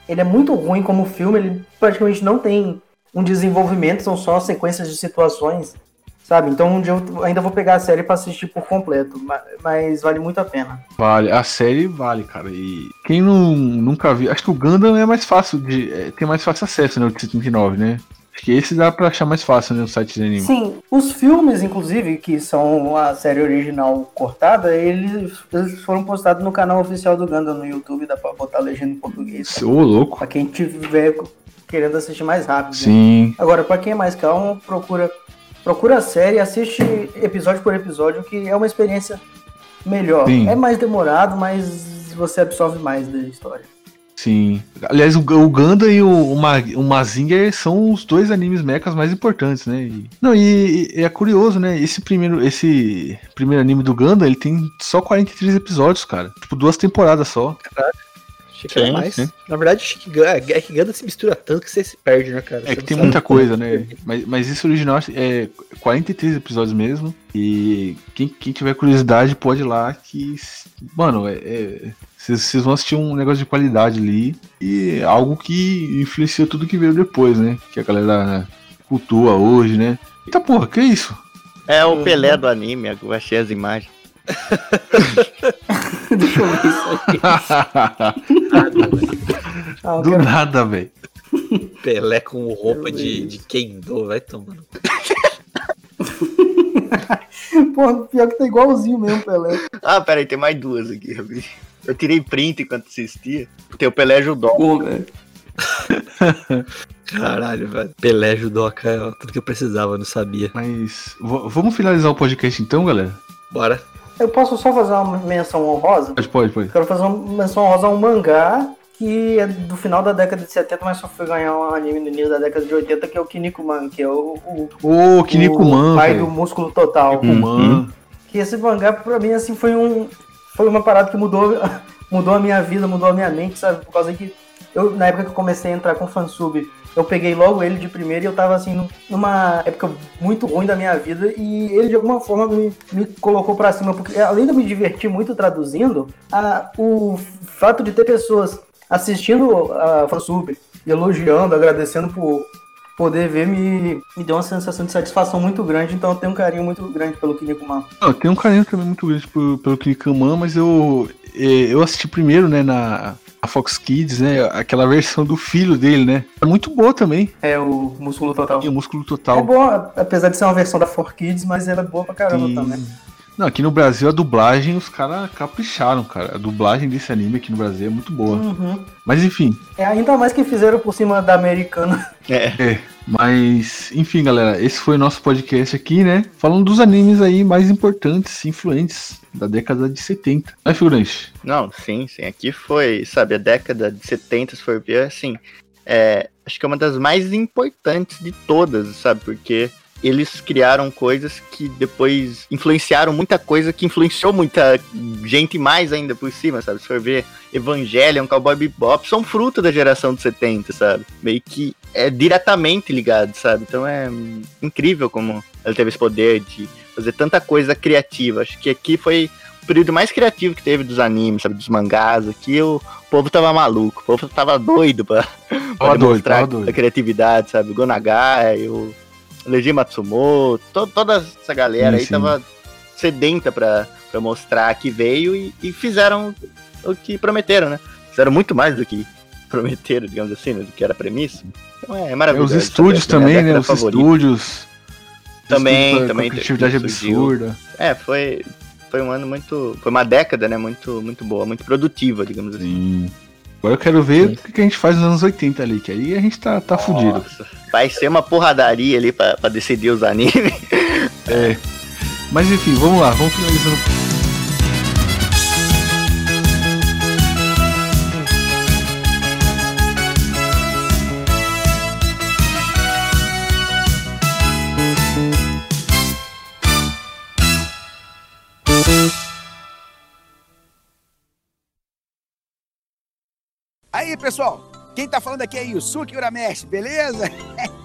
[SPEAKER 5] ele é muito ruim como filme, ele praticamente não tem um desenvolvimento, são só sequências de situações, sabe? Então um dia eu ainda vou pegar a série pra assistir por completo, ma- mas vale muito a pena.
[SPEAKER 2] Vale, a série vale, cara. E quem não, nunca viu. Acho que o Gundam é mais fácil de. é, tem mais fácil acesso, né? O de 79, né? Acho que esse dá pra achar mais fácil, né? No site de anime.
[SPEAKER 5] Sim, os filmes, inclusive, que são a série original cortada, eles, eles foram postados no canal oficial do Gundam no YouTube, dá pra botar a legenda em português.
[SPEAKER 2] Ô, louco.
[SPEAKER 5] Pra quem tiver querendo assistir mais rápido. né?
[SPEAKER 2] Sim.
[SPEAKER 5] Agora, pra quem é mais calmo, procura, procura a série, assiste episódio por episódio, que é uma experiência melhor.
[SPEAKER 2] Sim.
[SPEAKER 5] É mais demorado, mas você absorve mais da história.
[SPEAKER 2] Sim. Aliás, o, o Gundam e o, o, Ma- o Mazinger são os dois animes mechas mais importantes, né? E- não, e, e é curioso, né? Esse primeiro, esse primeiro anime do Gundam, ele tem só 43 episódios, cara. Tipo, duas temporadas só.
[SPEAKER 4] Achei que era
[SPEAKER 3] Sim,
[SPEAKER 4] mais.
[SPEAKER 2] sim.
[SPEAKER 4] Na verdade, achei que Gun- é é que Ganda se mistura tanto que você se perde, né, cara?
[SPEAKER 2] É
[SPEAKER 4] Você
[SPEAKER 2] que tem muita coisa, né? Mas, mas esse original é 43 episódios mesmo. E quem, quem tiver curiosidade pode ir lá que. Mano, é. é- Vocês vão assistir um negócio de qualidade ali. E algo que influenciou tudo que veio depois, né? Que a galera cultua hoje, né? Eita porra, que isso?
[SPEAKER 3] É o Pelé do anime, eu achei as imagens.
[SPEAKER 5] Deixa eu ver isso aqui. Ah,
[SPEAKER 2] Do nada, velho.
[SPEAKER 4] Pelé com roupa de, de Kendo, vai tomando.
[SPEAKER 5] Porra, pior que tá igualzinho mesmo, Pelé.
[SPEAKER 3] Ah, peraí, tem mais duas aqui, vi. Eu tirei print enquanto assistia. Tem o Pelé.
[SPEAKER 5] Bom, velho.
[SPEAKER 4] Caralho, velho. Pelé, judoca, é tudo que eu precisava, eu não sabia.
[SPEAKER 2] Mas vamos finalizar o podcast então, galera?
[SPEAKER 4] Bora.
[SPEAKER 5] Eu posso só fazer uma menção honrosa?
[SPEAKER 2] Pode, pode, pode.
[SPEAKER 5] Quero fazer uma menção honrosa a um mangá que é do final da década de 70, mas só foi ganhar um anime no início da década de 80, que é o Kinnikuman, que é o, o,
[SPEAKER 2] Ô, Kinnikuman,
[SPEAKER 5] o pai do
[SPEAKER 2] velho.
[SPEAKER 5] músculo total.
[SPEAKER 2] Kinnikuman.
[SPEAKER 5] Que esse mangá, pra mim, assim, foi um. Foi uma parada que mudou, mudou a minha vida, mudou a minha mente, sabe? Por causa que eu, na época que eu comecei a entrar com fansub, eu peguei logo ele de primeira e eu tava assim numa época muito ruim da minha vida e ele de alguma forma me, me colocou para cima, porque além de eu me divertir muito traduzindo, a, o fato de ter pessoas assistindo a fansub, elogiando, agradecendo por poder ver me, me deu uma sensação de satisfação muito grande, então eu tenho um carinho muito grande pelo Kinnikuman.
[SPEAKER 2] Eu tenho um carinho também muito grande pelo, pelo Kinnikuman, mas eu, é, eu assisti primeiro, né, na a Fox Kids, né? Aquela versão do filho dele, né? É muito boa também.
[SPEAKER 5] É, o Músculo Total.
[SPEAKER 2] E o Músculo Total.
[SPEAKER 5] É boa, apesar de ser uma versão da Fox Kids, mas ela é boa pra caramba também.
[SPEAKER 2] Não, aqui no Brasil a dublagem os caras capricharam, cara. A dublagem desse anime aqui no Brasil é muito boa. Uhum. Mas enfim.
[SPEAKER 5] É ainda mais que fizeram por cima da americana.
[SPEAKER 2] É. é. Mas, enfim, galera, esse foi o nosso podcast aqui, né? Falando dos animes aí mais importantes, influentes da década de 70. Não é, figurante?
[SPEAKER 3] Não, sim, sim. Aqui foi, sabe, a década de 70, se for ver, assim, é, acho que é uma das mais importantes de todas, sabe? Porque eles criaram coisas que depois influenciaram muita coisa que influenciou muita gente mais ainda por cima, sabe? Se for ver Evangelion, Cowboy Bebop, são fruto da geração de 70, sabe? Meio que é diretamente ligado, sabe? Então é incrível como ela teve esse poder de fazer tanta coisa criativa. Acho que aqui foi o período mais criativo que teve dos animes, sabe? Dos mangás. Aqui o povo tava maluco, o povo tava doido pra, pra demonstrar doido, a criatividade, sabe? O Gonagai, o Leiji Matsumoto, to, toda essa galera sim, aí tava sedenta pra, pra mostrar que veio e, e, fizeram o que prometeram, né? Fizeram muito mais do que prometeram, digamos assim, né? do que era a premissa. Então é, é maravilhoso.
[SPEAKER 2] É, os estúdios também, né? Os favorita. estúdios.
[SPEAKER 3] Também, estúdios também.
[SPEAKER 2] Criatividade absurda.
[SPEAKER 3] É, foi, foi um ano muito. Foi uma década, né? Muito, muito boa, muito produtiva, digamos assim.
[SPEAKER 2] Sim. Agora eu quero ver o que a gente faz nos anos 80 ali, que aí a gente tá, tá Nossa, fudido.
[SPEAKER 3] Vai ser uma porradaria ali pra, pra decidir os animes.
[SPEAKER 2] É. Mas enfim, vamos lá, vamos finalizando.
[SPEAKER 8] Aí, pessoal, quem tá falando aqui é Yusuke Urameshi, beleza?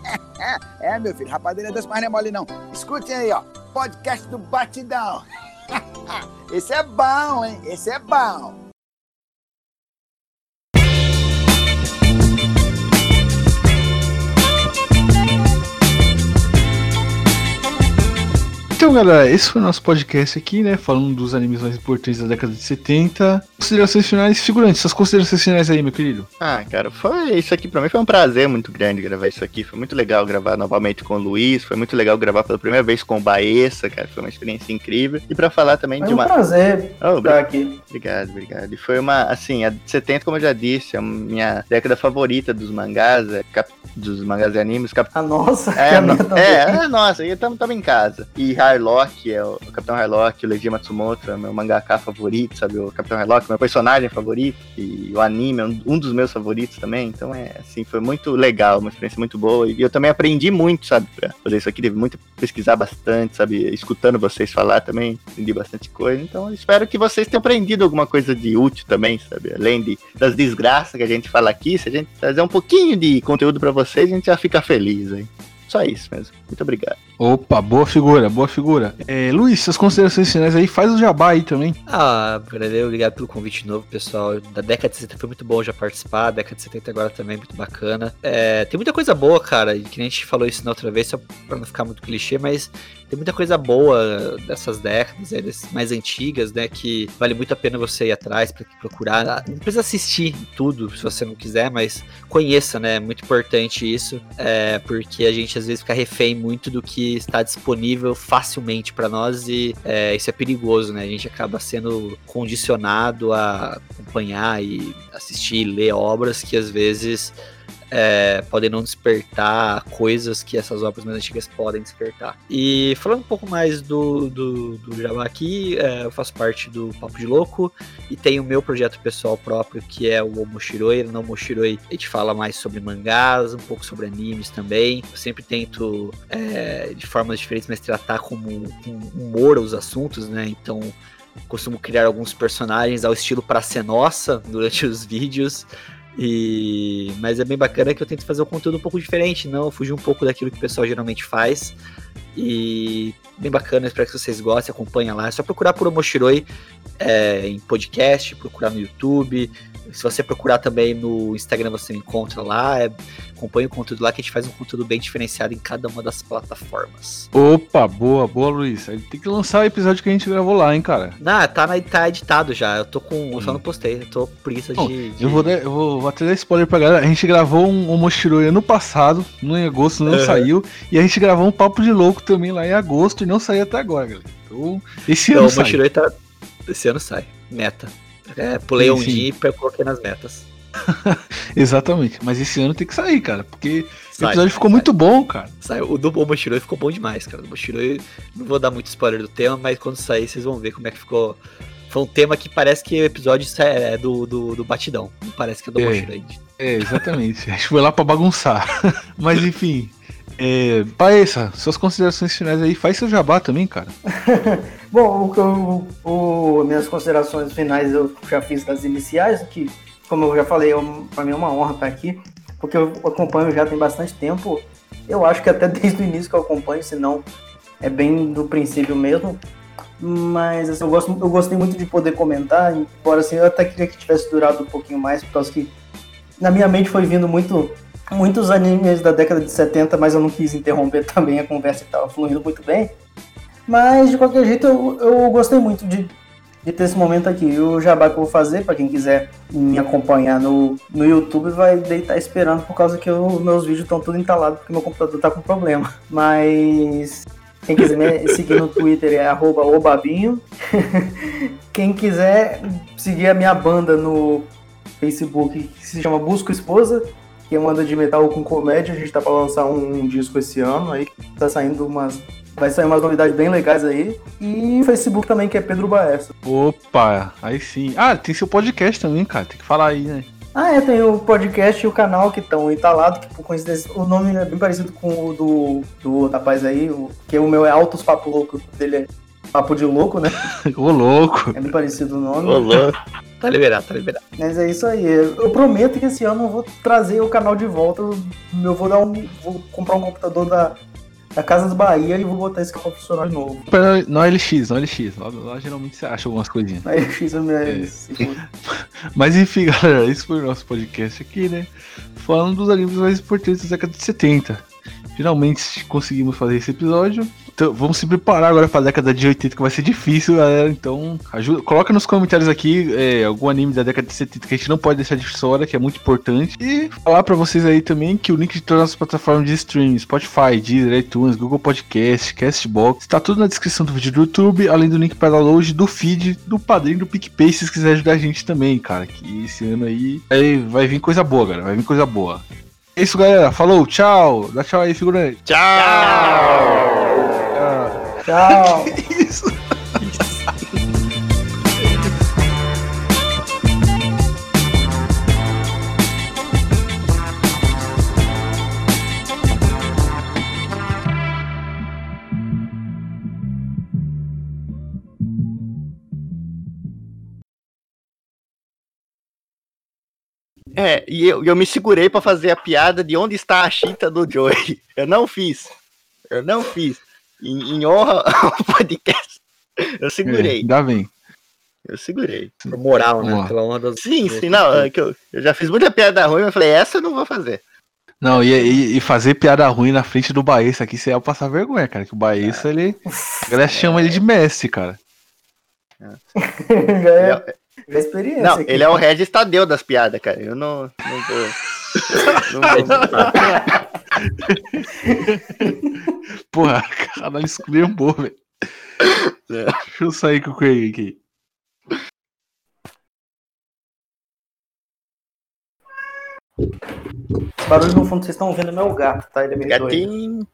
[SPEAKER 8] é, meu filho, rapadeira das mais não é mole não. Escutem aí, ó, podcast do Batidão. Esse é bom, hein? Esse é bom.
[SPEAKER 2] Então, galera, esse foi o nosso podcast aqui, né? Falando dos animes mais importantes da década de 70. Considerações finais, figurantes, essas considerações finais aí, meu querido.
[SPEAKER 3] Ah, cara, foi isso aqui pra mim foi um prazer muito grande gravar isso aqui. Foi muito legal gravar novamente com o Luiz, foi muito legal gravar pela primeira vez com o Baessa, cara. Foi uma experiência incrível. E pra falar também
[SPEAKER 5] foi
[SPEAKER 3] de uma.
[SPEAKER 5] Foi um prazer oh, estar aqui.
[SPEAKER 3] Obrigado, obrigado. E foi uma, assim, a de 70, como eu já disse, é a minha década favorita dos mangás, é cap... dos mangás e animes. Cap...
[SPEAKER 5] A nossa?
[SPEAKER 3] É, a no... é, é, nossa, e estamos em casa. E Harlock, é o, o Capitão Harlock, o Leiji Matsumoto, é meu mangaka favorito, sabe? O Capitão Harlock, meu personagem favorito. E o anime é um, dos meus favoritos também. Então é assim, foi muito legal, uma experiência muito boa. E eu também aprendi muito, sabe? Pra fazer isso aqui, teve muito pesquisar bastante, sabe? Escutando vocês falar também, aprendi bastante coisa. Então espero que vocês tenham aprendido alguma coisa de útil também, sabe? Além de, das desgraças que a gente fala aqui, se a gente trazer um pouquinho de conteúdo para vocês, a gente já fica feliz, hein? Só isso mesmo. Muito obrigado.
[SPEAKER 2] Opa, boa figura, boa figura. É, Luiz, suas considerações finais aí, faz o jabá aí também.
[SPEAKER 4] Ah, valeu, obrigado pelo convite novo, pessoal. Da década de 70 foi muito bom já participar, a década de 70 agora também muito bacana. É, tem muita coisa boa, cara, e que a gente falou isso na outra vez, só pra não ficar muito clichê, mas tem muita coisa boa dessas décadas, aí, mais antigas, né, que vale muito a pena você ir atrás, para procurar. Não precisa assistir tudo, se você não quiser, mas conheça, né, é muito importante isso, é, porque a gente às vezes fica refém muito do que está disponível facilmente para nós e é, isso é perigoso, né? A gente acaba sendo condicionado a acompanhar e assistir, ler obras que às vezes é, podem não despertar coisas que essas obras mais antigas podem despertar. E falando um pouco mais do, do, do Jabá aqui, é, eu faço parte do Papo de Louco e tenho o meu projeto pessoal próprio que é o Omoshiroi. No Omoshiroi a gente fala mais sobre mangás, um pouco sobre animes também. Eu sempre tento, é, de formas diferentes, mas tratar como com humor os assuntos, né? Então costumo criar alguns personagens ao estilo para ser nossa durante os vídeos E mas é bem bacana que eu tento fazer um conteúdo um pouco diferente, não fugir um pouco daquilo que o pessoal geralmente faz. E bem bacana, espero que vocês gostem, acompanha lá. É só procurar por Omoshiroi é, em podcast, procurar no YouTube. Se você procurar também no Instagram, você encontra lá. É, acompanha o conteúdo lá que a gente faz um conteúdo bem diferenciado em cada uma das plataformas.
[SPEAKER 2] Opa, boa, boa, Luiz. Tem que lançar o episódio que a gente gravou lá, hein, cara.
[SPEAKER 4] Não, tá, na, tá editado já. Eu tô com. Eu só
[SPEAKER 2] Hum.
[SPEAKER 4] não postei. Eu tô
[SPEAKER 2] Bom,
[SPEAKER 4] de, de-
[SPEAKER 2] Eu vou, dar, eu vou, vou até dar spoiler pra galera. A gente gravou um Omoshiroi ano passado, no agosto, não
[SPEAKER 4] Aham.
[SPEAKER 2] saiu. E a gente gravou um Papo de Louco também lá em agosto e não saiu até agora, galera. Então, esse
[SPEAKER 4] Então,
[SPEAKER 2] ano
[SPEAKER 4] o
[SPEAKER 2] sai.
[SPEAKER 4] Mochiroi tá. Esse ano sai. Meta. É, pulei
[SPEAKER 2] Sim,
[SPEAKER 4] um
[SPEAKER 2] sim.
[SPEAKER 4] dia e coloquei nas metas.
[SPEAKER 2] Exatamente. Mas esse ano tem que sair, cara. Porque o
[SPEAKER 4] Sai,
[SPEAKER 2] episódio ficou
[SPEAKER 4] sai.
[SPEAKER 2] muito bom, cara.
[SPEAKER 4] Sai. O do Mochiroi ficou bom demais, cara. O Mochiroi, não vou dar muito spoiler do tema, mas quando sair vocês vão ver como é que ficou. Foi um tema que parece que o episódio é do, do, do Batidão. Não parece que é do
[SPEAKER 2] É.
[SPEAKER 4] Mochiroi.
[SPEAKER 2] É, exatamente. A gente foi lá pra bagunçar. Mas enfim. É, Paessa, suas considerações finais aí, faz seu jabá também, cara.
[SPEAKER 5] Bom, o eu, o, minhas considerações finais eu já fiz das iniciais, que, como eu já falei, eu, pra mim é uma honra estar aqui, porque eu acompanho já tem bastante tempo. Eu acho que até desde o início que eu acompanho, se não é bem do princípio mesmo. Mas assim, eu, gosto, eu gostei muito de poder comentar, embora assim, eu até queria que tivesse durado um pouquinho mais, por causa que na minha mente foi vindo muito muitos animes da década de 70, mas eu não quis interromper também a conversa que estava fluindo muito bem. Mas de qualquer jeito eu, eu gostei muito de, de ter esse momento aqui. E o jabá que eu vou fazer, para quem quiser me acompanhar no, no YouTube, vai deitar esperando por causa que os meus vídeos estão tudo entalados porque meu computador tá com problema. Mas quem quiser me seguir no Twitter é obabinho. quem quiser seguir a minha banda no Facebook, que se chama Busco Esposa, que uma banda de metal com comédia. A gente tá para lançar um, um disco esse ano aí, tá saindo umas Vai sair umas novidades bem legais aí. E o Facebook também, que é Pedro Baessa.
[SPEAKER 2] Opa, aí sim. Ah, tem seu podcast também, cara. Tem que falar aí, né?
[SPEAKER 5] Ah, é, tem o podcast e o canal que estão entalados, que por coincidência o nome é bem parecido com o do, do rapaz aí, o, que o meu é Altos Papo Louco, dele é Papo de Louco, né?
[SPEAKER 2] Ô, louco.
[SPEAKER 5] É bem parecido o nome.
[SPEAKER 3] Ô, louco.
[SPEAKER 4] Tá liberado, tá liberado.
[SPEAKER 5] Mas é isso aí. Eu prometo que esse ano eu vou trazer o canal de volta. Eu vou dar um. Vou comprar um computador da, da Casa do Bahia e vou botar esse canal funcionar de novo.
[SPEAKER 2] No LX, no LX. Lá, lá geralmente você acha algumas coisinhas.
[SPEAKER 5] Aí eu fiz a minha.
[SPEAKER 2] É. Mas enfim, galera, esse foi o nosso podcast aqui, né? Falando dos animes mais importantes da década de 70. Finalmente conseguimos fazer esse episódio. Então, vamos se preparar agora pra década de 80, que vai ser difícil, galera. Então, ajuda, coloca nos comentários aqui é, algum anime da década de 70 que a gente não pode deixar de fora, que é muito importante. E falar pra vocês aí também que o link de todas as plataformas de streaming, Spotify, Deezer, iTunes, Google Podcast, Castbox, está tudo na descrição do vídeo do YouTube, além do link para download do feed, do padrinho do PicPay, se vocês quiserem ajudar a gente também, cara. Que esse ano aí vai, vai vir coisa boa, galera. Vai vir coisa boa. É isso, galera. Falou, tchau. Dá tchau aí, figurante.
[SPEAKER 3] Tchau!
[SPEAKER 5] Tchau!
[SPEAKER 2] Isso.
[SPEAKER 3] É, e eu, eu me segurei pra fazer a piada de onde está a chita do Joey. Eu não fiz. Eu não fiz. Em, em honra ao podcast. Eu
[SPEAKER 2] É,
[SPEAKER 3] segurei.
[SPEAKER 2] ainda bem.
[SPEAKER 3] Eu segurei.
[SPEAKER 4] Por moral, né? Pela honra dos.
[SPEAKER 3] Sim, sim, não. É que eu, eu já fiz muita piada ruim, mas eu falei, essa eu não vou fazer.
[SPEAKER 2] Não, e, e- fazer piada ruim na frente do Baessa aqui, você ia passar vergonha, cara. Que o Baessa, ele. A galera chama ele de mestre, cara.
[SPEAKER 5] já
[SPEAKER 3] Ele
[SPEAKER 5] é,
[SPEAKER 3] é-
[SPEAKER 5] é experiência.
[SPEAKER 3] não,
[SPEAKER 5] aqui.
[SPEAKER 3] ele é o Regis Tadeu das piadas, cara. Eu não. Não vou.
[SPEAKER 2] Porra, caralho, esculhambou, velho.
[SPEAKER 3] É.
[SPEAKER 2] Deixa eu sair com o Craig aqui.
[SPEAKER 5] Esse barulho no fundo vocês estão ouvindo é meu gato, tá? Ele é meio doido.
[SPEAKER 3] Gatinho.